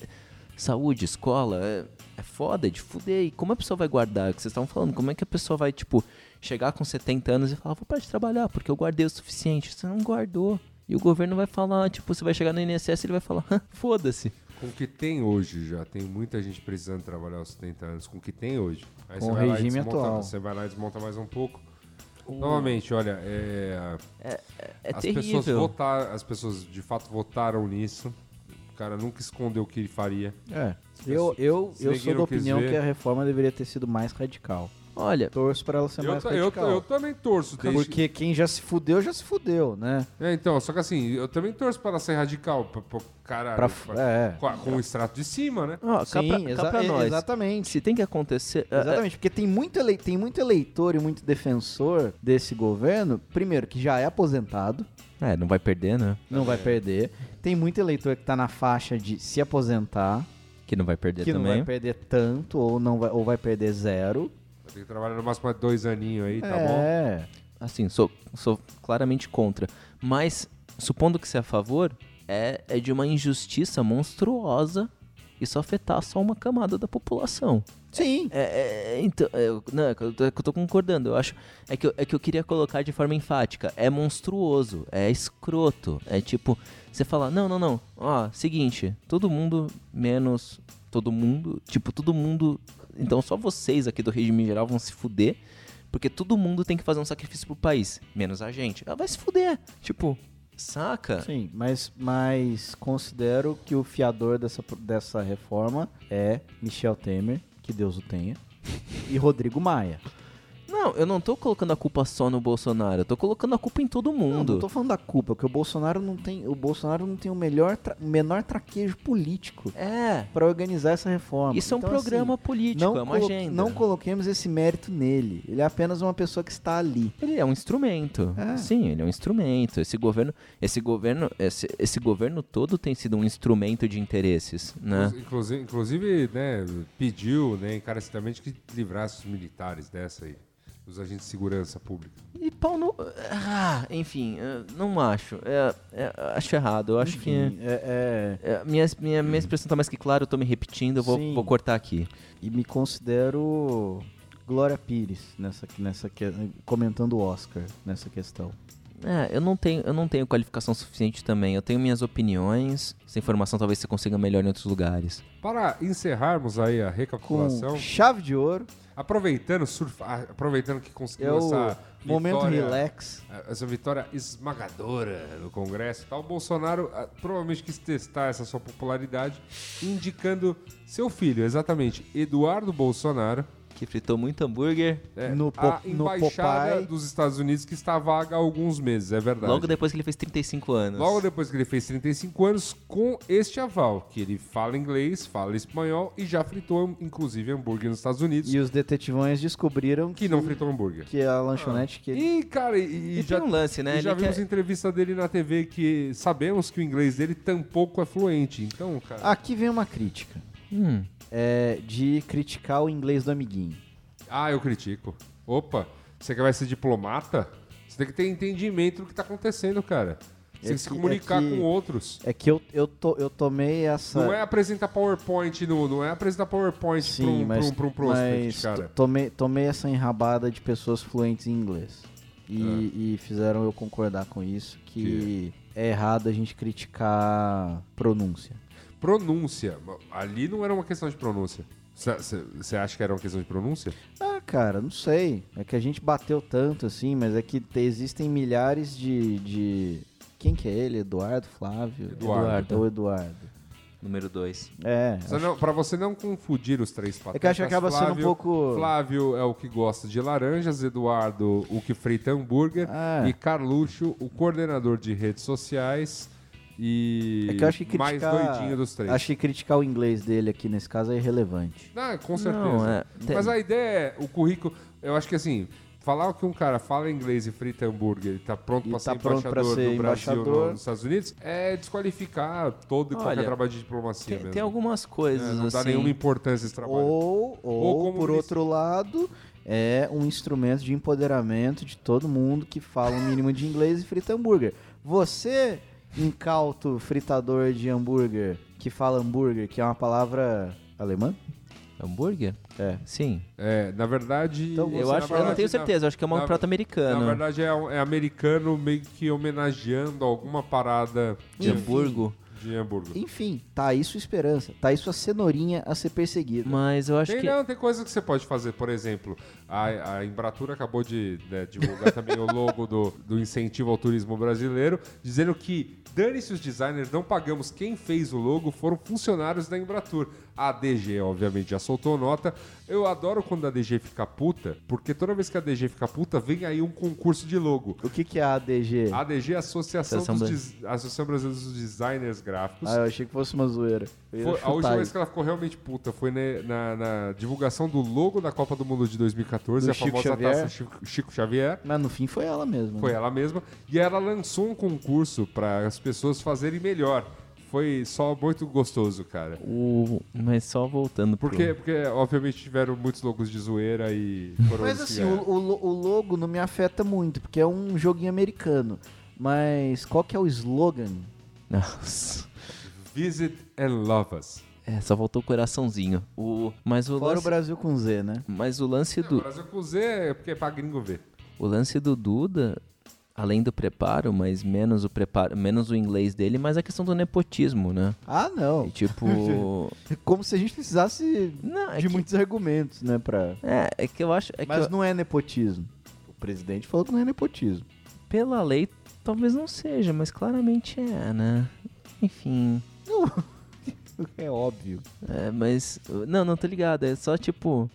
saúde, escola, é, é foda, é de fuder. E como a pessoa vai guardar? O que vocês estavam falando? Como é que a pessoa vai, tipo, chegar com 70 anos e falar, vou parar de trabalhar porque eu guardei o suficiente? Você não guardou. E o governo vai falar, tipo, você vai chegar no INSS e ele vai falar, "Hã, foda-se. Com o que tem hoje já, tem muita gente precisando trabalhar aos 70 anos. Com o que tem hoje. Aí Com você o vai regime desmonta- atual. Você vai lá e desmonta mais um pouco. Novamente, olha, é, É as terrível. pessoas votaram, as pessoas de fato votaram nisso. O cara nunca escondeu o que ele faria. É. Eu, eu, eu sou da opinião que a reforma deveria ter sido mais radical. Olha, Torço pra ela ser Eu, mais ta- eu, radical. eu também torço. Desde... Porque quem já se fudeu, já se fudeu, né? É, então, só que assim, eu também torço para ela ser radical. Pra, pra, caralho, Pra, pra- é. com, a- com o extrato de cima, né? ó, cá Sim, pra, cá exa- pra é- nós. exatamente. Se tem que acontecer. é, é, Exatamente, porque tem muito, elei tem muito eleitor e muito defensor desse governo, primeiro, que já é aposentado, É, não vai perder, né? não vai perder. Tem muito eleitor que tá na faixa de se aposentar, Que não vai perder que não também. vai perder tanto, ou, não vai, ou vai perder zero. Ter que trabalhar no máximo mais dois aninhos aí, tá bom? é. Assim, sou, sou claramente contra. Mas, supondo que você é a favor, é, é de uma injustiça monstruosa isso afetar só uma camada da população. Sim. É, é, então, é, eu- não, é que eu, tô, é eu tô concordando. Eu acho é que eu, é que eu queria colocar de forma enfática. É monstruoso, é escroto. É tipo, você fala, não, não, não. Ó, seguinte, todo mundo menos todo mundo, tipo, todo mundo. Então só vocês aqui do regime geral vão se fuder. Porque todo mundo tem que fazer um sacrifício pro país, menos a gente. Ela vai se fuder. Tipo, saca? Sim, mas, mas considero que o fiador dessa, dessa reforma é Michel Temer, que Deus o tenha, e Rodrigo Maia. Não, eu não tô colocando a culpa só no Bolsonaro, eu tô colocando a culpa em todo Não, mundo. não tô falando da culpa, porque o Bolsonaro não tem, o Bolsonaro não tem o melhor, tra- o menor traquejo político É. para organizar essa reforma. Isso é um Então, programa assim, político, não, é uma agenda. não coloquemos esse mérito nele. Ele é apenas uma pessoa que está ali. Ele é um instrumento. É. Sim, ele é um instrumento. Esse governo, esse governo, esse, esse governo todo tem sido um instrumento de interesses, né? Inclusive, inclusive, né, pediu, né, encarecidamente que livrasse os militares dessa aí, os agentes de segurança pública. E pau no, ah, enfim, não acho. É, é, acho errado. Eu acho Enfim, que é- é, é, minha, minha, minha expressão tá mais que clara. Eu tô me repetindo. Eu vou, vou cortar aqui. e me considero Glória Pires nessa, nessa que- comentando o Oscar nessa questão. É, eu não tenho, eu não tenho qualificação suficiente também. Eu tenho minhas opiniões. Essa informação talvez você consiga melhor em outros lugares. Para encerrarmos aí a Com recapitulação, chave de ouro. Aproveitando, surfa, ah, aproveitando que É conseguiu o essa momento vitória, relax. essa vitória esmagadora no Congresso tal, o Bolsonaro ah, provavelmente quis testar essa sua popularidade, indicando seu filho, exatamente, Eduardo Bolsonaro, Que fritou muito hambúrguer. é, No a po- no embaixada Popeye. dos Estados Unidos que está vaga há alguns meses, é verdade. Logo depois que ele fez 35 anos. Logo depois que ele fez 35 anos, com este aval, que ele fala inglês, fala espanhol e já fritou, inclusive, hambúrguer nos Estados Unidos, E os detetivões descobriram que não fritou hambúrguer. que a lanchonete que ele E, cara, e, E já, tem um lance, né? e já Ele vimos quer- entrevista dele na TV que sabemos que o inglês dele tampouco é fluente. Então, cara. Aqui vem uma crítica. Hum, É de criticar o inglês do amiguinho. Ah, eu critico. Opa, você que vai ser diplomata? Você tem que ter entendimento do que tá acontecendo, cara. Você É tem que se que- comunicar é que- com outros. É que eu, eu, to, eu tomei essa. Não é apresentar PowerPoint no, não é apresentar PowerPoint Sim, pra um, mas, pra um, pra um prospect, mas cara. to- tomei, tomei essa enrabada de pessoas fluentes em inglês. E, e fizeram eu concordar com isso, que, é errado a gente criticar pronúncia. Pronúncia. Ali não era uma questão de pronúncia. Você acha que era uma questão de pronúncia? Ah, cara, não sei. É que a gente bateu tanto assim, mas é que te- existem milhares de, de... Quem que é ele? Eduardo, Flávio? Eduardo. É o Eduardo. número 2. É. Você não- pra você não confundir os três patetas. É que eu acho que acaba sendo um Flávio- pouco- Flávio é o que gosta de laranjas, Eduardo o que frita hambúrguer Ah. e Carluxo o coordenador de redes sociais e É que eu acho que mais criticar... doidinho dos três. Acho que criticar o inglês dele aqui nesse caso é irrelevante. Ah, com certeza. Não, é, tem- Mas a ideia é, o currículo, eu acho que assim, falar que um cara fala inglês e frita hambúrguer e tá pronto E pra tá ser pronto embaixador pra ser Brasil embaixador. no- nos Estados Unidos é desqualificar todo e qualquer trabalho de diplomacia Tem, mesmo. tem algumas É, coisas não dá assim. nenhuma importância esse trabalho. Ou, ou, Ou como por disse- outro lado, é um instrumento de empoderamento de todo mundo que fala um mínimo de inglês e frita hambúrguer. Você, incauto fritador de hambúrguer, que fala hambúrguer, que é uma palavra alemã? Hambúrguer? É. Sim. É, na verdade. Então, Eu, acho, na eu não verdade, tenho na- certeza, eu acho que é um na- prato Na americano. verdade, é, é americano meio que homenageando alguma parada de Hamburgo. De Hamburgo. Enfim, tá aí sua esperança, tá aí sua cenourinha a ser perseguida. Mas eu acho Tem, que. não, tem coisa que você pode fazer, por exemplo, a, a Embratur acabou de né, divulgar também o logo do, do incentivo ao turismo brasileiro, dizendo que dane-se os designers, não pagamos quem fez o logo, foram funcionários da Embratur. A DG, obviamente, já soltou nota. Eu adoro quando a DG fica puta, porque toda vez que a DG fica puta, vem aí um concurso de logo. O que, que é a ADG? A ADG é a Associação, Associação dos Bra- Des- Associação Brasileira dos Designers Gráficos. Ah, eu achei que fosse uma zoeira. Foi- a última vez que ela ficou realmente puta foi ne- na, na divulgação do logo da Copa do Mundo de 2014, Do a Chico famosa Xavier. taça Chico, Chico Xavier. Mas no fim foi ela mesma. Foi né? ela mesma. E ela lançou um concurso para as pessoas fazerem melhor. Foi só muito gostoso, cara. O... Mas só voltando pro- Porque, porque, obviamente, tiveram muitos logos de zoeira e foram Mas assim, o, o o logo não me afeta muito, porque é um joguinho americano. Mas qual que é o slogan? Nossa. Visit and Love Us. É, só voltou o coraçãozinho. O... Mas o Fora o lance... Brasil com Z, né? Mas o lance O do. Brasil com Z é porque é pra gringo ver. O lance do Duda, além do preparo, mas menos o preparo, menos o inglês dele, mas a questão do nepotismo, né? Ah, não. E tipo. Como se a gente precisasse não, é de que, muitos argumentos, né? Pra... é, é que eu acho. É Mas eu- não é nepotismo. O presidente falou que não é nepotismo. pela lei talvez não seja, mas claramente é, né? Enfim. É óbvio. É, mas. Não, não tô ligado. É só tipo.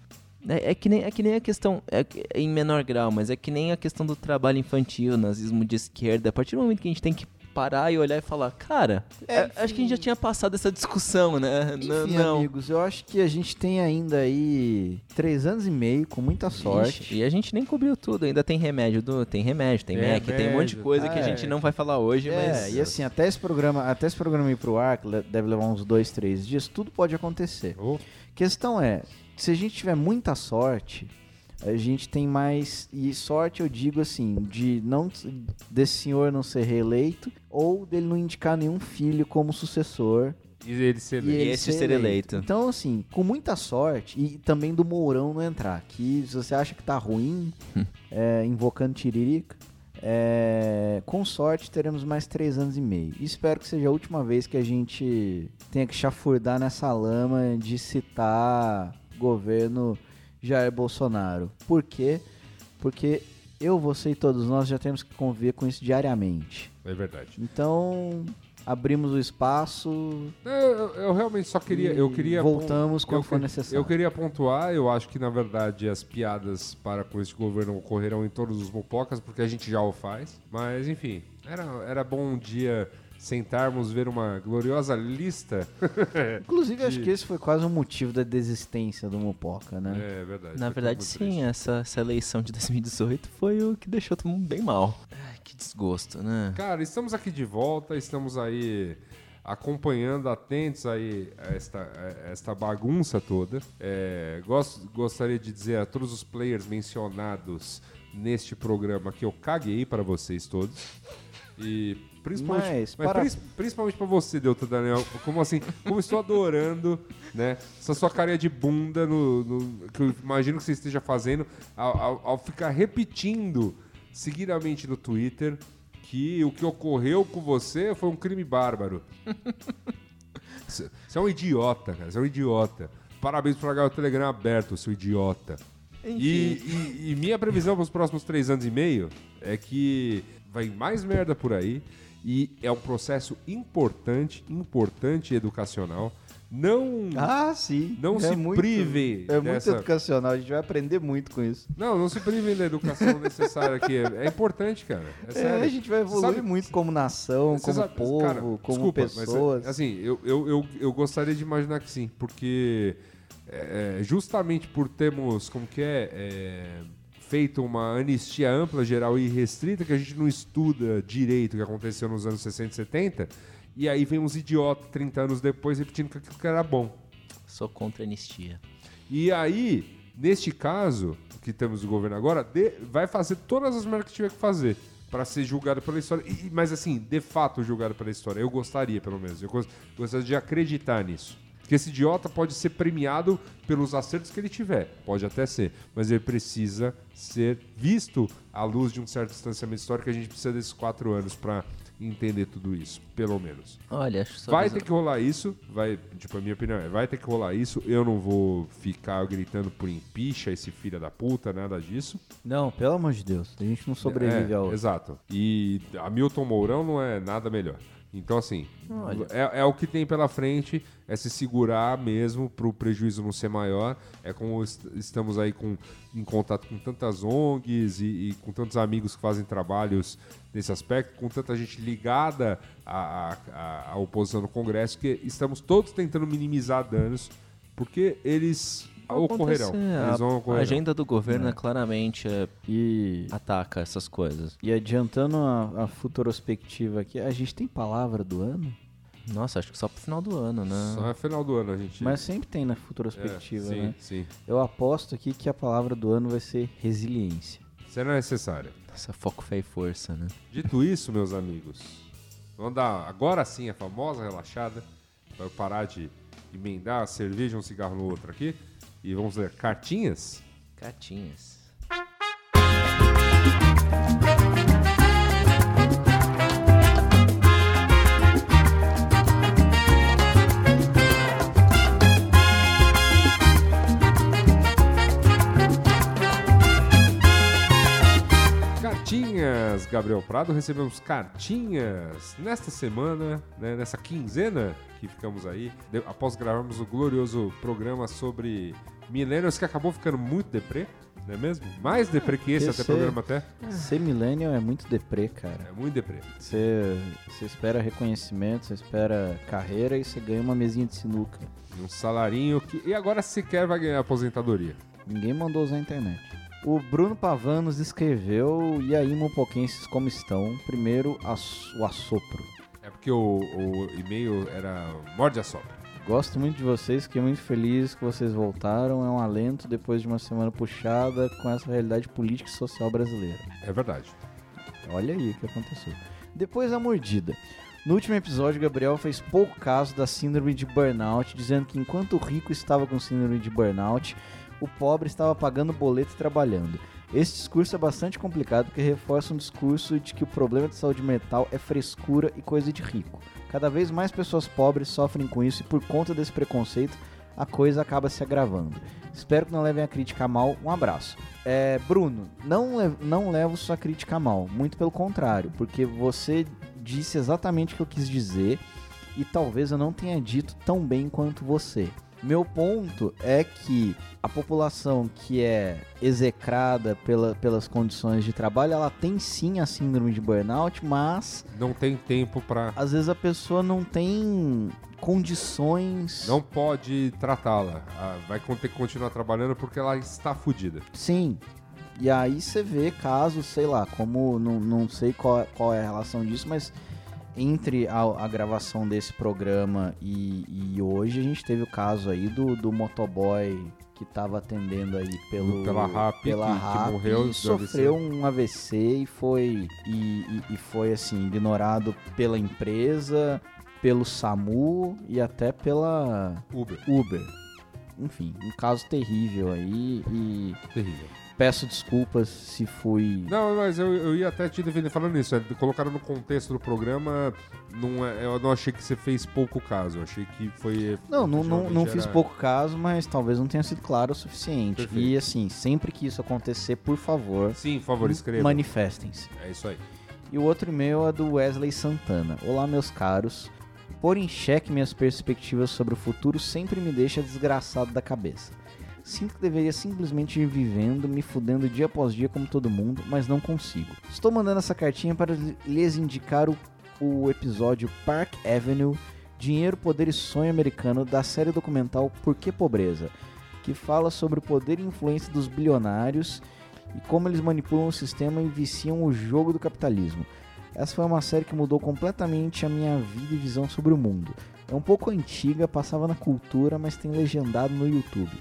É, é que, nem, é que nem a questão. É, em menor grau, mas é que nem a questão do trabalho infantil, nazismo de esquerda. A partir do momento que a gente tem que parar e olhar e falar, cara, É, é, acho que a gente já tinha passado essa discussão, né? Enfim, não. amigos, eu acho que a gente tem ainda aí três anos e meio, com muita sorte. Ixi, e a gente nem cobriu tudo, ainda tem remédio, do, tem remédio, tem Tem Mac, tem um monte de coisa que a é. gente não vai falar hoje, É, mas. e assim, até esse programa, até esse programa ir pro ar, que deve levar uns dois, três dias, tudo pode acontecer. Oh, Questão é, se a gente tiver muita sorte, a gente tem mais e sorte eu digo assim, de não desse senhor não ser reeleito ou dele não indicar nenhum filho como sucessor e ele se e eleito. ele esse ser eleito. Então assim, com muita sorte e também do Mourão não entrar, que se você acha que tá ruim, é, invocando Tiririca, É, com sorte, teremos mais três anos e meio. Espero que seja a última vez que a gente tenha que chafurdar nessa lama de citar governo Jair Bolsonaro. Por quê? Porque eu, você e todos nós já temos que conviver com isso diariamente. É verdade. Então, abrimos o espaço. Eu, eu, eu realmente só queria. Eu queria voltamos quando eu, for necessário. Eu queria pontuar, eu acho que na verdade as piadas para com este governo ocorrerão em todos os mopocas, porque a gente já o faz. Mas enfim, era, era bom um dia sentarmos ver uma gloriosa lista. Inclusive, de... acho que esse foi quase um motivo da desistência do Mopoca, né? É verdade. Na verdade, sim, essa, essa, eleição de 2018 foi o que deixou todo mundo bem mal. Ai, que desgosto, né? Cara, estamos aqui de volta, estamos aí acompanhando, atentos aí a esta, a esta bagunça toda. É, gost, gostaria de dizer a todos os players mencionados neste programa que eu caguei para vocês todos. E principalmente, mas, mas para... principalmente para você, Delta Daniel, como assim, como estou adorando, né, essa sua carinha de bunda no, no, que eu imagino que você esteja fazendo ao, ao, ao ficar repetindo seguidamente no Twitter que o que ocorreu com você foi um crime bárbaro. Você é um idiota, cara. Você é um idiota. Parabéns por largar o Telegram aberto, seu idiota. E, e, e, minha previsão para os próximos três anos e meio é que vai mais merda por aí e é um processo importante, importante educacional. Não, ah, sim. não é se muito, prive. É dessa... muito educacional, a gente vai aprender muito com isso. Não, não se privem da educação necessária aqui. É, é, importante, cara. É, sério. a gente vai evoluir sabe, muito como nação, como sabe, povo, cara, como desculpa, pessoas. Mas, assim, eu, eu, eu, eu gostaria de imaginar que sim, porque é, justamente por termos, como que é, é feito uma anistia ampla, geral e restrita, que a gente não estuda direito o que aconteceu nos anos 60 e 70, e aí vem uns idiotas 30 anos depois repetindo que aquilo que era bom. Sou contra a anistia. E aí, neste caso, que temos o governo agora, de, vai fazer todas as merdas que tiver que fazer para ser julgado pela história. E, mas assim, de fato julgado pela história. Eu gostaria, pelo menos. Eu gostaria de acreditar nisso. Porque esse idiota pode ser premiado pelos acertos que ele tiver, pode até ser, mas ele precisa ser visto à luz de um certo distanciamento histórico. A gente precisa desses quatro anos para entender tudo isso, pelo menos. Olha, acho que vai ter que rolar isso, vai, tipo, a minha opinião é, vai ter que rolar isso. Eu não vou ficar gritando por empicha esse filho da puta, nada disso. Não, pelo amor de Deus, a gente não sobrevive é, ao. Exato. E Hamilton Mourão não é nada melhor. Então, assim, é, é, o que tem pela frente, é se segurar mesmo para o prejuízo não ser maior. É como est estamos aí com, em contato com tantas ONGs e, e, com tantos amigos que fazem trabalhos nesse aspecto, com tanta gente ligada à, à, à oposição no Congresso, que estamos todos tentando minimizar danos, porque eles ocorrerão. Eles vão ocorrerão. A agenda do governo é, é claramente é, e ataca essas coisas. E adiantando a, a futurospectiva aqui, a gente tem palavra do ano? Nossa, acho que só pro final do ano, né? Só no final do ano a gente. Mas sempre tem na futurospectiva, é, sim, né? Sim. Eu aposto aqui que a palavra do ano vai ser resiliência. Será necessária. Essa foco, fé e força, né? Dito isso, meus amigos, vamos dar agora sim a famosa relaxada para eu parar de emendar a cerveja um cigarro no outro aqui. E vamos ler cartinhas? Cartinhas. Cartinhas, Gabriel Prado, recebemos cartinhas nesta semana, né, nessa quinzena que ficamos aí, de, após gravarmos o glorioso programa sobre Millennials que acabou ficando muito deprê, não é mesmo? Mais deprê que esse, até ser, programa até. Ser millennial é muito deprê, cara. É muito deprê. Você, você espera reconhecimento, você espera carreira e você ganha uma mesinha de sinuca. Um salarinho que... E agora sequer vai ganhar aposentadoria. Ninguém mandou usar a internet. O Bruno Pavan nos escreveu, e aí, mopoquenses, como estão? Primeiro, o assopro. É porque o, o e-mail era morde a sopro. Gosto muito de vocês, fiquei muito feliz que vocês voltaram. É um alento depois de uma semana puxada com essa realidade política e social brasileira. É verdade. Olha aí o que aconteceu. Depois a mordida. No último episódio, Gabriel fez pouco caso da síndrome de burnout, dizendo que enquanto o rico estava com síndrome de burnout, o pobre estava pagando boleto e trabalhando. Esse discurso é bastante complicado porque reforça um discurso de que o problema de saúde mental é frescura e coisa de rico. Cada vez mais pessoas pobres sofrem com isso e por conta desse preconceito a coisa acaba se agravando. Espero que não levem a crítica mal. Um abraço. É, Bruno, não, le não levo sua crítica mal. Muito pelo contrário, porque você disse exatamente o que eu quis dizer e talvez eu não tenha dito tão bem quanto você. Meu ponto é que a população que é execrada pela, pelas condições de trabalho, ela tem sim a síndrome de burnout, mas Não tem tempo pra. às vezes a pessoa não tem condições. Não pode tratá-la. Ah, Vai ter que continuar trabalhando porque ela está fodida. Sim. E aí você vê casos, sei lá, como não, não sei qual, qual é a relação disso, mas entre a, a gravação desse programa e, e hoje a gente teve o caso aí do, do motoboy que tava atendendo aí pelo Pela RAP, pela que- que RAP morreu e sofreu um AVC e foi e, e- e foi assim ignorado pela empresa, pelo SAMU e até pela Uber. Uber. Enfim, um caso terrível aí e Terrível. Peço desculpas se fui. Não, mas eu, eu ia até te defender falando isso. É, colocaram no contexto do programa, não é- eu não achei que você fez pouco caso. Eu achei que foi. Não, não, não, não realmente fiz era- pouco caso, mas talvez não tenha sido claro o suficiente. Perfeito. E assim, sempre que isso acontecer, por favor, Sim, por favor, escreva. manifestem-se. É isso aí. E o outro e-mail é do Wesley Santana. Olá, meus caros. Pôr em xeque minhas perspectivas sobre o futuro sempre me deixa desgraçado da cabeça. Sinto que deveria simplesmente ir vivendo, me fudendo dia após dia como todo mundo, mas não consigo. Estou mandando essa cartinha para lhes indicar o, o episódio Park Avenue Dinheiro, Poder e Sonho Americano da série documental Por que Pobreza, que fala sobre o poder e influência dos bilionários e como eles manipulam o sistema e viciam o jogo do capitalismo. Essa foi uma série que mudou completamente a minha vida e visão sobre o mundo. É um pouco antiga, passava na cultura, mas tem legendado no YouTube.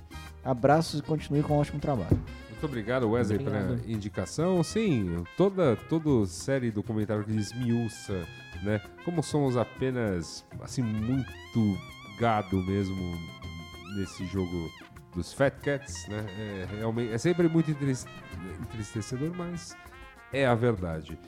Abraços e continue com um ótimo trabalho. Muito obrigado, Wesley, Obrigado. pela indicação. Sim, toda, toda série documentário que esmiuça, né? Como somos apenas, assim, muito gado mesmo nesse jogo dos Fat Cats, né? É, realmente, é sempre muito entristecedor, mas é a verdade.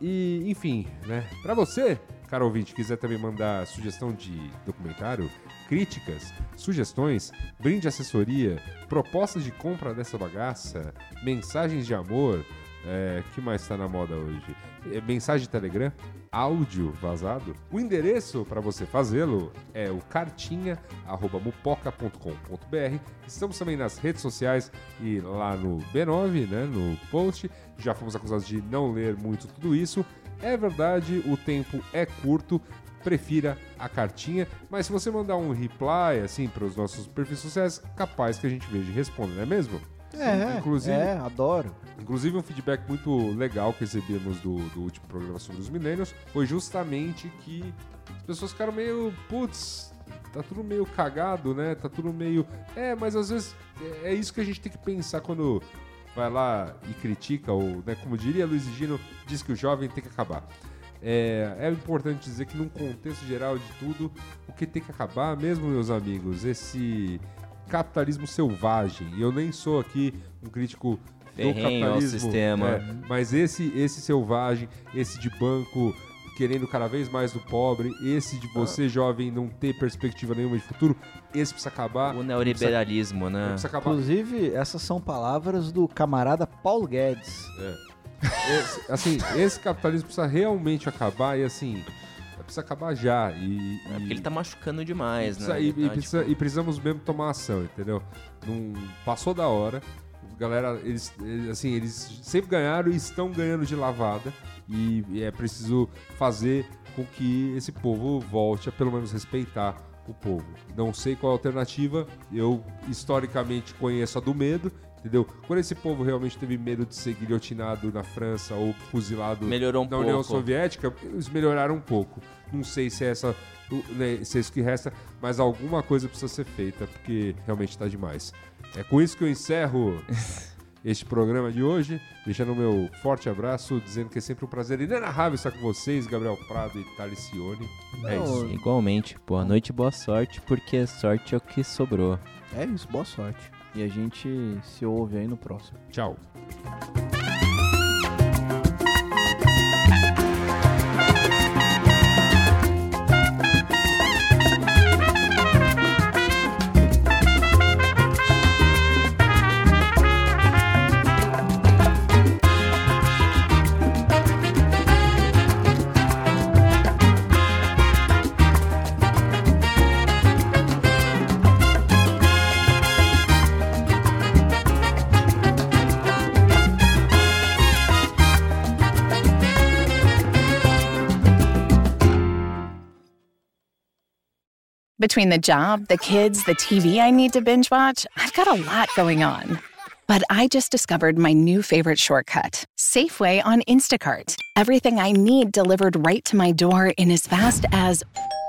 E, enfim, né? Pra você, caro ouvinte, quiser também mandar sugestão de documentário, críticas, sugestões, brinde assessoria, propostas de compra dessa bagaça, mensagens de amor, é, que mais tá na moda hoje? É, mensagem de Telegram, áudio vazado. O endereço para você fazê-lo é o cartinha@mupoca.com.br. Estamos também nas redes sociais e lá no B9, né, no post. Já fomos acusados de não ler muito tudo isso. É verdade, o tempo é curto. Prefira a cartinha, mas se você mandar um reply assim para os nossos perfis sociais, capaz que a gente veja e responda, não é mesmo? É, Inclusive- é, adoro. Inclusive, um feedback muito legal que recebemos do, do último programa sobre os milênios foi justamente que as pessoas ficaram meio, putz, tá tudo meio cagado, né? Tá tudo meio. É, mas às vezes é é isso que a gente tem que pensar quando vai lá e critica, ou, né, como diria Luiz Gino, diz que o jovem tem que acabar. É, é importante dizer que, num contexto geral de tudo, o que tem que acabar, mesmo, meus amigos, esse capitalismo selvagem. E eu nem sou aqui um crítico do Ferrenho ao capitalismo, sistema. é, mas esse, esse selvagem, esse de banco querendo cada vez mais do pobre, esse de você, jovem, não ter perspectiva nenhuma de futuro, esse precisa acabar. O neoliberalismo, né? Precisa acabar. Inclusive, essas são palavras do camarada Paulo Guedes. Esse- assim, esse capitalismo precisa realmente acabar e assim, precisa acabar já. E, É e- porque ele tá machucando demais, precisa- né? e, Ele e tá, precisa- tipo, e precisamos mesmo tomar ação, entendeu? Não passou da hora. Galera, eles, eles, assim, eles sempre ganharam e estão ganhando de lavada. E, e é preciso fazer com que esse povo volte a pelo menos respeitar o povo. Não sei qual a alternativa. Eu historicamente conheço a do medo. Entendeu? Quando esse povo realmente teve medo de ser guilhotinado na França ou fuzilado Melhorou um na União pouco. Soviética, eles melhoraram um pouco. Não sei se é, essa, né, se é isso que resta, mas alguma coisa precisa ser feita, porque realmente tá demais. É com isso que eu encerro este programa de hoje. Deixando o meu forte abraço, dizendo que é sempre um prazer inenarrável estar com vocês, Gabriel Prado e Talicione. É isso. Igualmente, boa noite e boa sorte, porque sorte é o que sobrou. É isso, boa sorte. E a gente se ouve aí no próximo. Tchau. Between the job, the kids, the TV I need to binge watch, I've got a lot going on. But I just discovered my new favorite shortcut Safeway on Instacart. Everything I need delivered right to my door in as fast as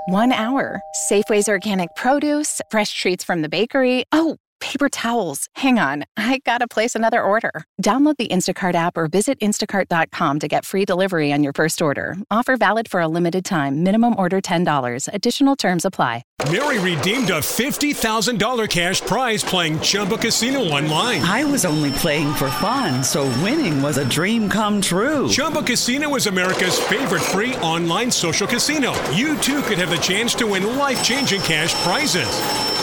one hour. Safeway's organic produce, fresh treats from the bakery. Oh, paper towels. Hang on, I gotta place another order. Download the Instacart app or visit instacart.com to get free delivery on your first order. Offer valid for a limited time. Minimum order $10. Additional terms apply. Mary redeemed a $50,000 cash prize playing Chumba Casino online. I was only playing for fun, so winning was a dream come true. Chumba Casino is America's favorite free online social casino. You too could have the chance to win life changing cash prizes.